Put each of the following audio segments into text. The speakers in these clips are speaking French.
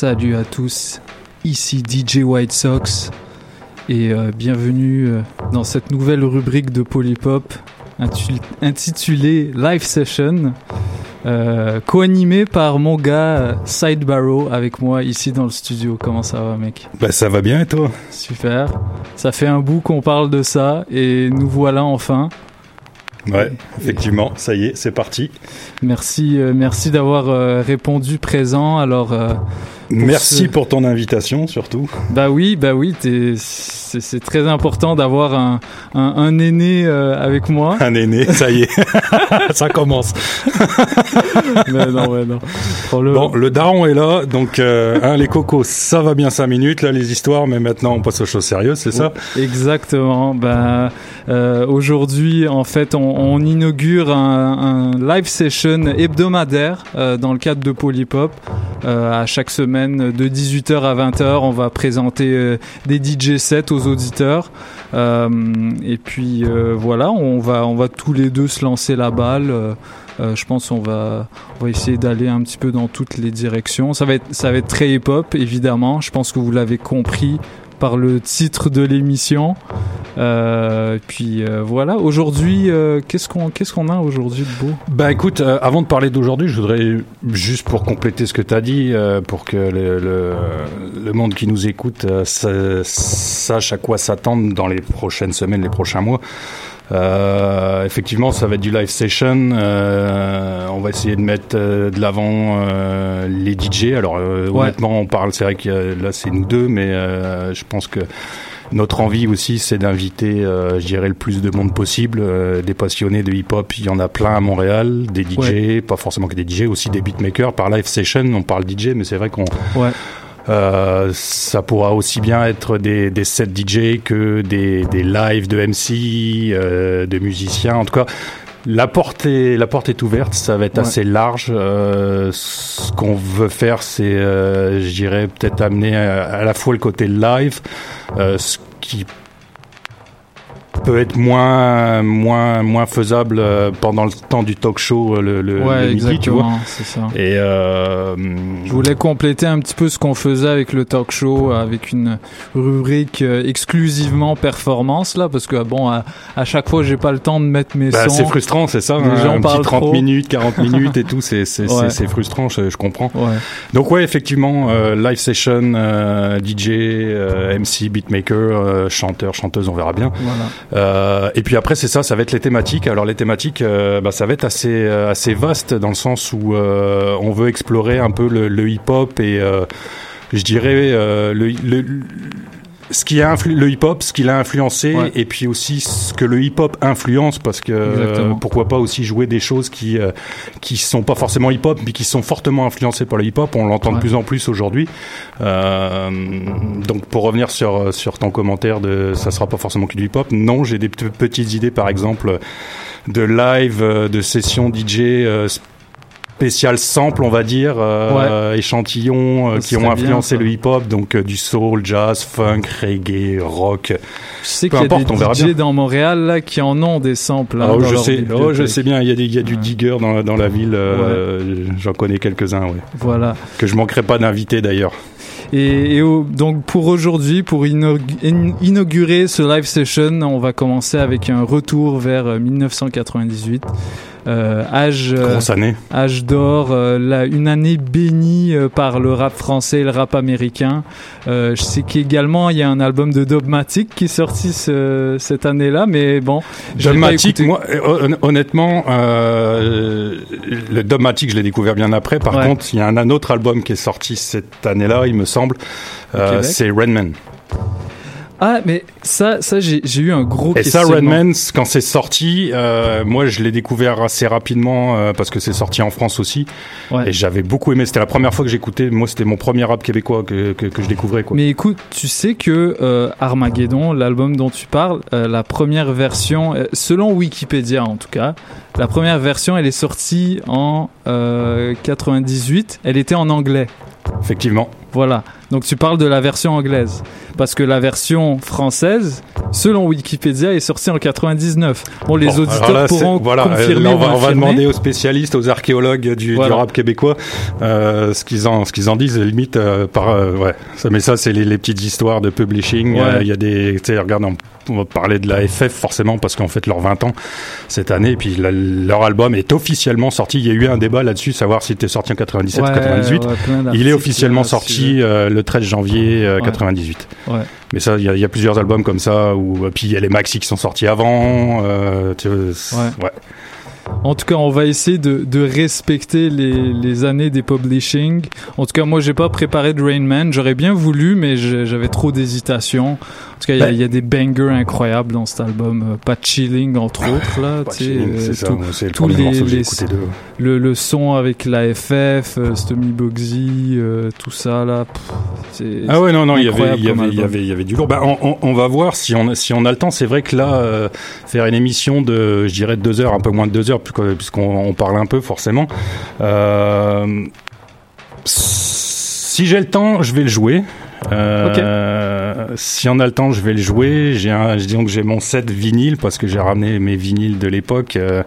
Salut à tous, ici DJ White Sox et euh, bienvenue euh, dans cette nouvelle rubrique de Polypop intitulée Live Session, euh, co-animée par mon gars Side Barrow avec moi ici dans le studio. Comment ça va mec? Bah ça va bien et toi? Super, ça fait un bout qu'on parle de ça et nous voilà enfin. Ouais, effectivement, ça y est, c'est parti. Merci, euh, merci d'avoir euh, répondu présent. Alors, euh, merci pour ton invitation surtout. Bah oui, bah oui, c'est très important d'avoir un, un, un, aîné avec moi. Un aîné, ça y est, ça commence. mais non, ouais, non. Le... Bon, le daron est là, donc hein, les cocos, ça va bien cinq minutes là les histoires, mais maintenant on passe aux choses sérieuses, c'est ça? Exactement. Ben aujourd'hui, en fait, on, on inaugure un, un live session hebdomadaire euh, dans le cadre de Polypop. Euh, à chaque semaine de 18h à 20h, on va présenter euh, des DJ sets aux auditeurs. et puis voilà, on va, on va tous les deux se lancer la balle. Je pense on va, essayer d'aller un petit peu dans toutes les directions. Ça va être, très hip-hop, évidemment. Je pense que vous l'avez compris par le titre de l'émission. Euh, puis euh, voilà, aujourd'hui, euh, qu'est-ce qu'on qu'on a aujourd'hui de beau? Bah écoute, euh, avant de parler d'aujourd'hui, je voudrais juste pour compléter ce que tu as dit, euh, pour que le, monde qui nous écoute sache à quoi s'attendre dans les prochaines semaines, les prochains mois. Euh, effectivement, ça va être du live session. Euh, on va essayer de mettre euh, de l'avant euh, les DJ. Alors honnêtement, on parle, c'est vrai que là c'est nous deux, mais je pense que notre envie aussi, c'est d'inviter, je dirais, le plus de monde possible. des passionnés de hip-hop, il y en a plein à Montréal. Des DJ, ouais. pas forcément que des DJ, aussi des beatmakers. Par live session, on parle DJ, mais c'est vrai qu'on ouais. Euh, ça pourra aussi bien être des, des sets DJ que des, des lives de MC, euh, de musiciens. En tout cas, la porte est, la porte est ouverte, ça va être ouais. assez large. Euh, ce qu'on veut faire, c'est, je dirais, peut-être amener à, à, la fois le côté live, ce qui peut être moins moins moins faisable euh, pendant le temps du talk show euh, le, le, ouais, le midi tu vois ça et euh, je voulais compléter un petit peu ce qu'on faisait avec le talk show avec une rubrique exclusivement performance là parce que bon à, à chaque fois j'ai pas le temps de mettre mes bah, sons c'est frustrant c'est ça les hein, gens un parlent petit 30 trop. minutes 40 minutes et tout c'est c'est Ouais. frustrant je, je comprends ouais. donc ouais effectivement euh, live session euh, DJ euh, MC beatmaker euh, chanteur chanteuse on verra bien voilà euh, et puis après c'est ça, ça va être les thématiques. Alors les thématiques, euh, bah, ça va être assez euh, assez vaste dans le sens où on veut explorer un peu le, hip-hop et je dirais, le, le, ce qui a influ le hip-hop, ce qu'il a influencé, Ouais. et puis aussi ce que le hip-hop influence, parce que euh, pourquoi pas aussi jouer des choses qui euh, qui sont pas forcément hip-hop, mais qui sont fortement influencées par le hip-hop. On l'entend Ouais. de plus en plus aujourd'hui. Euh, donc pour revenir sur sur ton commentaire de ça sera pas forcément que du hip-hop. Non, j'ai des petites idées, par exemple, de live, euh, de sessions DJ. Spécial sample, on va dire, euh, échantillons euh, qui ont influencé bien, le hip-hop, donc euh, du soul, jazz, funk, reggae, rock. Je sais Peu qu'il y a importe, on des bien. DJ dans Montréal là qui en ont des samples. hein, Ah, oh, dans je leur sais, oh, je sais bien, il y a, des, il y a du Ouais. digger dans, la- dans la ville, euh, j'en connais quelques-uns, ouais. Voilà. que je manquerai pas d'inviter d'ailleurs. Et, et au- donc pour aujourd'hui, pour inaug- in- inaugurer ce live session, on va commencer avec un retour vers euh, 1998. Euh, âge, euh, année. âge d'or, euh, la- une année bénie euh, par le rap français et le rap américain. Euh, je sais qu'également il y a un album de Dogmatic qui est sorti ce- cette année-là, mais bon, Dogmatic, moi, hon- honnêtement, le Dogmatic, je l'ai découvert bien après. Par Ouais. contre, il y a un, un autre album qui est sorti cette année-là, il me semble. C'est Redman. Ah, mais ça, ça j'ai eu un gros Et ça. Redman, quand c'est sorti, euh, moi, je l'ai découvert assez rapidement euh, parce que c'est sorti en France aussi. Ouais. Et j'avais beaucoup aimé. C'était la première fois que j'écoutais. Moi, c'était mon premier rap québécois que, que, que je découvrais. Quoi. Mais écoute, tu sais que euh, Armageddon, l'album dont tu parles, la première version, selon Wikipédia en tout cas, la première version, elle est sortie en euh, 98. Elle était en anglais. Effectivement. Voilà. Donc tu parles de la version anglaise. Parce que la version française, selon Wikipédia, est sortie en 99. Bon, les Bon, auditeurs là, pourront voilà, euh, confirmer là, on ou va, on va demander aux spécialistes, aux archéologues du, Voilà. du rap québécois, euh, ce qu'ils en, qu'ils en disent. Limite, euh, par, euh, ouais. Mais ça, c'est les, les petites histoires de publishing. Ouais. Il y a des, tu sais, regarde, on, on va parler de la FF forcément parce qu'en fait leurs 20 ans cette année. Et puis la- leur album est officiellement sorti. Il y a eu un débat là-dessus, savoir s'il était sorti en 97 ou Ouais, 98. ouais, plein Il est officiellement sorti euh, le 13 janvier euh, Ouais. 98. Ouais. Mais ça, il y, a- il y a plusieurs albums comme ça. Où, puis il y a les maxi qui sont sortis avant. Euh, tu vois, c'est- Ouais. ouais. En tout cas, on va essayer de, de respecter les, les années des publishing. En tout cas, moi, j'ai pas préparé de Rain Man. J'aurais bien voulu, mais j'avais trop d'hésitation. En tout cas, il y a- Ben- il y, a des bangers incroyables dans cet album. Euh, Pas Chilling, entre autres. Là, Pas chilling, euh, c'est ça. C'est le premier morceau que j'ai écouté de. le, le son avec la FF, euh, Stommy Bugsy, euh, tout ça, là. pff, Ah ouais non non il y avait y avait il y avait y avait du lourd. Bah, on, on- on va voir si on si on a le temps. C'est vrai que là euh, faire une émission de je dirais de deux heures un peu moins de deux heures puisqu'on puisqu'on- on parle un peu forcément. Si j'ai le temps je vais le jouer. Euh, Si on a le temps, je vais le jouer. J'ai un, disons que j'ai mon set vinyle parce que j'ai ramené mes vinyles de l'époque. Euh,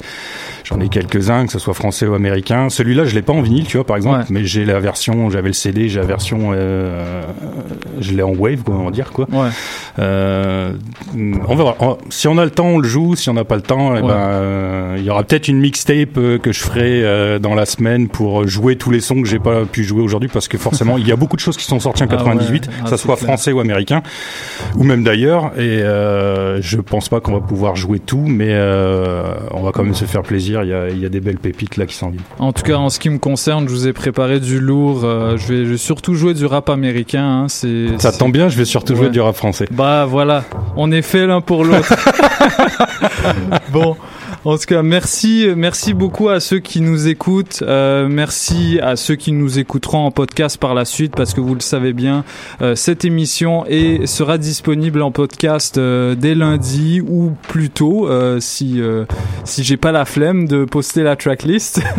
J'en ai quelques-uns, que ce soit français ou américain. Celui-là, je l'ai pas en vinyle, tu vois, par exemple, Ouais. mais j'ai la version, j'avais le CD, j'ai la version, euh, je l'ai en wave, va dire quoi. Ouais. Euh, on verra. On- si on a le temps, on le joue. Si on n'a pas le temps, eh ben, euh, il y aura peut-être une mixtape que je ferai dans la semaine pour jouer tous les sons que j'ai pas pu jouer aujourd'hui, parce que forcément, il y a beaucoup de choses qui sont sorties en Ah 98, Ah, que ça soit clair. français ou américain, ou même d'ailleurs. Et euh, je pense pas qu'on va pouvoir jouer tout, mais euh, on va quand même se faire plaisir. Il y a, il y a des belles pépites là qui s'en viennent. En tout cas, en ce qui me concerne, je vous ai préparé du lourd. euh, je, vais, je vais surtout jouer du rap américain. hein, c'est, Ça c'est- tombe bien, je vais surtout Ouais. jouer du rap français. Bah voilà, on est fait l'un pour l'autre. bon, en tout cas, merci, merci beaucoup à ceux qui nous écoutent. Euh, merci à ceux qui nous écouteront en podcast par la suite, parce que vous le savez bien, euh, cette émission est, sera disponible en podcast euh, dès lundi ou plus tôt, euh, si euh, si j'ai pas la flemme de poster la tracklist.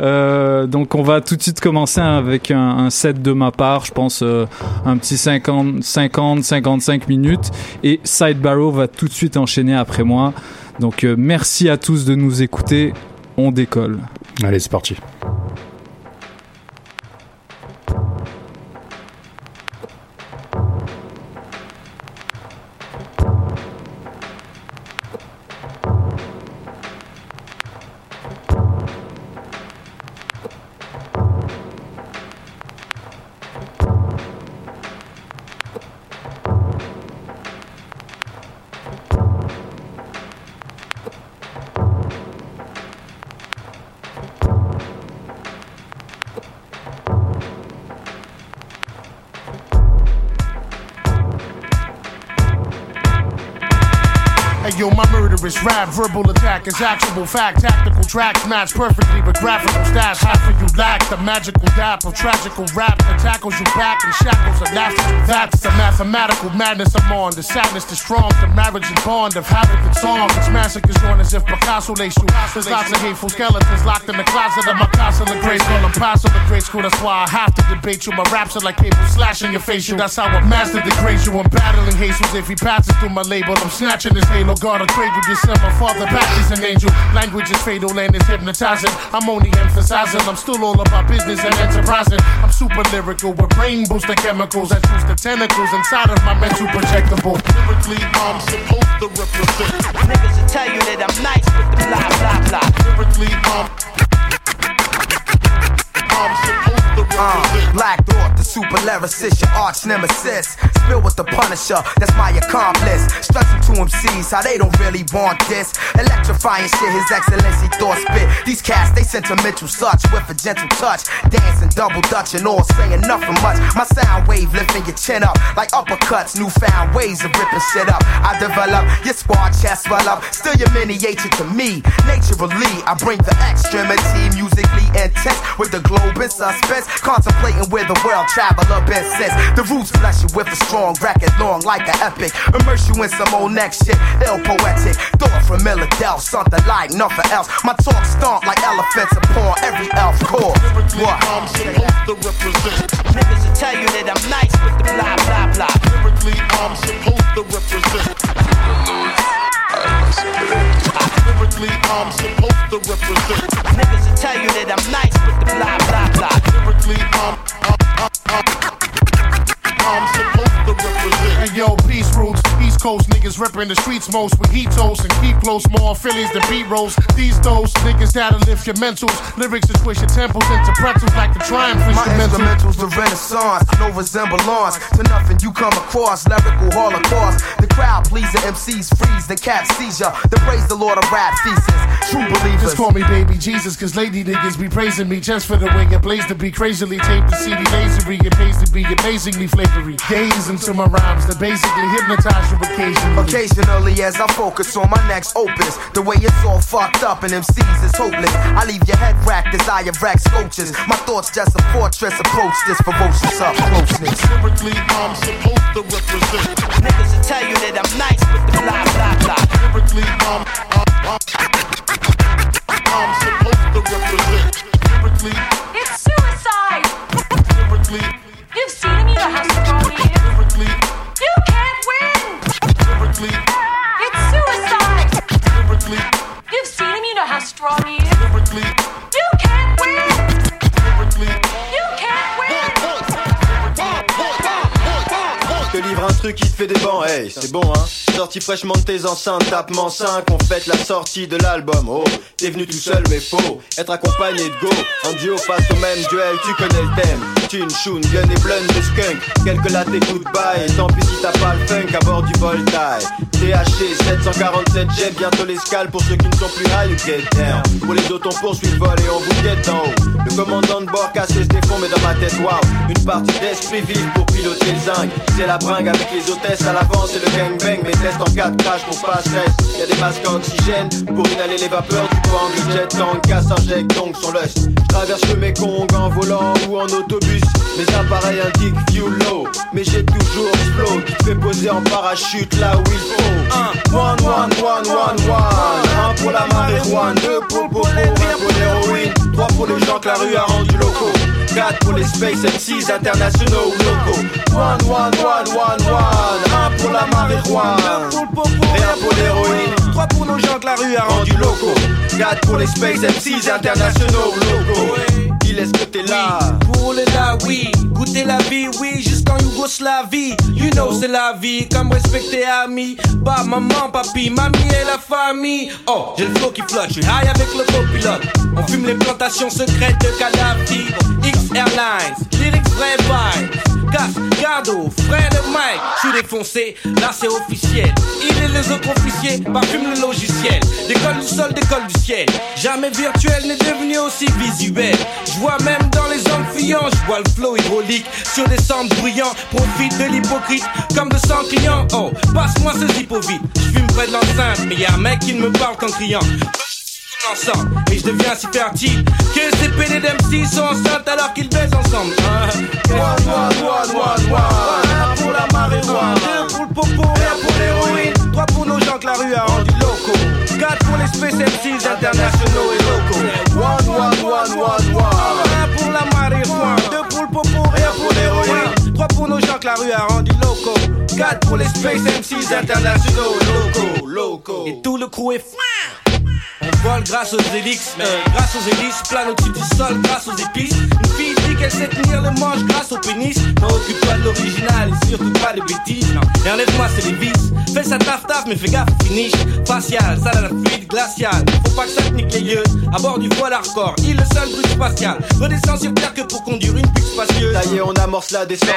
Euh, donc on va tout de suite commencer avec un, un set de ma part, je pense un petit 50 50 55 minutes et Side Barrow va tout de suite enchaîner après moi. Donc euh, merci à tous de nous écouter. On décolle. Allez, c'est parti. Verbal attack is actual fact. Tactical tracks match perfectly with graphical stats. Half of you lack the magical dap of tragical rap that tackles you back in shackles of laughter. That's the mathematical madness I'm on. The sadness, the strong, the marriage and bond of havoc and song. It's massacres on as if Picasso laced you. There's lots of hateful skeletons locked in the closet of my castle of grace. Call them paso the grade school. That's why I have to debate you. My raps are like cable slashing your facial. That's how I master the grace you. I'm battling Jesus if he passes through my label. I'm snatching his halo. God, a cradle. This my father is an angel. Language is fatal and it's hypnotizing. I'm only emphasizing. I'm still all about business and enterprising. I'm super lyrical with brain booster chemicals that use the tentacles inside of my mental projectable. Lyrically, I'm supposed to represent. Niggas will tell you that I'm nice with the blah blah blah. Lyrically, I'm. I'm supposed Uh. Black Thought, the super lyricist, your arch nemesis. Spill with the Punisher, that's my accomplice. Stressing to MCs how they don't really want this. Electrifying shit, His Excellency thought spit. These cats, they sentimental such with a gentle touch. Dancing, double dutch, and all saying nothing much. My sound wave lifting your chin up like uppercuts. Newfound ways of ripping shit up. I develop your squad chest swell up. Still your miniature to me. Naturally, I bring the extremity musically intense with the globe in suspense. Contemplating where the world traveler been since. The roots bless you with a strong record, long like an epic. Immerse you in some old next shit, ill poetic. Thought from Philadelphia, something like nothing else. My talk stomp like elephants upon every elf core. Lyrically, What? I'm supposed to represent. Niggas will tell you that I'm nice with the blah blah blah. Lyrically, I'm supposed to represent. Lyrically, I'm supposed to represent. Niggas will tell you that I'm nice with the blah blah blah. Lyrically, I'm, I'm, I'm, I'm supposed to represent. Hey yo, peace roots. East Coast niggas ripping the streets most with heat toast and keep close more Phillies than beat rolls. These those niggas that'll lift your mentals. Lyrics to twist your temples into pretzels like the triumph My instrumental. instrumentals, the renaissance, no resemblance to nothing you come across. Lyrical holocaust. The crowd pleaser MCs freeze, the cap seizure. The praise the Lord of rap thesis. True believers. Just call me baby Jesus, cause lady niggas be praising me just for the way it plays to be crazily taped to CD lasery. It pays to be amazingly flavory. Gaze into my rhymes that basically hypnotize you occasionally. Occasionally, as I focus on my next opus, the way it's all fucked up and MCs is hopeless. I leave your head racked as I erect sculptures. My thoughts just a fortress. Approach this ferocious up closeness. Lyrically, I'm supposed to represent. Niggas will tell you that I'm nice with the blah blah blah. Lyrically, I'm, I'm, I'm, I'm supposed to represent. Lyrically, It's suicide! lyrically, You've seen him, you know how strong he is. Lyrically, You can't win! lyrically, It's suicide! lyrically, You've seen him, you know how strong he is. lyrically, You livre un truc qui te fait des bancs, hey, c'est bon hein. Sorti fraîchement de tes enceintes, tapement 5, on fête la sortie de l'album, oh T'es venu tout seul mais faux, être accompagné de go En duo face au même duel, tu connais le thème. Tune, shoon, gun et blunts de skunk. Quelques lattes et goodbye, et tant pis si t'as pas le funk à bord du Voltaire. THC 747 jet, bientôt l'escale pour ceux qui ne sont plus high, you get down. Pour les autres on poursuit le vol et on vous guette en haut. Le commandant de bord casse ses défauts mais dans ma tête, wow. Une partie d'esprit vif pour piloter le zinc. C'est la avec les hôtesses à l'avant, c'est le gangbang Mes tests en 4 crash pour pas stress. Y'a des masques oxygène pour inhaler les vapeurs du bang Le jet tank casse injecte donc son lust traverse le Mekong en volant ou en autobus. Mes appareils indiquent fuel low Mais j'ai toujours flow qui fait poser en parachute là où il faut. Un, one, one, one, one, one. Un pour la marijuana, deux pour le pour l'héroïne. Trois pour les gens que la rue a rendu locaux 4 pour les Space MCs internationaux ou locaux One, one, one, one, one Un pour la marijuana pour popo, rien pour l'héroïne Trois pour nos gens que la rue a rendu locaux 4 pour les Space MCs internationaux ou locaux Il est-ce que t'es là Pour le là, oui. Goûter la vie, oui, jusqu'en Yougoslavie. You know, c'est la vie, comme respecter amis. Bah, maman, papi, mamie et la famille. Oh, j'ai le flow qui flotte, je suis high avec le copilote. On fume les plantations secrètes de Kadhafi. Airlines, lyrics vrai vibe. Gas, Gardo, frère de Mike, je suis défoncé, là c'est officiel. Il et les autres officiers parfument le logiciel. Décolle du sol, décolle du ciel. Jamais virtuel n'est devenu aussi visuel. Je vois même dans les hommes fuyants, je vois le flow hydraulique sur des centres bruyants. Profite de l'hypocrite comme de 100 clients. Oh, passe-moi ce zippo vite. Je fume près de l'enceinte, mais y a un mec qui ne me parle qu'en criant Et je deviens si fertile Que ces PD d'MC sont enceintes alors qu'ils baisent ensemble. Un pour la marijuana. Deux pour le popo, un pour l'héroïne. Trois pour nos gens que la rue a rendu locaux. Quatre pour les space MCs internationaux et locaux. One, one, one, one, one. Un pour la marijuana. Deux pour le popo, un pour l'héroïne. Trois pour nos gens que la rue a rendu locaux. Quatre pour les space MCs internationaux locaux, locaux. Et tout le crew est on vole grâce aux euh, grâce aux hélices, plane au-dessus du sol grâce aux épices. Une fille dit qu'elle sait tenir le manche grâce au pénis. Non, occupe-toi de l'original et surtout pas de bêtises. Non, et enlève-moi c'est les vices. Fais ça taf taf, mais fais gaffe, finish. Facial, salade fluide, glacial. Faut pas que ça te nique les yeux. À bord du voile hardcore, il le seul bruit spatial. Redescends sur terre que pour conduire une pute spacieuse. Ça y est, on amorce la descente.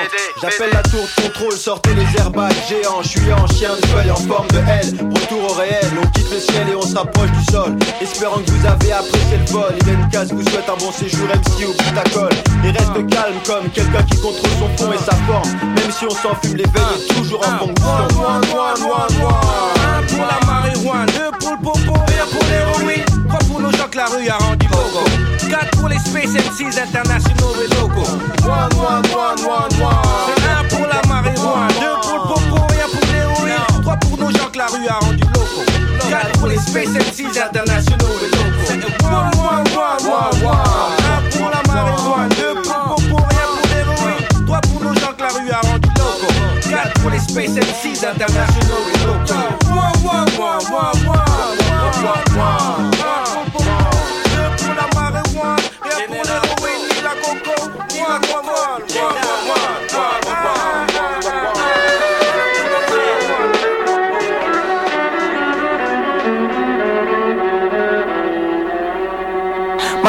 J'appelle la tour de contrôle, sortez les airbags géants. Je suis en chien de feuille en forme de L. Retour au réel, on quitte le ciel et on se rapproche du sol. Espérant que vous avez apprécié le vol. Il une case vous souhaite un bon séjour MC au protocole Et reste calme comme quelqu'un qui contrôle son fond et sa forme. Même si on s'en fume les veilles est toujours en fonction. Un pour la marijuana, deux pour le popo un pour l'héroïne. Trois pour nos gens que la rue a rendu loco. Quatre pour les Space MCs internationaux et locaux. One, one, one, one, one. C'est un pour la marijuana, deux pour le popo un pour l'héroïne. Trois pour nos gens que la rue a rendu pour les Space MCs internationaux. Et locaux les Space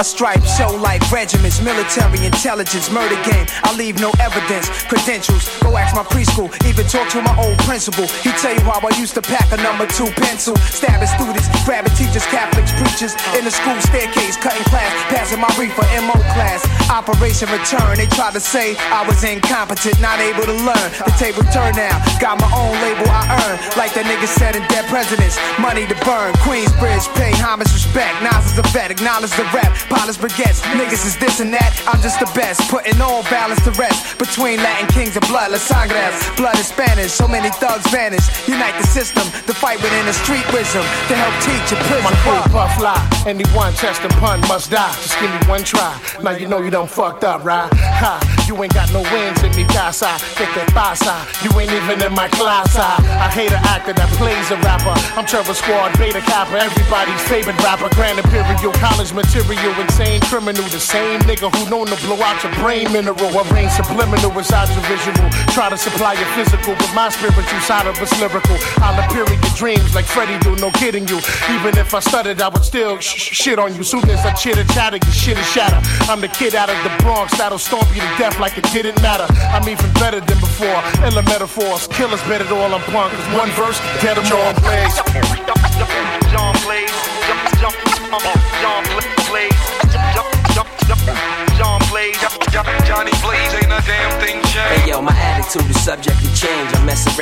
My stripes show like regiments, military intelligence, murder game. I leave no evidence, credentials. Go ask my preschool, even talk to my old principal. He tell you how I used to pack a number two pencil, stabbing students, grabbing teachers, Catholics, preachers in the school staircase, cutting class, passing my reefer MO class. Operation Return, they tried to say I was incompetent, not able to learn. The table turned now, got my own label I earn, like that nigga said in Dead Presidents. Money to burn, Queensbridge, pay homage, respect. Nas is a vet, acknowledge the rap. Polish baguettes, niggas is this and that. I'm just the best, putting all balance to rest between Latin kings and blood. Las Sangres, blood is Spanish. So many thugs vanish. Unite the system, the fight within the street wisdom to help teach a prison. My crew uh. puff fly, anyone test and pun must die. Just give me one try. Now you know you done fucked up, right? Ha, you ain't got no wins in me, casa. Get that pasa. You ain't even in my class. I, I hate an actor that plays a rapper. I'm Trevor Squad, Beta Kappa, everybody's favorite rapper. Grand Imperial, college material, insane criminal. The same nigga who known to blow out your brain mineral. I rain subliminal inside your visual. Try to supply your physical, but my spiritual side of it's lyrical. I'll appear in your dreams like Freddy do, no kidding you. Even if I stuttered, I would still sh- shit on you. Soon as I chitter chatter, your shit is shatter. I'm the kid out of the Bronx that'll stomp you to death like it didn't matter. I'm even better than before. Illa metaphors, killers better than all I'm punk. Cause one verse, get them all plays.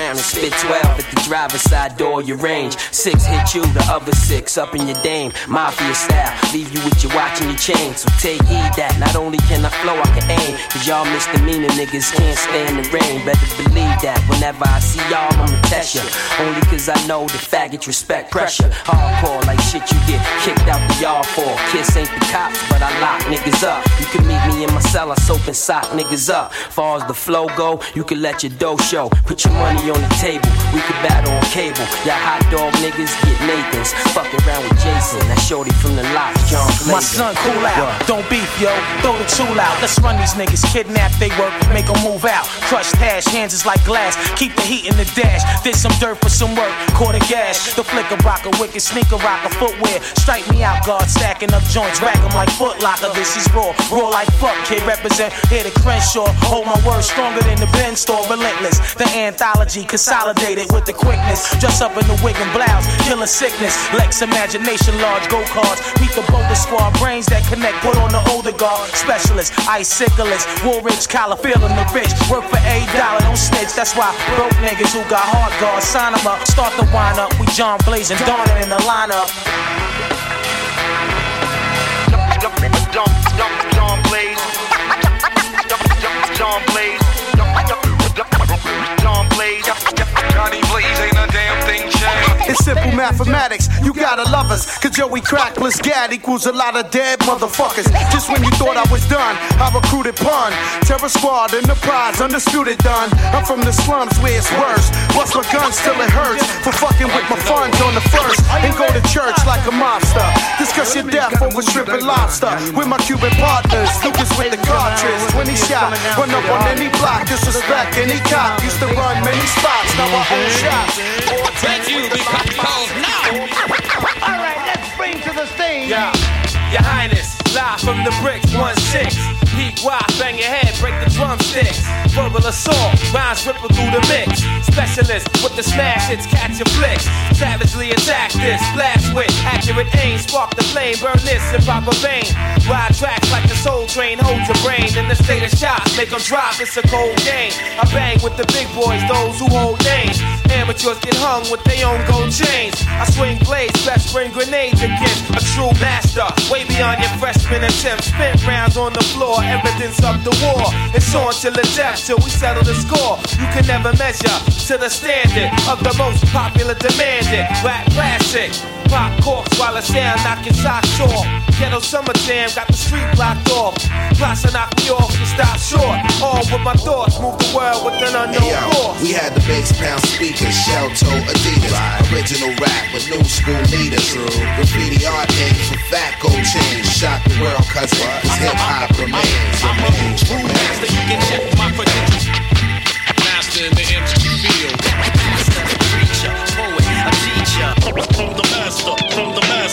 Around and spit 12 at the driver's side door, your range. Six hit you, the other six up in your dame. Mafia style, leave you with your watch and your chain. So take heed that not only can I flow, I can aim. Cause y'all misdemeanor niggas can't stand the rain. Better believe that whenever I see y'all, I'ma test ya. Only cause I know the faggots respect pressure. Hardcore like shit you get kicked out the yard for. Kiss ain't the cops, but I lock niggas up. You can meet me in my cell, I soap and sock niggas up. Far as the flow go, you can let your dough show. Put your money on the table, we can battle on cable. Y'all hot dog niggas get Nathan's. Fuck around with Jason, that shorty from the lot, John Flavor. My son, cool out. Don't beef, yo. Throw the tool out. Let's run these niggas. Kidnap they work. Make them move out. Crushed hash. Hands is like glass. Keep the heat in the dash. Did some dirt for some work. Caught a gash. The flicker rocker. Wicked sneaker rocker. Footwear. Strike me out, guard. Stacking up joints. Rack 'em like foot locker. This is raw. Raw like fuck, kid. Represent here the Crenshaw. Hold my word stronger than the Ben store. Relentless. The anthology. Consolidated with the quickness. Dress up in the wig and blouse. Killer sickness. Lex imagination. Large go cards. Meet the boulder squad. Brains that connect. Put on the older guard. Specialist. Iciclist. Woolrich. Collar. Feeling the rich. Work for a dollar. Don't snitch. That's why broke niggas who got hard guards. Sign 'em up. Start the wind up. We John Blaze and Donner in the lineup. John Blaze. John Blaze. John Blaze. Johnny Blaze It's simple mathematics, you gotta love us. Cause Joey Crack plus Gad equals a lot of dead motherfuckers. Just when you thought I was done, I recruited pun. Terror Squad, Enterprise, undisputed done. I'm from the slums where it's worse. Bust my gun, still it hurts. For fucking with my funds on the first. And go to church like a mobster. Discuss your death over shrimp and lobster. With my Cuban partners, Lucas with the cartridge. When he shot, run up on any block, disrespect any cop. Used to run many spots, now I own shots. Thank you because All right, let's bring to the stage. Yeah, Your Highness, live from the bricks, 1-6. Bang your head, break the drumsticks. Verbal assault, rhymes ripple through the mix. Specialist with the smash hits, catch your flicks. Savagely attack this, blast with accurate aim. Spark the flame, burn this in proper vein. Ride tracks like the soul train, hold your brain in the state of shock. Make them drop, it's a cold game. I bang with the big boys, those who hold names. Amateurs get hung with their own gold chains. I swing blades, best bring grenades against a true master. Way beyond your freshman attempt. Spent rounds on the floor, evidence of the war. It's on till the death, till we settle the score. You can never measure to the standard of the most popular demanded rap classic. Pop corks while I sound knocking socks off. Ghetto summer jam got the street blocked off. Plus I knock me off and stop short. All with my thoughts, move the world with an unknown Hey, yo, force. we had the bass pound speakers, shell toe Adidas, original rap with new school leaders. Graffiti art names for fat gold chains, shock the world cause it's hip hop remains. I'm a true master, you can check my credentials. Master in the MC field.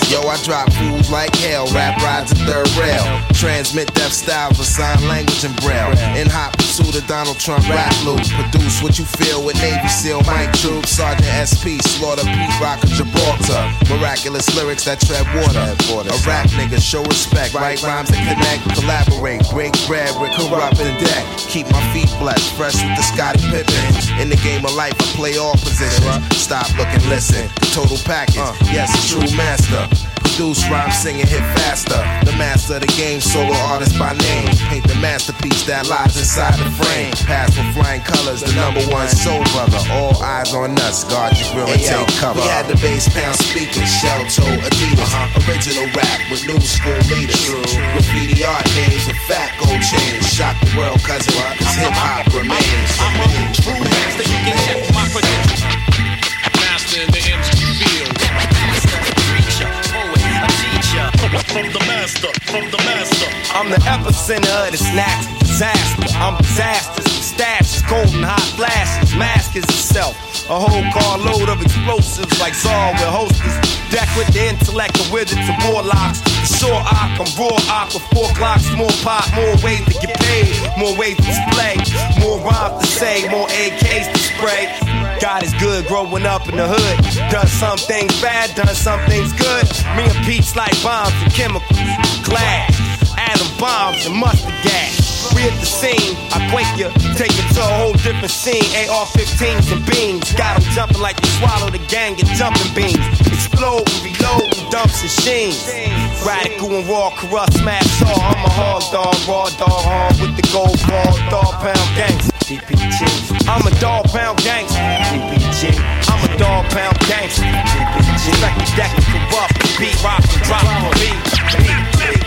Yo, I drop fools like hell, rap rides a third rail. Transmit deaf style for sign language and braille. In hot pursuit of Donald Trump rap loop. Produce what you feel with Navy SEAL Mike Troop, Sergeant SP, Slaughter Pete Rocker Gibraltar. Miraculous lyrics that tread water. A rap nigga, show respect, write rhymes that connect, collaborate, break bread with corrupt and deck. Keep my feet blessed, fresh with the Scotty Pippen. In the game of life, I play all positions. Stop, look, and listen. Total package, uh. yes, a true master. Produce rhyme, sing and hit faster. The master of the game, solo artist by name. Paint the masterpiece that lies inside the frame. Pass with flying colors, the number one soul brother. All eyes on us, guard your grill and take cover. We had the bass pound speakers, shell toe Adidas. Uh-huh. Original rap with new school leaders. Graffiti art names with fat gold chains. Shock the world, cause it, cause hip hop remains. I'm a true master, you can check my credentials. From the master, from the master. I'm the epicenter of the snacks disaster. I'm disasters, stashes, golden hot flashes. Mask is itself. A whole carload of explosives like Saw with hostess. Deck with the intellect of wizards and warlocks. Sure ock, I'm raw ock with four clocks. More pop, more ways to get paid. More ways to display. More rhymes to say, more AKs to spray. God is good growing up in the hood. Done some things bad, done some things good. Me and Pete's like bombs and chemicals. Glass, atom bombs and mustard gas. We at the scene, I quake you, take it to a whole different scene. AR-15s and beams, got 'em jumping like you swallow the gang and jumping beans. Explode and reload and dumps and sheens. Radical and raw, corrupt, smash all. I'm a hard dog, raw dog, hard with the gold ball, dog pound gangster. DPG. I'm a dog pound gangster. DPG. I'm a dog pound gangster. DPG. Record deck is corrupt, beat rock and drop on beat.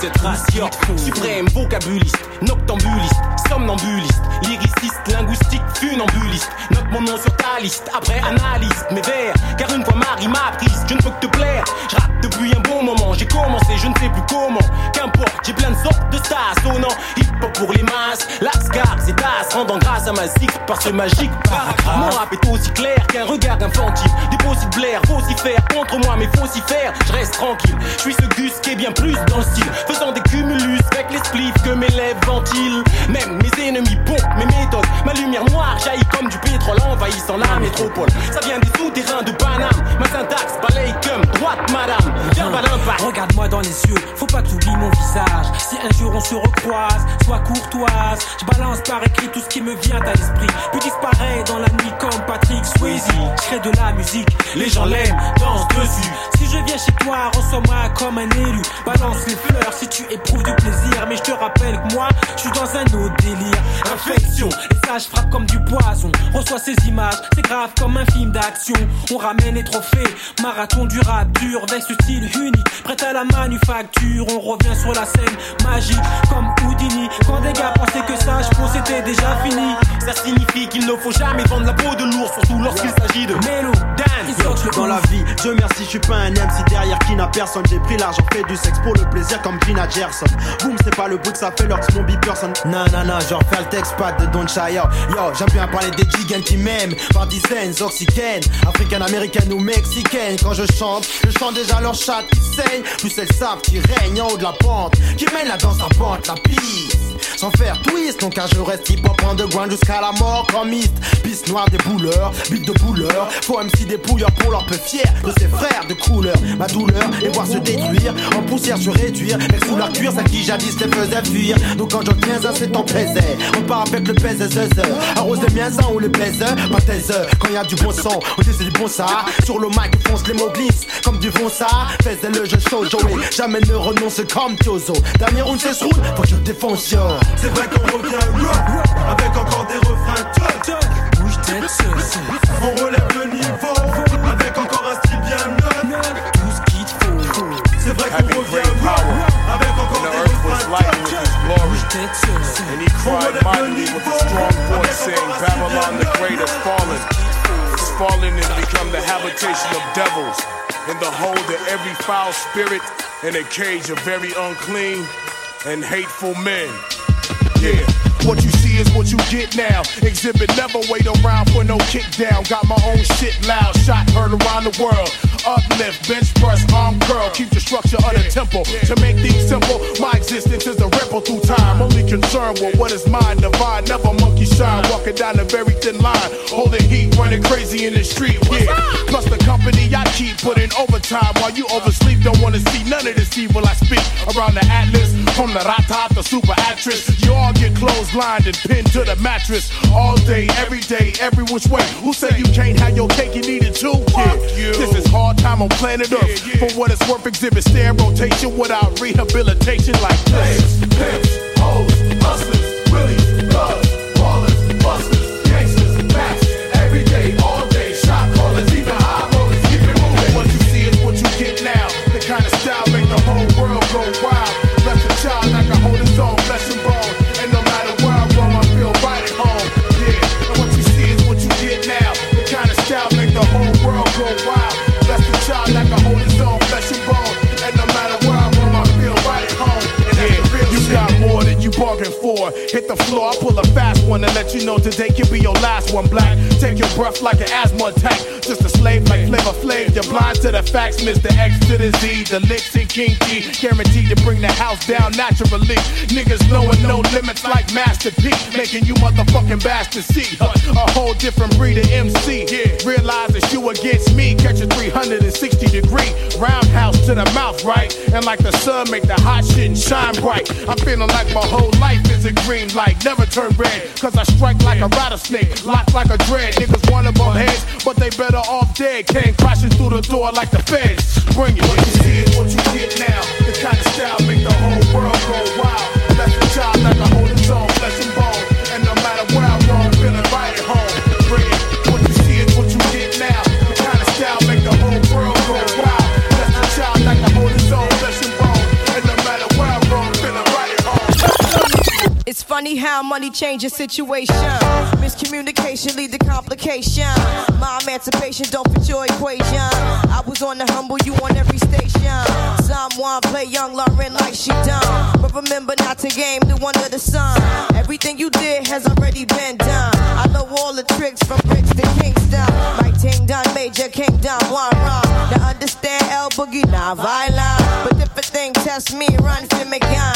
this out. Bouge tête, fabuliste, noctambuliste, somnambuliste, lyriciste, linguistique, funambuliste. Note mon nom sur ta liste, après analyse mes vers. Car une fois Marie m'a prise, je ne peux que te plaire. Je rappe depuis un bon moment, j'ai commencé, je ne sais plus comment. Qu'importe, j'ai plein de sortes de stars sonnant. Hip hop pour les masses, lascar, c'est tas, rendant grâce à ma zig par ce magique paragraphe. Mon rap est aussi clair qu'un regard infantile. Des possibles blaire, vocifère contre moi, mais faut faire. Je reste tranquille, je suis ce gus qui est bien plus dans le style. Faisant des cumulus avec les spliffs que mes lèvres ventilent. Même mes ennemis pompent mes méthodes. Ma lumière noire jaillit comme du pétrole envahissant la métropole. Ça vient des souterrains de Paname. Ma syntaxe balaye comme droite, madame. Viens pas l'impact. Regarde-moi dans les yeux, faut pas que t'oublies mon visage. Si un jour on se recroise, sois courtoise. Je balance par écrit tout ce qui me vient à l'esprit. Puis disparaît dans la nuit comme Patrick Swayze. Je crée de la musique, les gens l'aiment, dansent dessus. Si je viens chez toi, reçois-moi comme un élu. Balance les fleurs si tu éprouves du plaisir. Mais je te rappelle que moi, je suis dans un autre délire. Infection, et ça je frappe comme du poison. Reçois ces images, c'est grave comme un film d'action. On ramène les trophées, marathon du rap dur, veste style unique, prête à la manufacture. On revient sur la scène magique comme Houdini. Quand des gars pensaient que ça, je pense c'était déjà fini. Ça signifie qu'il ne faut jamais vendre la peau de l'ours, surtout lorsqu'il s'agit de Mélo, Dan. Dans la vie, Dieu merci, je suis pas un MC derrière qui n'a personne. J'ai pris l'argent, fait du sexe pour le plaisir comme Gina Gerson. Boum, c'est pas le bruit que ça fait lorsque mon person. Non, non, non, genre faire le texte pas de Don Shire. Yo, j'aime bien parler des gigantes qui m'aiment. Par dizaines, oxycaines, africaine, américaine ou mexicaine. Quand je chante, je chante déjà leur chat qui saigne. Plus elles savent qui règne en haut de la pente. Qui mène la danse à pente, la piste. Sans faire twist, non car je reste hip hop underground jusqu'à la mort comme mist. Piste noire des bouleurs, but de bouleurs. Faut MC des pouilleurs pour leur peu fier de ses frères de couleur. Ma douleur, les voir se détruire, en poussière se réduire. Et sous leur cuir, celle qui jadis les faisait fuir. Donc quand je tiens à c'est ton plaisir. On part avec le pèse Arrose les miens ou les plaisirs, pas tes. Quand y a du bon son, on dit c'est du bon ça. Sur le mic, fonce les mots glissent comme du bon ça. Fais le jeu chaud, Joey. Jamais ne renonce comme Tiozo. Dernier round, c'est roule, faut que je défonce. C'est vrai qu'on revient rock, avec encore des refrains toc Bouge tête, On relève le niveau, avec encore un style bien. Tout ce qu'il faut. C'est vrai qu'on revient rock, avec encore des refrains Bouge tête, And he cried mightily with a strong voice, saying, Babylon the Great has fallen. It's fallen and become the habitation of devils, in the hold of every foul spirit, in a cage of very unclean and hateful men. Yeah. What you is what you get now. Exhibit never wait around for no kick down. Got my own shit loud, shot heard around the world. Uplift, bench press, arm curl. Keep the structure of the temple. To make things simple, my existence is a ripple through time. Only concerned with what is mine, divine. Never monkey shine. Walking down a very thin line. Holding heat, running crazy in the street. Yeah. Plus the company I keep putting overtime while you oversleep. Don't wanna see none of this evil I speak. Around the atlas, from the rata, the super actress. You all get clotheslined and pinned to the mattress. All day, every day, every which way. Who said you can't have your cake, and eat it too? Yeah. This is hard time on planet Earth. For what it's worth, exhibit stare rotation without rehabilitation like this. Pimps, hoes, hustlers, willies, thugs, for. Hit the floor, I pull a fast one and let you know today can be your last one. Black, take your breath like an asthma attack. Just a slave like Flavor Flav. You're blind to the facts, Mr. X to the Z. The licks and kinky, guaranteed to bring the house down naturally. Niggas knowing no limits like Master P, making you motherfucking bastards see a whole different breed of MC. Realize it's you against me, catch a 360 degree roundhouse to the mouth, right? And like the sun, make the hot shit shine bright. I'm feeling like my whole life is a green light, never turn red. Cause I strike like a rattlesnake, lock like a dread. Niggas wanna bump heads, but they better off dead. Came crashing through the door like the feds. Bring it. What you see is what you get now. The kind of style make the whole world go wild. That's the child like a hold its own flesh funny how money changes situation. Miscommunication lead to complication. My emancipation don't fit your equation. I was on the humble, you on every station. Someone play young Lauren like she done. But remember not to game the one under the sun. Everything you did has already been done. I know all the tricks from bricks to Kingston. My ting done, major kingdom, one wrong. Now understand L Boogie, not violent. But if a thing test me, run for me gun.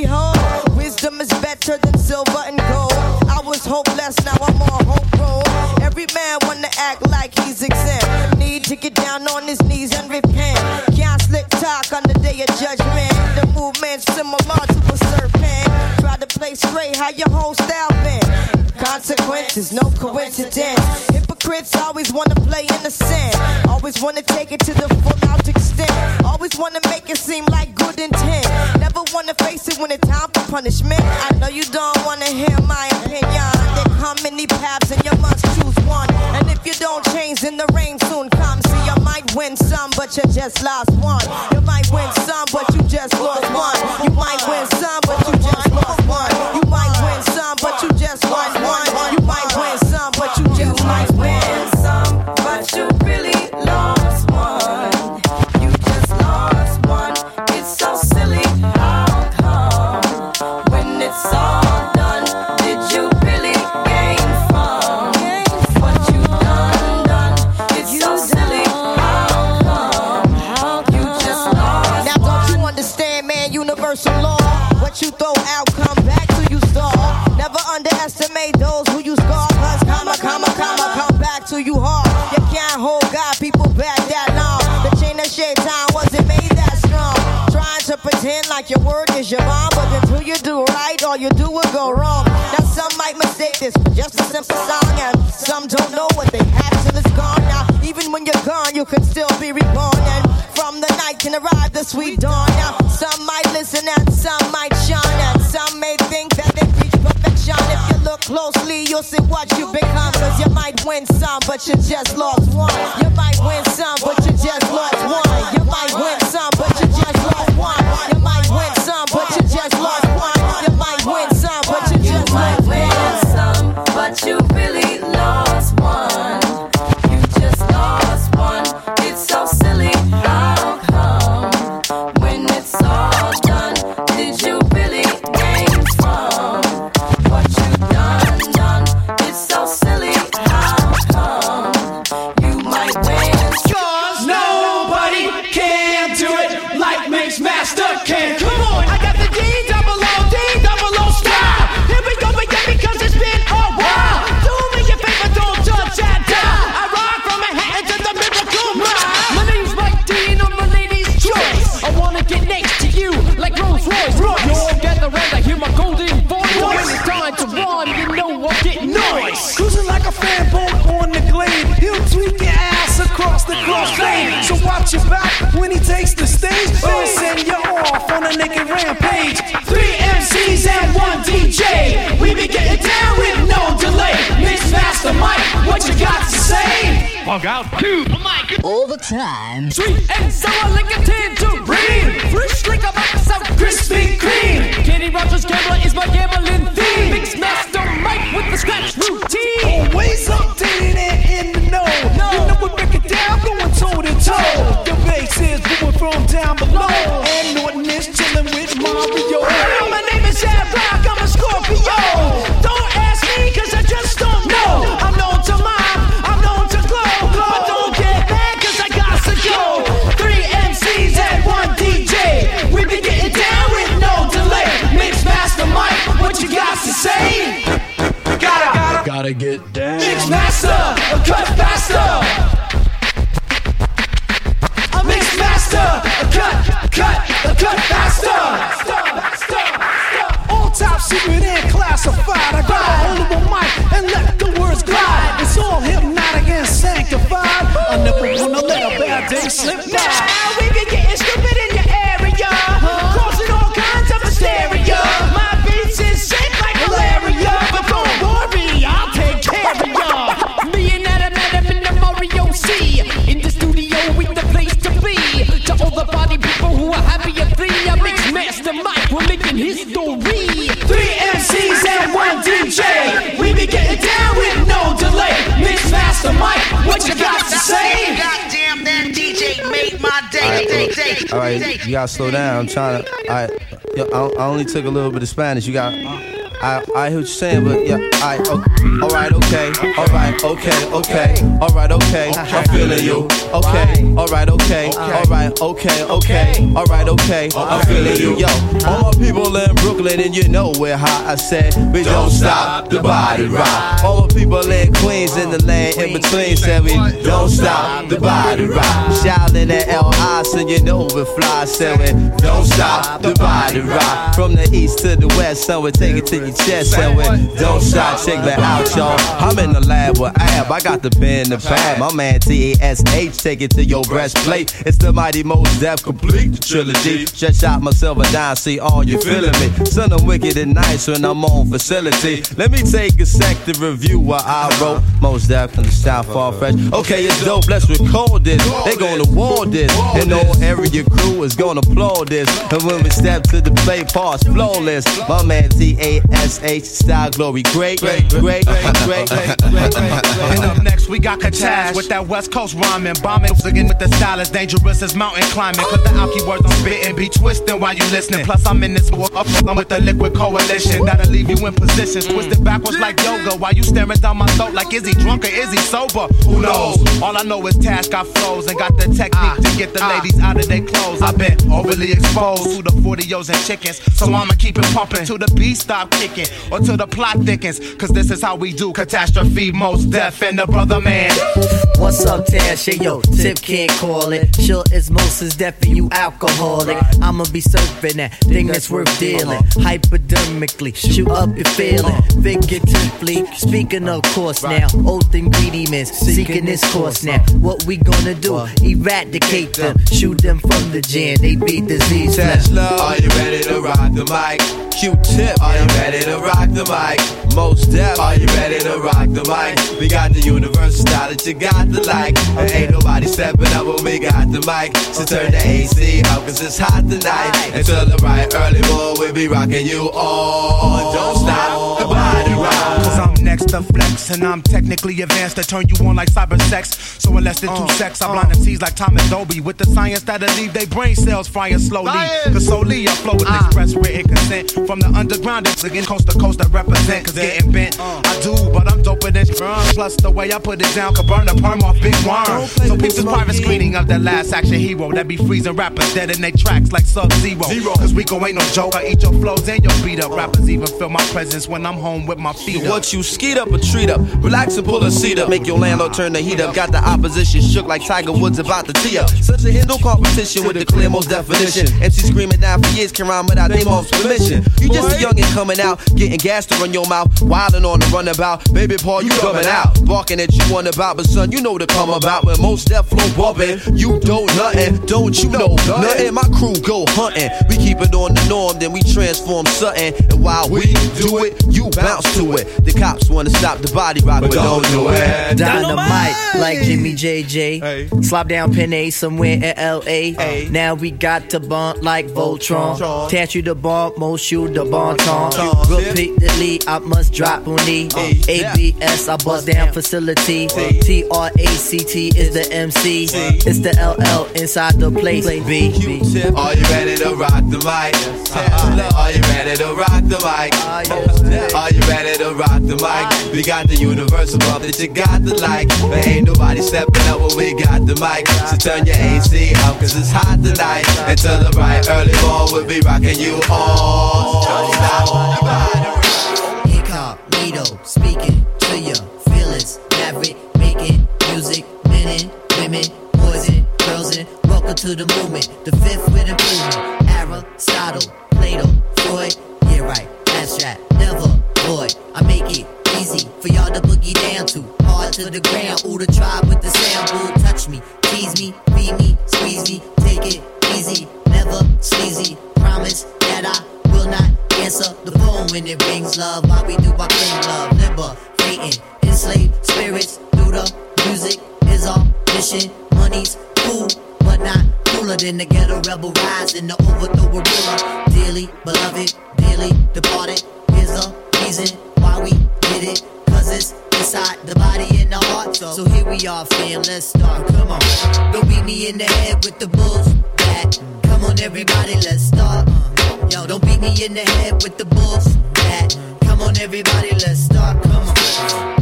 behold. Wisdom is better than silver and gold. I was hopeless, now I'm on hope roll. Every man wanna act like he's exempt. Need to get down on his knees and repent. Can't slick talk on the day of judgment. The movement's similar to a serpent. Try to play straight, how your whole style been. Consequences, no coincidence. Hypocrites always wanna play innocent. Always wanna take it to the full out extent. Always wanna make it seem like good intent. Never wanna face it when it's time for punishment. I know you don't wanna hear my opinion. There come many paths and you must choose one. And if you don't change, then the rain soon comes. See, you might win some, but you just lost one. You might win some, but you just lost one. You might win some, but you just pretend like your word is your bond, but until you do right, all you do will go wrong. Now some might mistake this for just a simple song, and some don't know what they have till it's gone. Now even when you're gone, you can still be reborn, and from the night can arrive the sweet dawn. Now some might listen and some might shine, and some may think that they reach perfection. If you look closely, you'll see what you become. Cause you might win some, but you just lost one. You might win some, but you just lost one. You might win some, across the crossfade. So watch your back when he takes the stage. Or he'll send you off on a naked rampage. Three MCs and one DJ. We be getting down with no delay. Mix master Mike, what you got to say? Bug out. Two, all the time. Sweet and sour like a tangerine. Fresh drink of myself, Krispy Kreme. Kenny Rogers gambler is my gambling theme. Mix master Mike with the scratch routine. Always updated and in the know. Toe to toe. The bass is moving from down below. And Norton is chilling with Mario. My name is Ad Rock, I'm a Scorpio. Don't ask me, cause I just don't know. I'm known to mime, I'm known to glow. But don't get mad, cause I got to go. Three MCs and one DJ. We be getting down with no delay. Mix Master Mike, what you got to say? Gotta, Gotta get down. Mix Master, cut day slip by. Now we be getting stupid in your area, uh-huh. causing all kinds of hysteria. My beats is sick like malaria, but don't worry, I'll take care of ya. Me and Adam, Adam in the Mario C. In the studio, we the place to be. To all the party people who are happy at three, I mix master Mike, we're making history. Three MCs and one DJ. We be getting down with no delay. Mix master Mike, what you got to say? All right, you gotta slow down. I'm trying to. I, yo, I, I only took a little bit of Spanish. You got. I, I hear what you're saying, but yeah, I, oh, all right, okay, all right, okay, okay, all right, okay, I'm feeling you, okay, all right, okay, all right, okay, okay, all right, okay, I'm feeling you, yo. All my people in Brooklyn, and you know we're hot. I said we don't stop the body rock. All my people in Queens, in the land in between, said we don't stop the body rock. Shouting at L.I., so you know we fly, said we don't stop the body rock. From the east to the west, so we take it to your chest, said we don't stop. Check that out, y'all. I'm in the lab with Ab. I got the pen, the pad. My man T A S H, take it to your breastplate. It's the mighty most death complete the trilogy. Just shot myself a dime, see all you feeling me. Son, I'm wicked and nice when I'm on facility. Let me take a sec to review what I wrote. Most deaf in the style far fresh. Okay, it's dope. Let's record this. They gonna war this, and no area crew is gonna applaud this. And when we step to the play, pause flawless. My man T A S H style glory, great, great, great, great, great, great, great. And up next, we got Katash with that West Coast rhyming. Bombing again with the style as dangerous as mountain climbing. Cause the alky words I'm spitting be twisting while you listening. Plus, I'm in this war up I'm with the liquid coalition. That'll leave you in positions twisted backwards like yoga. While you staring down my throat like, is he drunk or is he sober? Who knows? All I know is Tash got flows and got the technique to get the ladies out of their clothes. I've been overly exposed to the 40os and chickens. So I'ma keep it pumping till the beat stop kicking or till the plot thickens. Cause this is how we do catastrophe, most deaf and the brother man. What's up, Tash? Hey, yo, Tip can't call it. Sure as most is deaf and you alcoholic. I'ma be surfing that thing that's worth dealing. Hypodermically, shoot up your feeling. Figuratively, speaking of course now. Oath ingredients, seeking this course now. What we gonna do? Eradicate them, shoot them from the jam. They be disease. Tesla, are you ready to rock the mic? Q-Tip, are you ready to rock the mic? Most Def, are you ready to rock the mic? We got the universal style that you got to like. And ain't nobody stepping up when we got the mic. So turn the AC up cause it's hot tonight. Until the right early morning, we'll be rocking you all. Don't stop the body rock. Next to flex and I'm technically advanced to turn you on like cyber sex. So in less than two secs, I blind MCs like Thomas Dolby with the science that'll leave they brain cells frying slowly. Cause solely I flow with express written consent from the underground. It's again coast to coast I represent. Cause getting bent, I do, but I'm doper than run. Plus the way I put it down could burn the perm off Big Worm. So peep this private screening of the last action hero that be freezing rappers dead in their tracks like Sub Zero. Cause Rico ain't no joke. I eat your flows and your beat up. Rappers even feel my presence when I'm home with my feet up. What you skeet up or treat up? Relax and pull a seat up. Make your landlord turn the heat up. Got the opposition shook like Tiger Woods about to tee up. Such a Hindu competition with the clear most definition. MC screaming down for years can rhyme without their mom's permission. You just a youngin' coming out, getting gas to run your mouth, wildin' on the runabout. Baby Paul, you coming out, barking at you one about, but son, you know to come about. When most deaf flow bumpin', you don't nothing, don't you know nothing? My crew go hunting, we keep it on the norm, then we transform something. And while we do it, you bounce to it. The cops wanna stop the body rock, but don't do it. Dynamite, like Jimmy JJ. Slop down Pen A somewhere in LA. Now we got to bump like Voltron. Attach you the bomb, most you the bon ton. Repeatedly, I must drop on E. Uh, ABS, I bust down facility. Uh, T R A C T is the MC. It's the LL inside the place. B. Are you ready to rock the mic? Are you ready to rock the mic? Are you ready to rock the mic? We got the universal bump that you got the like. But ain't nobody stepping up when we got the mic. So turn your AC up cause it's hot tonight. Until the bright early morning, we'll be rocking you all. Don't stop Incognito, speaking to your feelings. Maverick, making music, men and women, boys and girls and welcome to the movement. The fifth with improvement. Aristotle, Plato, Freud, yeah right, right. Never, boy, I make it easy for y'all to boogie down to. Hard to the ground, ooh, the tribe with the sound. Touch me, tease me, feed me, squeeze me, take it easy, never sleazy. Promise that I will not answer the phone when it rings. Love, why we do our thing, love, liberating, enslaved spirits through the music is our mission. Money's cool, but not cooler than the ghetto rebel rising to overthrow a ruler. Dearly beloved, dearly departed. Here's the reason did it. Cause it's inside the body and the heart. So, so here we are, fam. Let's start. Come on. Don't beat me in the head with the bulls. Back. Come on, everybody, let's start. Uh, yo, don't beat me in the head with the bulls. Back. Come on, everybody, let's start. Come on.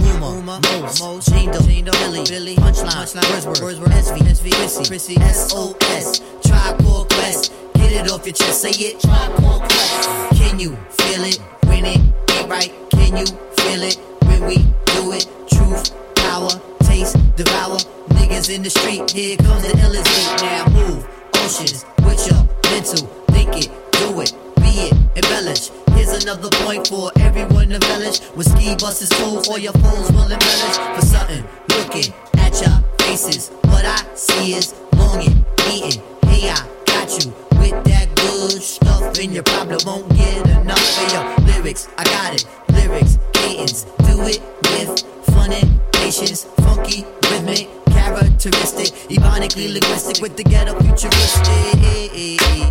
Uma, Mos, Mos, Jindo, Jindo, Billy, Billy, Punchline, Wordsworth, Wordsworth, SV, SV, Chrissy, Chrissy, SOS, Called Quest. Get it off your chest, say it. Called Quest. Can you feel it when it right? Can you feel it when we do it? Truth, power, taste, devour. Niggas in the street, here comes the illest. Now move, oceans, with your mental, think it, do it, be it, embellish. Here's another point for everyone to relish. With ski buses full, all your fools will embellish for something. Looking at your faces, what I see is longing, eating. Hey, I got you with that good stuff, and you probably won't get your lyrics. I got it, lyrics, cadence, do it with fun and patience, funky, rhythmic, characteristic, ebonically linguistic with the ghetto futuristic,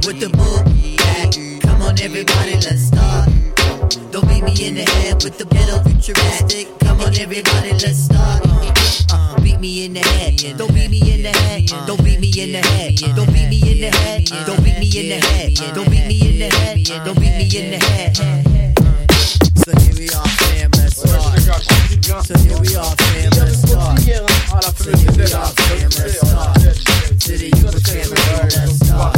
with the book. Come on, everybody, let's start. Don't beat me in the head with the ghetto futuristic. Come on, everybody, let's start. Uh, beat me in the head. Don't beat me in the head. Don't beat me in the head. Don't beat me in the head. Don't beat me in the head. Don't beat me in the head. Don't beat me in the head. So here we are, fam. Let's start. So here we are, fam. Let's start. So here we are, fam. Let's start. To the youth family, let's start.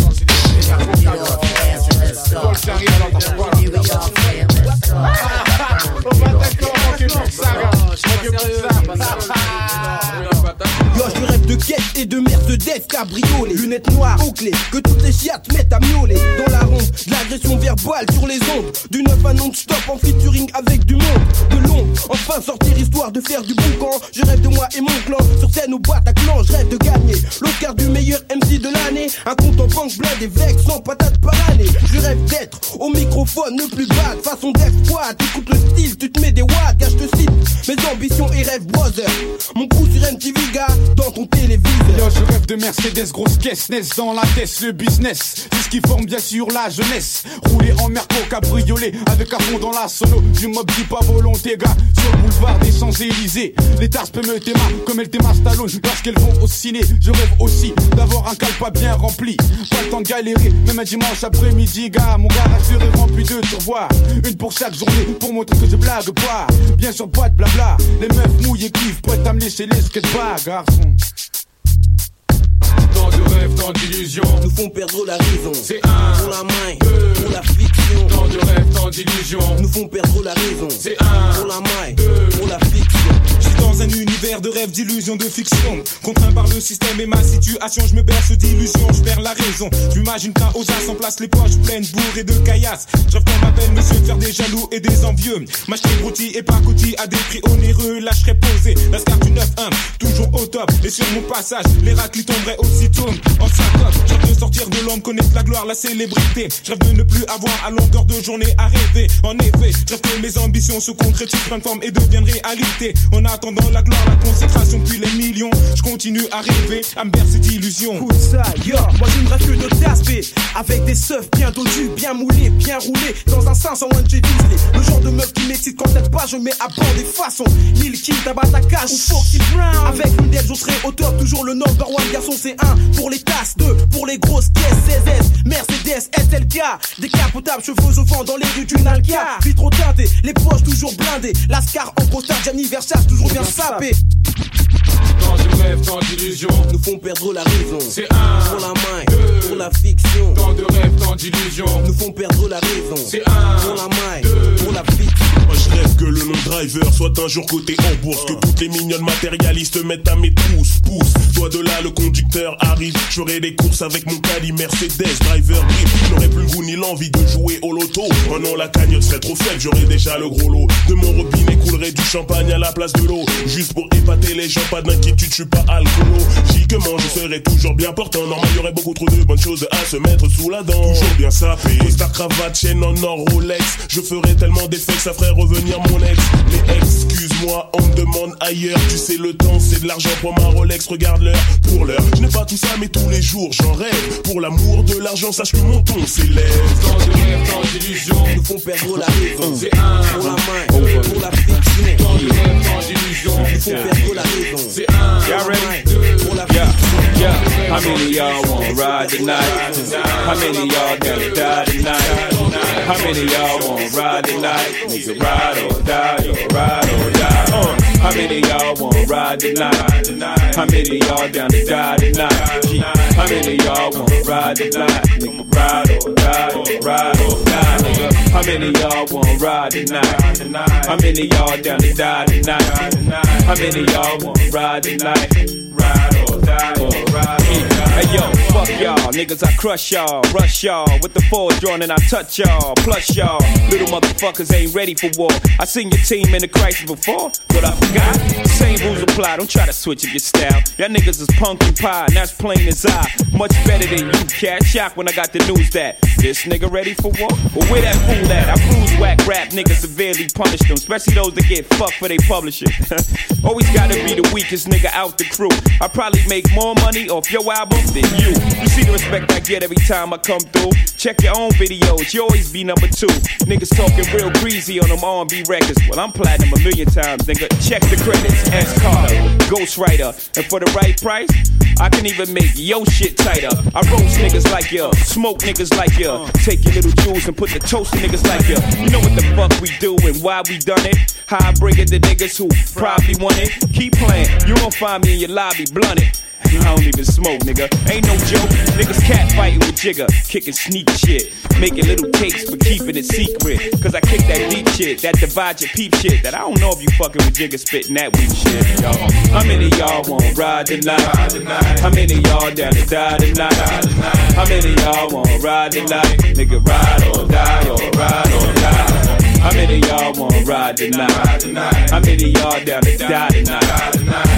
Get off and let's start. Here we are, fam. Let's Yo, je rêve de quête et de Mercedes cabriolet. Lunettes noires aux clés, que toutes les chiates mettent à miauler. Dans la ronde, de l'agression verbale sur les ondes. Du neuf à non-stop en featuring avec du monde. De long, enfin sortir histoire de faire du bon camp. Je rêve de moi et mon clan. Sur scène au Bataclan, je rêve de gagner. L'Oscar du meilleur MC de l'année. Un compte en banque blindé vex sans patate par année. Je rêve d'être au microphone le plus bad. Façon d'exploit, écoute le style, tu te mets des watts. Gars, je te cite mes ambitions et rêves brother. Mon coup sur MTV, gars, dans ton téléviseur. Yo, je rêve de Mercedes, grosse caisse, naisse dans la tête, le business. Tout ce qui forme bien sûr la jeunesse. Rouler en merco, cabriolet, avec un fond dans la sono. Du mob dit pas volonté, gars. Sur le boulevard des Champs-Élysées. Les tasses peuvent me téma, comme elle téma Stallone. Lorsqu'elles vont au ciné, je rêve aussi d'avoir un calpa bien rempli. Pas le temps de galérer, même un dimanche après-midi, gars. Mon garage est rempli de turbois. Une pour chaque journée, pour montrer que je blague pas. Bien sûr, pas de blabla. Les meufs mouillées kiffent, prêtes à me lécher les skateparks, garçon. Tant de rêves, tant d'illusions nous font perdre la raison. C'est un pour la main, pour la fiction. Tant de rêves, tant d'illusions nous font perdre la raison. C'est un pour la main, pour la fiction. Je suis dans un univers de rêves, d'illusions, de fiction. Contraint par le système et ma situation, je me berce d'illusions, je perds la raison. Je m'imagine qu'un osas en place les poches pleines bourrées de caillasses. Je qu'on m'appelle monsieur de faire des jaloux et des envieux. M'acheter broutilles et pas à des prix onéreux. Serais posé. La scar du 9-1, toujours au top. Et sur mon passage, les tomberaient aussitôt en syncope. Je rêve de sortir de l'ombre, connaître la gloire, la célébrité. Je rêve de ne plus avoir à longueur de journée à rêver. En effet, je rêve que mes ambitions se concrétisent, prennent forme et deviennent réalité. En attendant la gloire, la consécration, puis les millions, je continue à rêver, à me bercer d'illusions. Écoute ça, yo, moi je ne rêve que d'autres aspects. Avec des seufs bien dodus, bien moulés, bien roulés. Dans un 500 one J Disney. Le genre de meuf qui m'excite quand elle pas, je mets à bord des façons. Lil Kim, tabac ta cache ou Foxy Brown. Avec une d'elles, je serai au top, toujours le number one garçon, c'est un pour les tasses, deux pour les grosses caisses, 16S, Mercedes, SLK. Décapotables, cheveux au vent dans les rues du Nalka. Vitre teinté, les poches toujours blindées. Lascar en costard, Gianni Versace, toujours bien sapé. Tant de rêves, tant d'illusions nous font perdre la raison. C'est un pour la main, pour la fiction. Tant de rêves, tant d'illusions. Nous font perdre la raison. C'est un pour la maille, pour la fiction. Moi je rêve que le nom driver soit un jour coté en bourse Que toutes les mignonnes matérialistes mettent à mes trousses Pousse, toi de là le conducteur arrive Je ferai des courses avec mon Cali Mercedes Driver grip, j'aurais plus le goût ni l'envie de jouer au loto Oh non la cagnotte serait trop faible, j'aurais déjà le gros lot De mon robinet coulerait du champagne à la place de l'eau Juste pour épater les gens, pas d'inquiétude, je suis pas alcoolo. Chiquement je serais toujours bien portant. Normal y aurait beaucoup trop de bonnes choses à se mettre sous la dent. Toujours bien sapé, star cravate, chaîne en or Rolex. Je ferais tellement d'effets que ça ferait revenir mon ex. Mais excuse-moi, on me demande ailleurs. Tu sais le temps c'est de l'argent pour ma Rolex. Regarde l'heure, pour l'heure. Je n'ai pas tout ça mais tous les jours j'en rêve. Pour l'amour de l'argent sache que mon ton s'élève. Tant de tant d'illusions. Nous font perdre la raison. C'est un pour la main, pour la fiction. Tant de rêves, tant d'illusions. Nous font perdre la raison. C'est un Y'all ready? Pour la Yeah, yeah. How many y'all wanna ride tonight? How many y'all gonna die tonight? How many y'all wanna ride tonight? Nigga, ride or die, or ride or die. How many y'all wanna ride tonight? How many y'all down to die tonight? How many y'all wanna ride tonight? Nigga, ride or die, or ride or die, nigga. How many y'all wanna ride tonight? How many y'all down to die tonight? How many y'all wanna ride tonight? Ride fuck y'all, niggas, I crush y'all, rush y'all with the force drawn and I touch y'all. Plus y'all, little motherfuckers ain't ready for war. I seen your team in the crisis before, but I forgot. Same rules apply, don't try to switch up your style. Y'all niggas is punkin' pie, and that's plain as I. Much better than you, cat. Shock when I got the news that this nigga ready for war. Well, where that fool at? I bruise whack rap niggas severely punish them, especially those that get fucked for they publishing. Always gotta be the weakest nigga out the crew. I probably make more money off your album than you. You see the respect I get every time I come through. Check your own videos, you always be number two. Niggas talking real greasy on them R&B records. Well, I'm platinum a million times, nigga. Check the credits. S. Carter, Ghostwriter, and for the right price, I can even make your shit tighter. I roast niggas like ya, smoke niggas like ya. Take your little jewels and put the toast to niggas like ya. You know what the fuck we do and why we done it? How I bring it to niggas who probably want it. Keep playing, you won't find me in your lobby blunted. I don't even smoke, nigga. Ain't no joke. Niggas cat fighting with Jigga, kicking sneak shit. Making little cakes for keeping it secret. Cause I kick that deep shit, that divide your peep shit. That I don't know if you fucking with Jigga spitting that weak shit, yo. How many y'all wanna ride tonight? How many y'all down to die tonight? How many y'all wanna ride tonight? Nigga, ride or die, or ride or die. How many y'all wanna ride tonight? How many y'all down to die tonight?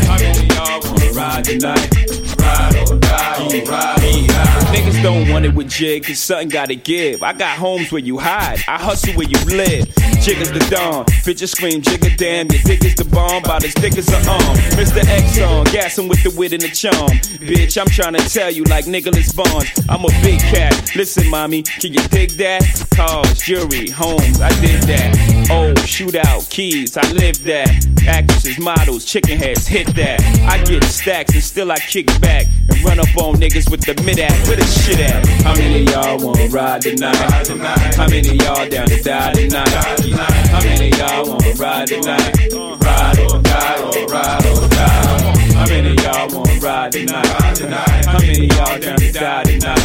How many y'all wanna ride tonight? Ride or Niggas don't want it with jig, cause something gotta give. I got homes where you hide, I hustle where you live. Jigga's the dawn, bitches scream, jigga damn, your dick is the bomb, about as thick as an arm. Um, Mr. X on, gassing with the wit and the charm. Bitch, I'm trying to tell you like Nicholas Barnes, I'm a big cat. Listen, mommy, can you dig that? Cars, jewelry, homes, I did that. Oh, shootout, keys, I live that. Actresses, models, chicken heads, hit that. I get stacks and still I kick back run up on niggas with the mid act. Where the shit at? How many y'all wanna ride tonight? How many y'all down to die tonight? How many y'all wanna ride tonight? Ride or die, or ride or die. How many y'all wanna ride tonight? How many y'all down to die tonight?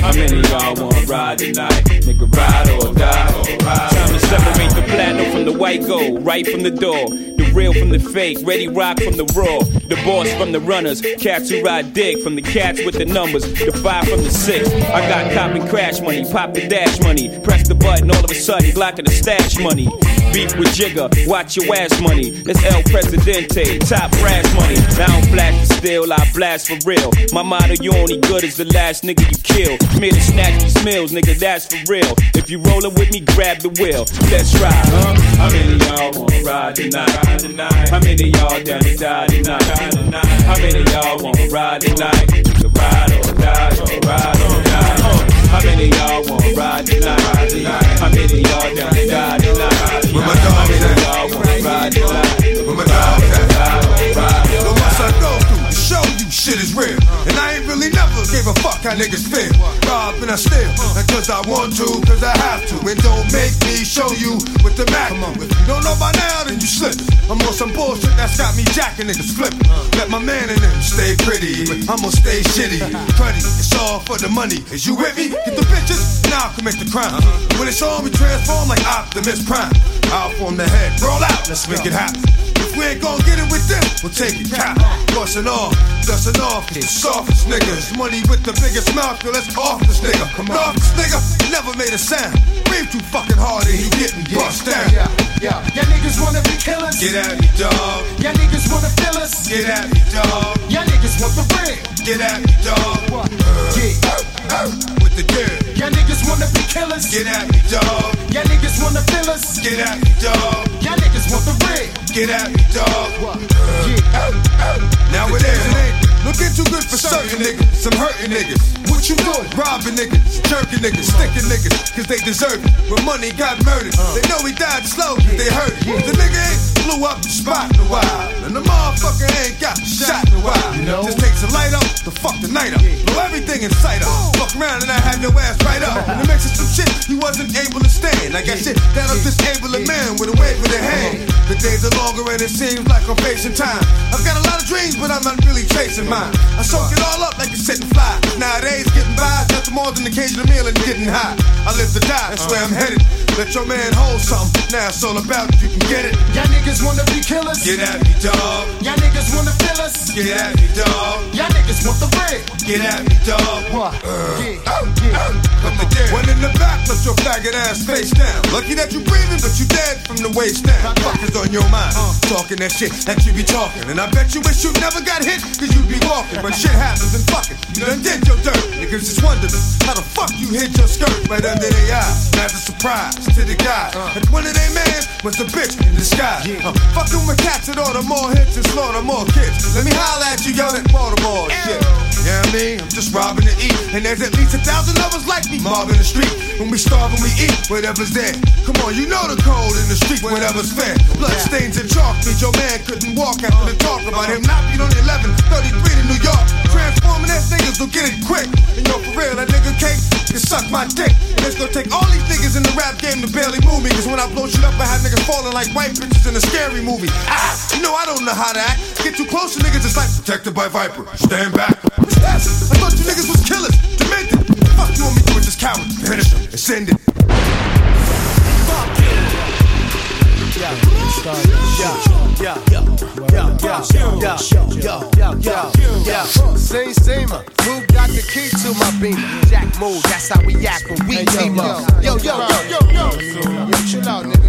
How many y'all wanna ride tonight? Nigga, ride or die. Time to separate the platinum from the white gold, right from the door. The real from the fake, ready rock from the raw. The boss from the runners, cats who ride dick from the cats with the numbers. The five from the six. I got cop and crash money, pop the dash money. Press the button, all of a sudden, Glock in the stash money. Beef with Jigga, watch your ass money. It's El Presidente, top brass money. I don't flash the steel, I blast for real. My motto, you only good as the last nigga you kill. Me to snatch these meals, nigga, that's for real. If you rollin' with me, grab the wheel. Let's ride, huh? How many y'all wanna ride tonight? How many y'all down to die tonight? How many y'all wanna ride tonight? To ride or die, or ride or die. Uh, how many y'all wanna ride tonight? How many y'all down to die tonight? How many y'all wanna ride tonight? Shit is real. And I ain't really never gave a fuck how niggas feel. Rob and I steal, not cause I want to, cause I have to. And don't make me show you with the Mac. If you don't know by now, then you slip. I'm on some bullshit that's got me jacking niggas flipping. Let my man in them stay pretty, but I'm gonna stay shitty. Cruddy, it's all for the money. Is you with me? Get the bitches, now I commit the crime. When it's on, we transform like Optimus Prime. Out from the head, roll out, let's make it happen. We ain't gon' get it with them, we'll take it cap. Bustin' off, dustin' off, the softest niggas. Money with the biggest mouth, yo, let's off this nigga. Come on, this nigga never made a sound. Breathe too fucking hard and he getting bust down. Yeah, yeah. Y'all niggas wanna be killers. Get at me, dog. Y'all niggas wanna fill us. Get at me, dog. Y'all niggas want the bread. Get at me, dog. Yeah. With the dirt. Y'all niggas wanna be killers. Get at me, dog. Y'all niggas wanna fill us. Get at me, dog. Y'all niggas want the bread. Get at me, dog. Nowadays it ain't looking too good for certain niggas, some hurting niggas. What you doing? Robbing niggas, jerking niggas, sticking niggas, cause they deserve it. When money got murdered, uh. they know he died slow, cause they hurt it. The nigga ain't blew up the spot in a while, and the motherfucker ain't got shot in a while. Just takes a light up to fuck the night up, blow everything in sight up. Fuck around and I have your ass right up. And it makes it some shit he wasn't able to stand. I got shit that'll disable a man with a wave of the hand. The days are longer and it seems like I'm facing time. I've got a lot of dreams, but I'm not really chasing mine. I soak it all up like a sitting fly. Nowadays, getting by is nothing more than occasional meal and getting high. I live to die, that's where I'm headed. Let your man hold something. Now it's all about you can get it. Y'all niggas wanna be killers. Get at me, dog. Y'all niggas wanna fill us. Get at me, dog. Y'all niggas want the bread. Get at me, dog. What? Uh, Come uh, uh. The dead. One in the back, put your faggot ass face down. Lucky that you breathing, but you dead from the waist down. Fuck is on your mind. Talking that shit that you be talking. And I bet you wish you never got hit, cause you be walking. But shit happens and fuck it. You done did your dirt. Niggas just wondering how the fuck you hit your skirt right under their eyes. That's a surprise to the guy. And one of they man was a bitch in disguise. Uh, fucking with cats that order more hits and slaughter more kids. Let me holler at you, yell at Baltimore shit. Yeah, I mean, I'm just robbing to eat. And there's at least a thousand of us like me mobbing the street. When we starve and we eat, whatever's there. Come on, you know the code in the street, whatever's fair. Blood stains and chalk means your man couldn't walk after the talk about him not being on the 11, 33 to New York. Transforming ass niggas will get it quick. And yo, for real, that nigga cake can suck my dick. And it's gonna take all these niggas in the rap game to barely move me. Cause when I blow shit up, I have niggas falling like white bitches in a scary movie. Ah, you know I don't know how to act. Get too close to niggas, it's like protected by Viper. Stand back. That? I thought you niggas was killers, demented. You want me to with this coward? Finish him send it. Yeah, yeah, yeah, yeah, yeah, yeah, same, same. Who got the key to my beamer? Jack move, that's how we act when we team up. Yo, yo, yo, yo, yo. Yo, chill out, nigga.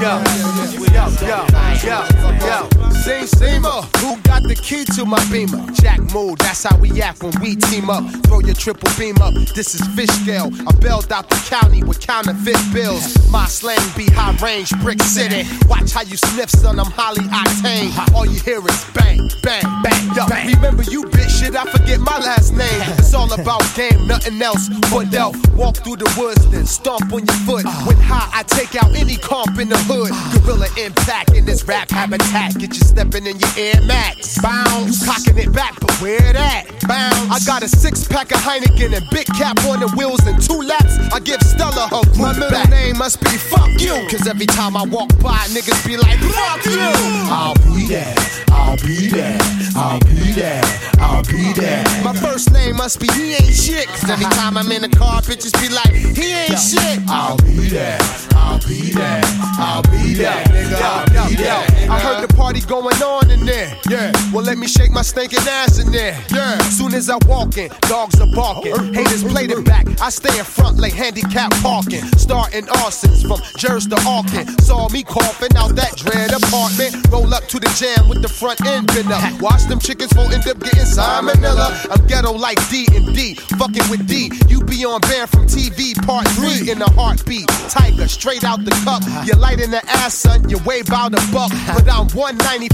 Yo, yo, yo, yo. Same, same. Who got the key to my beamer? Jack move, that's how we act when we team up. Throw your triple beam up. This is fish scale. I bailed out the county with counterfeit bills. My slang be high range, brick city. Watch how you sniff, son. I'm highly octane. All you hear is bang, bang, bang. Yo, remember you, bitch? Shit, I forget my last name. It's all about game, nothing else. But out, walk through the woods, then stomp on your foot. Uh-huh. When high, I take out any comp in the hood. Uh-huh. Gorilla impact in this rap habitat. Get you stepping in your Air Max. Bounce, you cocking it back, but where that? Bounce. I got a six pack of Heineken and big cap on the wheels and two laps. I give Stella her group My middle back. name must be fuck you. Cause every time I walk by, niggas be like, fuck you. I'll be there, I'll be there, I'll be there, I'll be there. My first name must be he ain't shit. Cause every time I'm in the car, bitches be like, he ain't shit. I'll be there, I'll be there, I'll be there, nigga, I'll be there. I heard the party going on in there. Yeah. Well, let me shake my stinking ass in there. Yeah. Soon as I walk in, dogs are barking. Haters played it back. I stay in front like handicap parking. Starting arsons from Jers to Arkin. Saw me coughing out that dread apartment. Roll up to the jam with the front end been up. Watch them chickens will end up getting salmonella. I'm ghetto like D and D. Fucking with D. You be on bear from TV part three in a heartbeat. Tiger straight out the cup. You light in the ass, son. You weigh about a buck. But I'm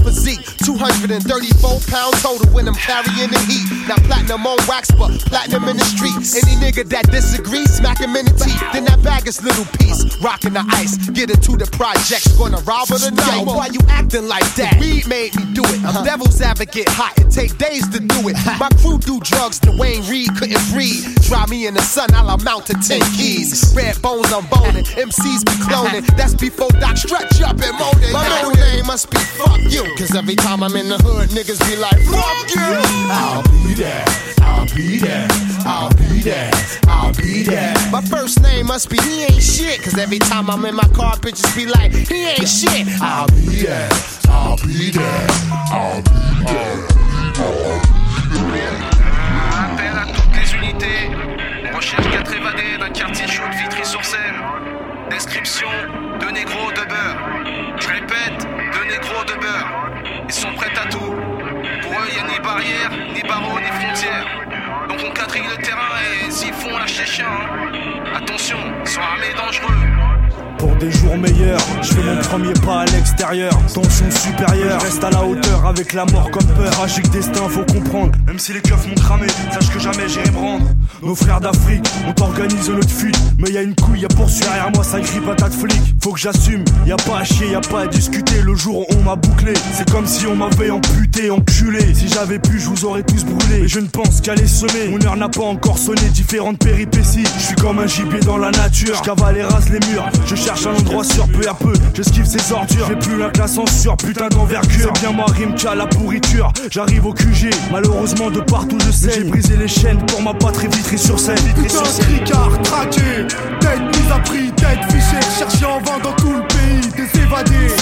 physique. 234 pounds total when I'm carrying the heat. Now platinum on wax, but platinum in the street. Any nigga that disagrees, smack him in the teeth. Then that bag is little piece, rocking the ice. Get it to the projects, gonna rob her tonight. Yo, why you acting like that? Weed made me do it. I'm devil's advocate, hot. It take days to do it. My crew do drugs, the Wayne Reed couldn't breathe. Dry me in the sun, I'll amount to 10 keys. Red bones, I'm boning. MCs be cloning. That's before Doc stretch up and moaning. My middle name must be fuck you. Cause every time I'm in the hood, niggas be like, fuck you. I'll be there. I'll be there. I'll be there. I'll be there. My first name must be he ain't shit. Cause every time I'm in my car, bitches be like, he ain't shit. I'll be there. I'll be there. I'll be there. Appel à toutes les unités. Recherche quatre évadés d'un quartier chaud de Vitry-sur-Seine. Description deux négros de beurre. Je répète, deux négros de beurre. Ils sont prêts à tout. Pour eux, y a ni barrière, ni barreaux, ni frontières. Donc on quadrille le terrain et s'ils font lâcher chien, hein. attention, ils sont armés dangereux. Pour des jours meilleurs, je fais mon premier pas à l'extérieur. Tension supérieure, reste à la hauteur avec la mort comme peur. Tragique destin, faut comprendre. Même si les keufs m'ont cramé, sache que jamais j'irai me rendre. Nos frères d'Afrique, on t'organise notre fuite. Mais y a une couille à poursuivre derrière moi, ça écrit patate flic. Faut que j'assume, y a pas à chier, y a pas à discuter. Le jour où on m'a bouclé, c'est comme si on m'avait amputé, enculé. Si j'avais pu, je vous aurais tous brûlé. Et je ne pense qu'à les semer. Mon heure n'a pas encore sonné, différentes péripéties. Je suis comme un gibier dans la nature. Je rase les murs. Cherche un endroit sûr, peu à peu. J'esquive ces ordures. J'ai plus la classe en sur, putain d'envergure. C'est bien ma rime qui a la pourriture. J'arrive au QG, malheureusement de partout je sais. J'ai brisé les chaînes pour ma patrie vitry sur scène. Putain, tricard, traqué, tête mise à prix, tête fichée, cherché en vain dans tout le pays, des évadés.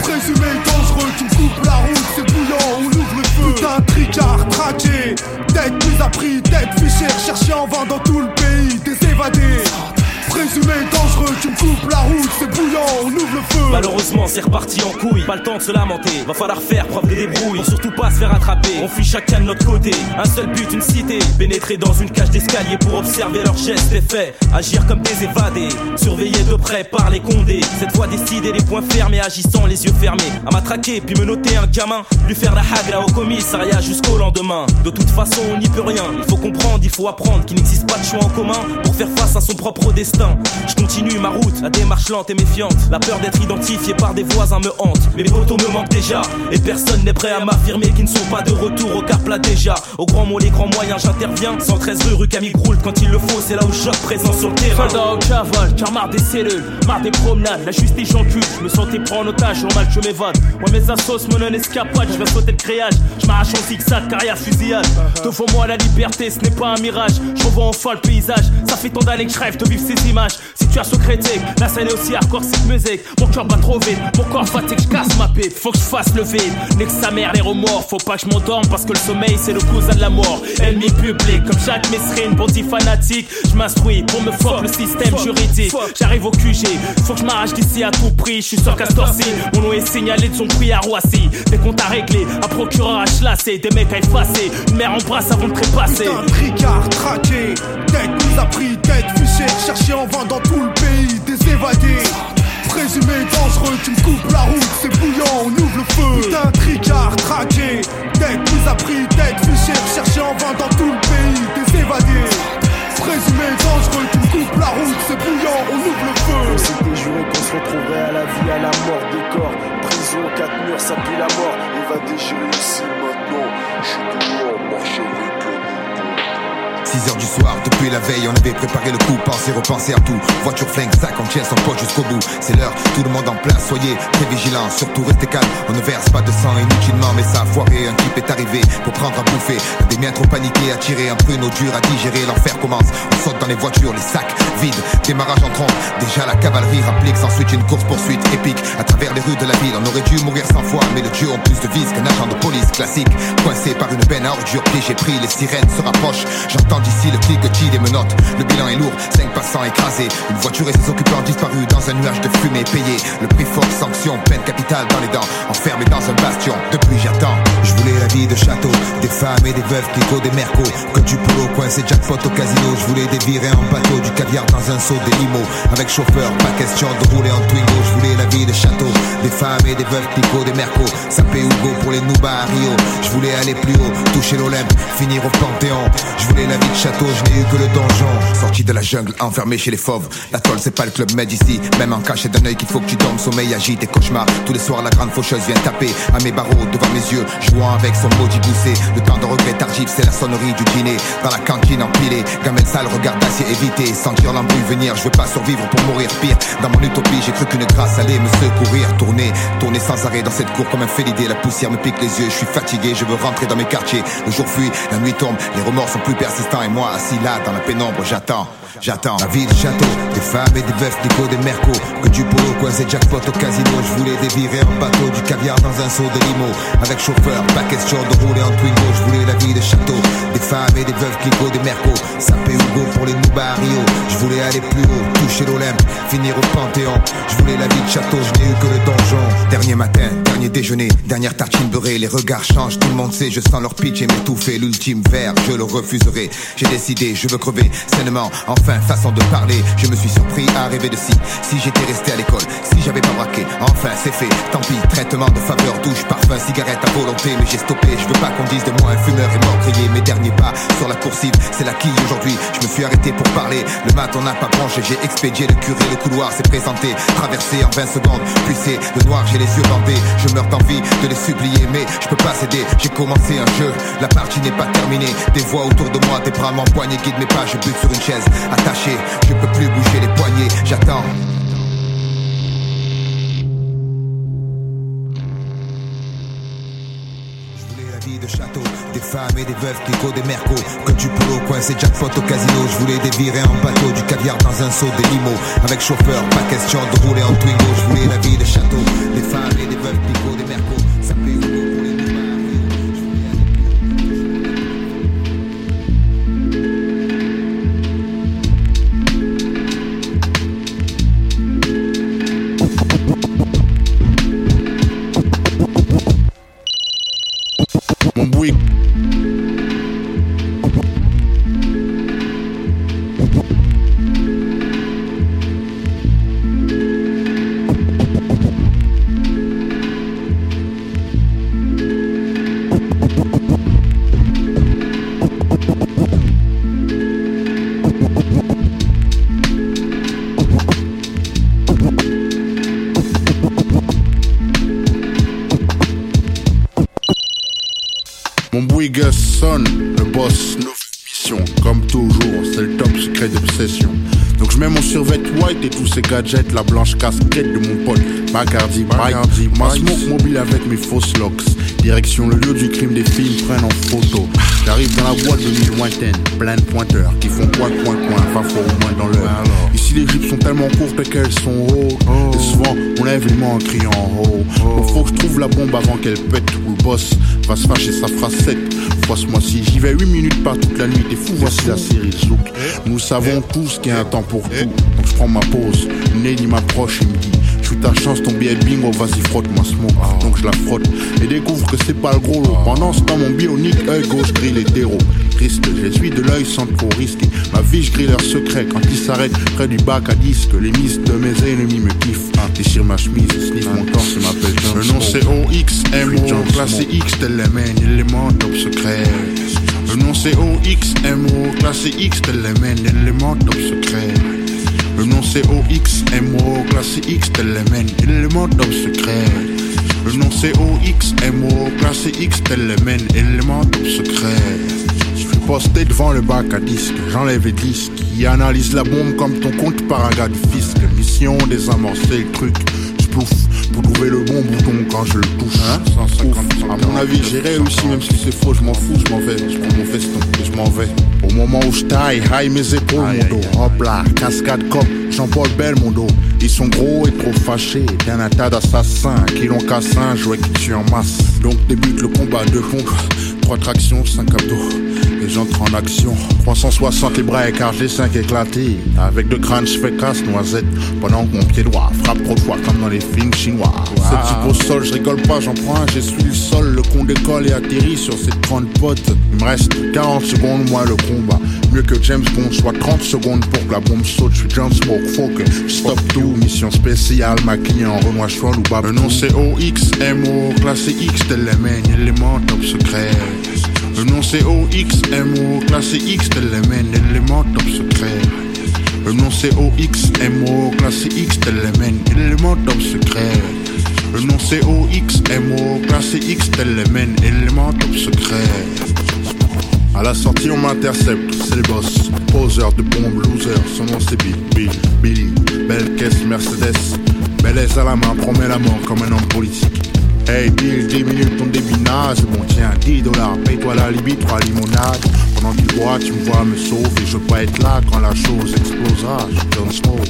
Présumé dangereux, tu coupes la route, c'est bouillant, on ouvre le feu. Putain, tricard, traqué, tête mise à prix, tête fichée, cherché en vain dans tout le pays, des évadés. Présumé dangereux, tu me coupes la route, c'est bouillant, on ouvre le feu. Malheureusement, c'est reparti en couille. Pas le temps de se lamenter. Va falloir faire preuve de débrouille. Pour surtout pas se faire attraper. On fuit chacun de notre côté. Un seul but, une cité. Pénétrer dans une cage d'escalier pour observer leurs gestes et faits. Agir comme des évadés. Surveiller de près par les condés. Cette fois décider les points fermés, agissant les yeux fermés. À m'attraquer, puis me noter un gamin. Lui faire la hagra au commissariat jusqu'au lendemain. De toute façon, on n'y peut rien. Il faut comprendre, il faut apprendre qu'il n'existe pas de choix en commun pour faire face à son propre destin. Je continue ma route, la démarche lente et méfiante. La peur d'être identifié par des voisins me hante. Mes potos me manquent déjà. Et personne n'est prêt à m'affirmer qu'ils ne sont pas de retour au car plat déjà. Au grand mot, les grands moyens, j'interviens. 113 rue, rue Camille Groult, quand il le faut, c'est là où je présent sur le terrain. Soldat au cavale, car marre des cellules, marre des promenades, la justice j'encule, je me sentais pris en otage, normal je m'évade. Moi mes assos, mon escapade, je vais sauter le créage, je m'arrache en zigzag, carrière fusillade. Devant moi la liberté, ce n'est pas un mirage, je revois enfin le paysage, ça fait tant d'années que je rêve de vivre ces images. Situation critique, la scène est aussi hardcore, c'est musique, mon cœur bat trop vite, mon corps fatigue, je casse ma pipe, faut que je fasse le vide. Nique sa mère, les remords, faut pas que je m'endorme parce que le sommeil c'est le cousin de la mort. Ennemi public, comme Jacques Messrine, bandit fanatique, je m'instruis pour me fuck le système juridique. J'arrive au QG, faut que je m'arrache d'ici à tout prix, je suis sur Castorcy, mon nom est signalé de son prix à Roissy. Des comptes à régler, un procureur à chlasser, des mecs à effacer, une mère en brasse avant de trépasser. Putain, tricard, traqué, tête mise à prix, tête fichée, en vain dans tout le pays, des évadés. Présumé dangereux, tu me coupes la route, c'est bouillant, on ouvre le feu. Putain, tricard, traqué, tête à prix, tête fichée, cherché en vain dans tout le pays, des évadés. Présumé dangereux, tu me coupes la route, c'est bouillant, on ouvre le feu. On s'était juré qu'on se retrouverait à la vie, à la mort des corps. Prison, quatre murs, ça pue la mort. Évadé, j'ai réussi maintenant. Je suis marche avec un 6 heures du soir, depuis la veille, on avait préparé le coup, pensé, repenser à tout. Voiture flingue, sac, on tient son poche jusqu'au bout. C'est l'heure, tout le monde en place, soyez très vigilants, surtout restez calme. On ne verse pas de sang inutilement, mais ça a foiré. Un type est arrivé pour prendre à bouffer. Des miens trop paniqués, à tirer un pruneau dur à digérer. L'enfer commence, on saute dans les voitures, les sacs vides. Démarrage en trompe, déjà la cavalerie rapplique. S'ensuite une course poursuite épique à travers les rues de la ville. On aurait dû mourir 100 fois, mais le dieu ont plus de vis qu'un agent de police classique. Coincé par une peine à ordure, piégé pris, les sirènes se rapprochent. J'entends d'ici le cliquetis des menottes. Le bilan est lourd, 5 passants écrasés. Une voiture et ses occupants disparus dans un nuage de fumée payé. Le prix fort, sanction, peine capitale dans les dents. Enfermé dans un bastion, depuis j'attends. Je voulais la vie de château, des femmes et des veuves, clico, des mercos. Que du polo, coincé jackpot au casino. Je voulais dévirer en bateau, du caviar dans un seau, des limos. Avec chauffeur, pas question de rouler en Twingo. Je voulais la vie de château, des femmes et des veuves, Pico, des mercos. Sapé Hugo pour les Nouba à Rio. Je voulais aller plus haut, toucher l'Olympe, finir au Panthéon. Je voulais la vie château, je n'ai eu que le donjon. Sorti de la jungle, enfermé chez les fauves. La toile, c'est pas le club med ici. Même en cachet d'un œil qu'il faut que tu dormes, sommeil agite et cauchemar. Tous les soirs, la grande faucheuse vient taper à mes barreaux devant mes yeux, jouant avec son maudit poussé. Le temps de regret tardif, c'est la sonnerie du dîner. Dans la cantine empilée, gamelle sale, regard d'acier évité. Sentir l'embrouille venir, je veux pas survivre pour mourir pire. Dans mon utopie, j'ai cru qu'une grâce allait me secourir. Tourner, tourner sans arrêt dans cette cour comme un félidé. La poussière me pique les yeux, je suis fatigué, je veux rentrer dans mes quartiers. Le jour fuit, la nuit tombe, les remords sont plus persistants. Et moi, assis là, dans la pénombre, j'attends. J'attends. La ville château, des femmes et des veufs, des go, des mercos Que du polo, coincé jackpot au casino. Je voulais dévirer en bateau, du caviar dans un seau de limo. Avec chauffeur, pas question de rouler en Twingo. Je voulais la vie de château, des femmes et des veuves Clico, des mercos Sapé Hugo pour les Nouba à Rio Je voulais aller plus haut, toucher l'Olympe Finir au Panthéon. Je voulais la vie de château, je n'ai eu que le donjon. Dernier matin, déjeuner, dernière tartine beurrée Les regards changent, tout le monde sait, je sens leur pitch et m'étouffer L'ultime verre, je le refuserai. J'ai décidé, je veux crever sainement Enfin, façon de parler, je me suis surpris à rêver de si Si j'étais resté à l'école, si j'avais pas braqué Enfin, c'est fait, tant pis, traitement de faveur Douche, parfum, cigarette à volonté Mais j'ai stoppé, je veux pas qu'on dise de moi un fumeur et mort Mes derniers pas sur la coursive, c'est la quille aujourd'hui. Je me suis arrêté pour parler, le mat on n'a pas branché J'ai expédié le curé, le couloir s'est présenté. Traversé en 20 secondes, puis c'est le noir, j'ai les yeux bandés. Je meurs d'envie de les supplier Mais je peux pas céder, j'ai commencé un jeu La partie n'est pas terminée, des voix autour de moi Des bras m'empoignent, guide mes pas, je bute sur une chaise Attaché, je peux plus bouger les poignets, j'attends. Vie de château, des femmes et des veuves, Kiko, des mercos, que du polo, coincé jackpot au casino, je voulais dévirer en bateau, du caviar dans un seau, des limos, avec chauffeur, pas question de rouler en Twingo, je voulais la vie de château, des femmes et des veuves, Kiko, When we Bouygues sonne, le boss, nos missions. Comme toujours, c'est le top secret d'obsession. Donc je mets mon survêt white et tous ces gadgets, la blanche casquette de mon pote Bacardi Bike, ma smoke mobile avec mes fausses locks. Direction le lieu du crime, des films prennent en photo. J'arrive dans la boîte de nuit lointaine, plein de pointeurs qui font coin coin coin, va fort au moins dans l'heure. Ici les jupes sont tellement courtes qu'elles sont hautes. Et souvent on lève les mains en criant oh. Donc faut que je trouve la bombe avant qu'elle pète ou le boss va se fâcher sa phrase sec. Fois ce mois-ci, j'y vais 8 minutes par toute la nuit. T'es fou, voici la série Zouk. Nous savons tous qu'il y a un temps pour tout. Donc je prends ma pause. Nelly m'approche et me dit Je suis ta chance, ton billet bingo, vas-y frotte-moi smoke. Donc je la frotte et découvre que c'est pas le gros lot. Pendant ce temps, mon bionique œil gauche grille l'hétéro. Triste, j'essuie de l'œil sans trop risquer. Ma vie, je grille leur secret quand ils s'arrêtent près du bac à disque. Les miss de mes ennemis me kiffent. Déchire ma chemise, sniff mon temps, c'est ma belle Le nom c'est OXMO, classé X, tel les mains, élément top secret. Le nom c'est OXMO, classé X, tel les mains, élément top secret. Le nom c'est OXMO, classé X, tel les mains, élément top secret. Le nom c'est OXMO, classé X, tel mains, élément top secret. Je suis posté devant le bac à disque, j'enlève les disques, qui analyse la bombe comme ton compte par un gars du fisc. Mission désamorcer le truc, j'plouffe pour trouver le bon bouton quand je le touche. Hein 150, à mon avis, j'ai réussi, même si c'est faux, je m'en fous, je m'en vais. Je prends mon feston et je m'en vais. Au moment où je taille, high mes épaules, mon dos. Hop là, cascade cop, Jean-Paul Belmondo. Ils sont gros et trop fâchés. T'es un tas d'assassins qui l'ont cassé un jouet qui tue en masse. Donc débute le combat de pompe. Trois tractions, cinq abdos. Et j'entre en action. 360 les bras écartés, 5 éclatés. Avec deux crânes, je fais casse-noisette. Pendant que mon pied droit frappe trop fort comme dans les films chinois. Cette type au sol, je rigole pas, j'en prends un, j'essuie le sol. Le con décolle et atterrit sur cette grande pote. Il me reste 40 secondes, moi le combat. Mieux que James Bond, soit 30 secondes pour que la bombe saute. Je suis John Smoke, faut que je stop tout. Mission spéciale, maquillée en Renoir cheval ou. Le nom c'est OX, MO, classé X, tel les mains, élément top secret. Le nom c'est OX, MO, classé X, tel les élément top secret. Le nom c'est OX, MO, classé X, tel élément top secret. Le nom c'est OX, MO, classé X, tel les élément top secret. À la sortie, on m'intercepte, c'est le boss. Poseur de bombe, loser, son nom c'est Bill, Bill, Billy. Belle caisse Mercedes, belle à la main, promet la mort comme un homme politique. Hey Bill, 10 minutes ton débit naze, bon tiens, 10 dollars, paye-toi la Libye, 3 limonades. Pendant que tu bois, tu me vois me sauver, je veux pas être là quand la chose explosera. Je donne smoke,